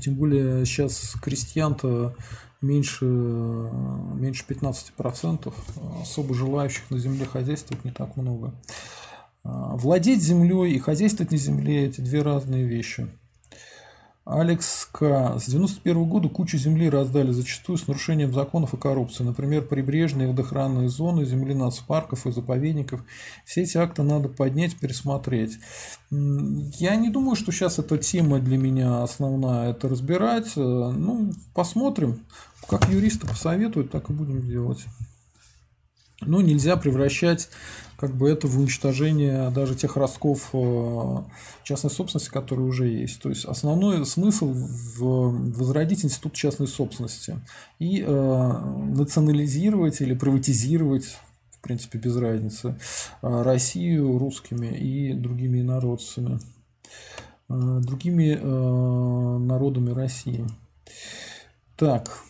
Тем более сейчас крестьян-то меньше, меньше 15%. Особо желающих на земле хозяйствовать не так много. Владеть землей и хозяйствовать на земле – это две разные вещи. Алекс К. С 91 года кучу земли раздали, зачастую с нарушением законов и коррупции. Например, прибрежные и водоохранные зоны, земли нацпарков и заповедников. Все эти акты надо поднять, пересмотреть. Я не думаю, что сейчас эта тема для меня основная, это разбирать. Ну, посмотрим. Как юристы посоветуют, так и будем делать. Но нельзя превращать как бы это в уничтожение даже тех ростков э, частной собственности, которые уже есть. То есть основной смысл в возродить институт частной собственности и э, национализировать или приватизировать в принципе, без разницы, э, Россию русскими и другими народцами, другими народами России. Так,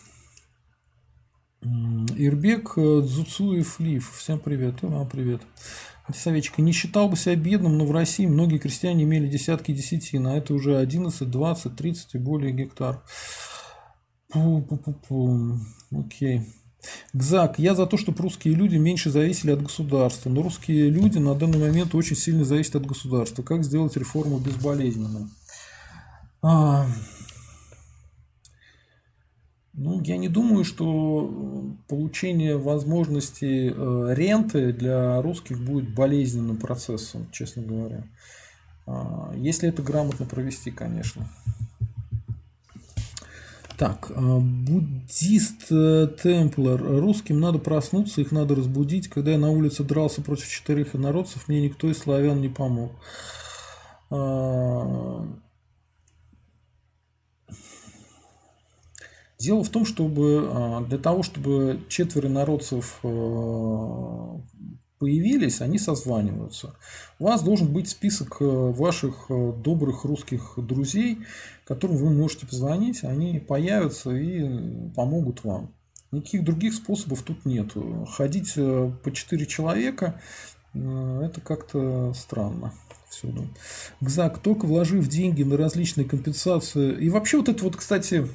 Ирбек э, Дзуцуев Лив. Всем привет. И вам привет. Антисоветчик. Не считал бы себя бедным, но в России многие крестьяне имели десятки десятин, а это уже 11, 20, 30 и более гектар. Пу-пу-пу-пу. Окей. Гзак, я за то, чтобы русские люди меньше зависели от государства, но русские люди на данный момент очень сильно зависят от государства. Как сделать реформу безболезненно? А, ну, я не думаю, что э, получение возможности э, ренты для русских будет болезненным процессом, честно говоря. А, если это грамотно провести, конечно. Так, а, буддист э, Темплар. Русским надо проснуться, их надо разбудить. Когда я на улице дрался против четырех инородцев, мне никто из славян не помог. Дело в том, чтобы а, для того, чтобы четверо народцев э, появились, они созваниваются. У вас должен быть список э, ваших э, добрых русских друзей, которым вы можете позвонить, они появятся и помогут вам. Никаких других способов тут нет. Ходить по четыре человека – это как-то странно всюду. Гзак, только вложив деньги на различные компенсации. И вообще вот это вот, кстати,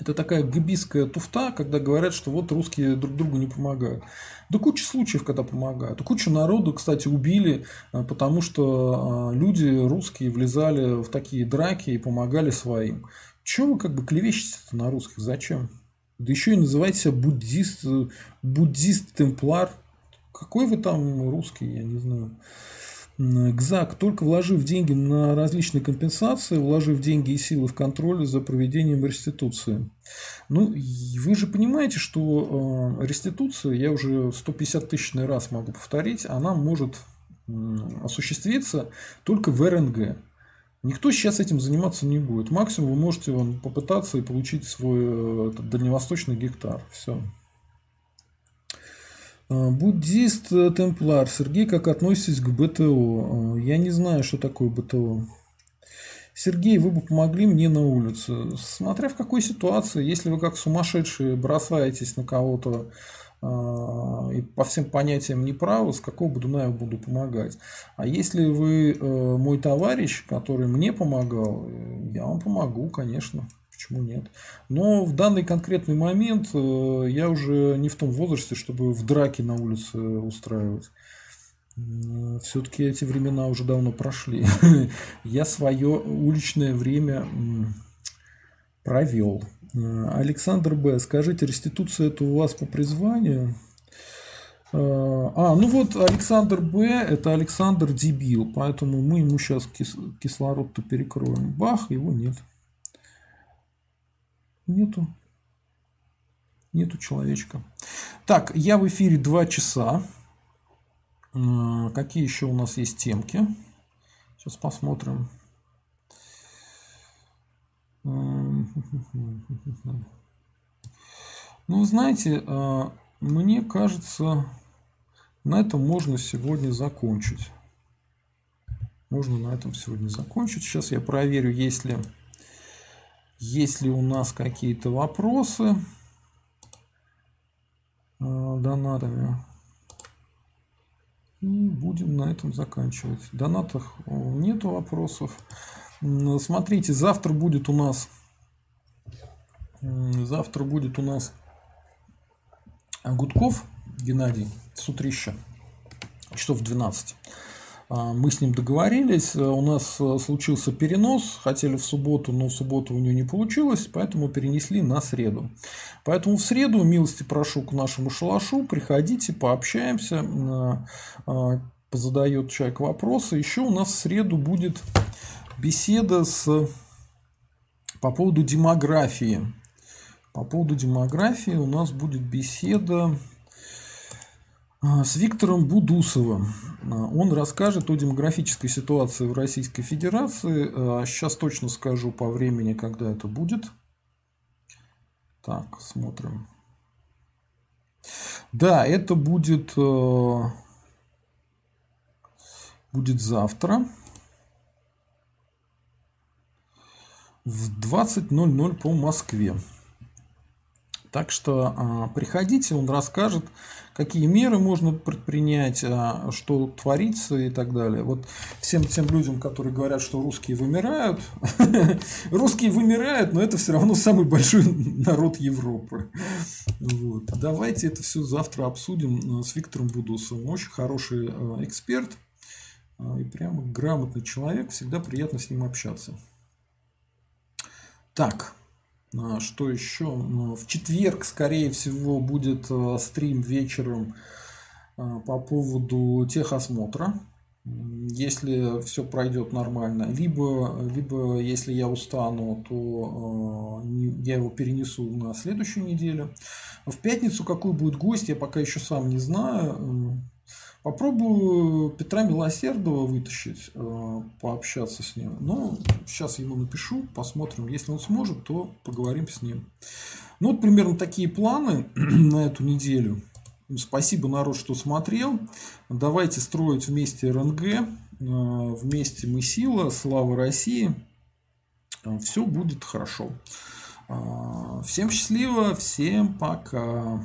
это такая гибийская туфта, когда говорят, что вот русские друг другу не помогают. Да куча случаев, когда помогают. Кучу народу, кстати, убили, э, потому что э, люди русские влезали в такие драки и помогали своим. Чего вы как бы клевещете на русских? Зачем? Да еще и называете себя буддист, э, буддист-темплар. Какой вы там русский, я не знаю. ГЗАК, только вложив деньги на различные компенсации, вложив деньги и силы в контроль за проведением реституции. Ну, вы же понимаете, что э, реституция, я уже 150 тысячный раз могу повторить, она может осуществиться только в РНГ. Никто сейчас этим заниматься не будет. Максимум вы можете вон, попытаться и получить свой э, этот, дальневосточный гектар. Все. А, буддист э, Темплар. Сергей, как относитесь к БТО? А, я не знаю, что такое БТО. Сергей, вы бы помогли мне на улице. Смотря в какой ситуации, если вы как сумасшедшие бросаетесь на кого-то э, и по всем понятиям неправы, с какого Будуна я буду помогать. А если вы э, мой товарищ, который мне помогал, я вам помогу, конечно почему нет. Но в данный конкретный момент э, я уже не в том возрасте, чтобы в драке на улице устраивать. Все-таки эти времена уже давно прошли. Я свое уличное время провел. Александр Б. Скажите, реституция это у вас по призванию? А, ну вот Александр Б. это Александр Дебил, поэтому мы ему сейчас кис кислород-то перекроем. Бах, его нет. Нету. Нету человечка. Так, я в эфире два часа. Какие еще у нас есть темки? Сейчас посмотрим. Ну, знаете, а, мне кажется, на этом можно сегодня закончить. Можно на этом сегодня закончить. Сейчас я проверю, есть ли, есть ли у нас какие-то вопросы а, донатами. И будем на этом заканчивать. В донатах нету вопросов. Смотрите, завтра будет у нас завтра будет у нас Гудков Геннадий с утрища, часов 12. А, мы с ним договорились, у нас э, случился перенос, хотели в субботу, но в субботу у него не получилось, поэтому перенесли на среду. Поэтому в среду, милости прошу к нашему шалашу, приходите, пообщаемся, а, позадает человек вопросы. Еще у нас в среду будет беседа с, по поводу демографии. По поводу демографии у нас будет беседа а, с Виктором Будусовым. А, он расскажет о демографической ситуации в Российской Федерации. А, сейчас точно скажу по времени, когда это будет. Так, смотрим. Да, это будет, будет завтра. в 20.00 по Москве. Так что а, приходите, он расскажет, какие меры можно предпринять, а, что творится и так далее. Вот всем тем людям, которые говорят, что русские вымирают, русские вымирают, но это все равно самый большой народ Европы. Вот. Давайте это все завтра обсудим с Виктором Будусовым. Очень хороший а, эксперт и прямо грамотный человек. Всегда приятно с ним общаться. Так, что еще? Ну, в четверг, скорее всего, будет э, стрим вечером а, по поводу техосмотра. Если все пройдет нормально, либо, либо если я устану, то я его перенесу на следующую неделю. В пятницу какой будет гость, я пока еще сам не знаю. Попробую Петра Милосердова вытащить, э, пообщаться с ним. Но сейчас ему напишу, посмотрим. Если он сможет, то поговорим с ним. Ну, вот примерно такие планы на эту неделю. Спасибо, народ, что смотрел. Давайте строить вместе РНГ. Э, вместе мы сила. Слава России. Э, Все будет хорошо. Всем счастливо, всем пока.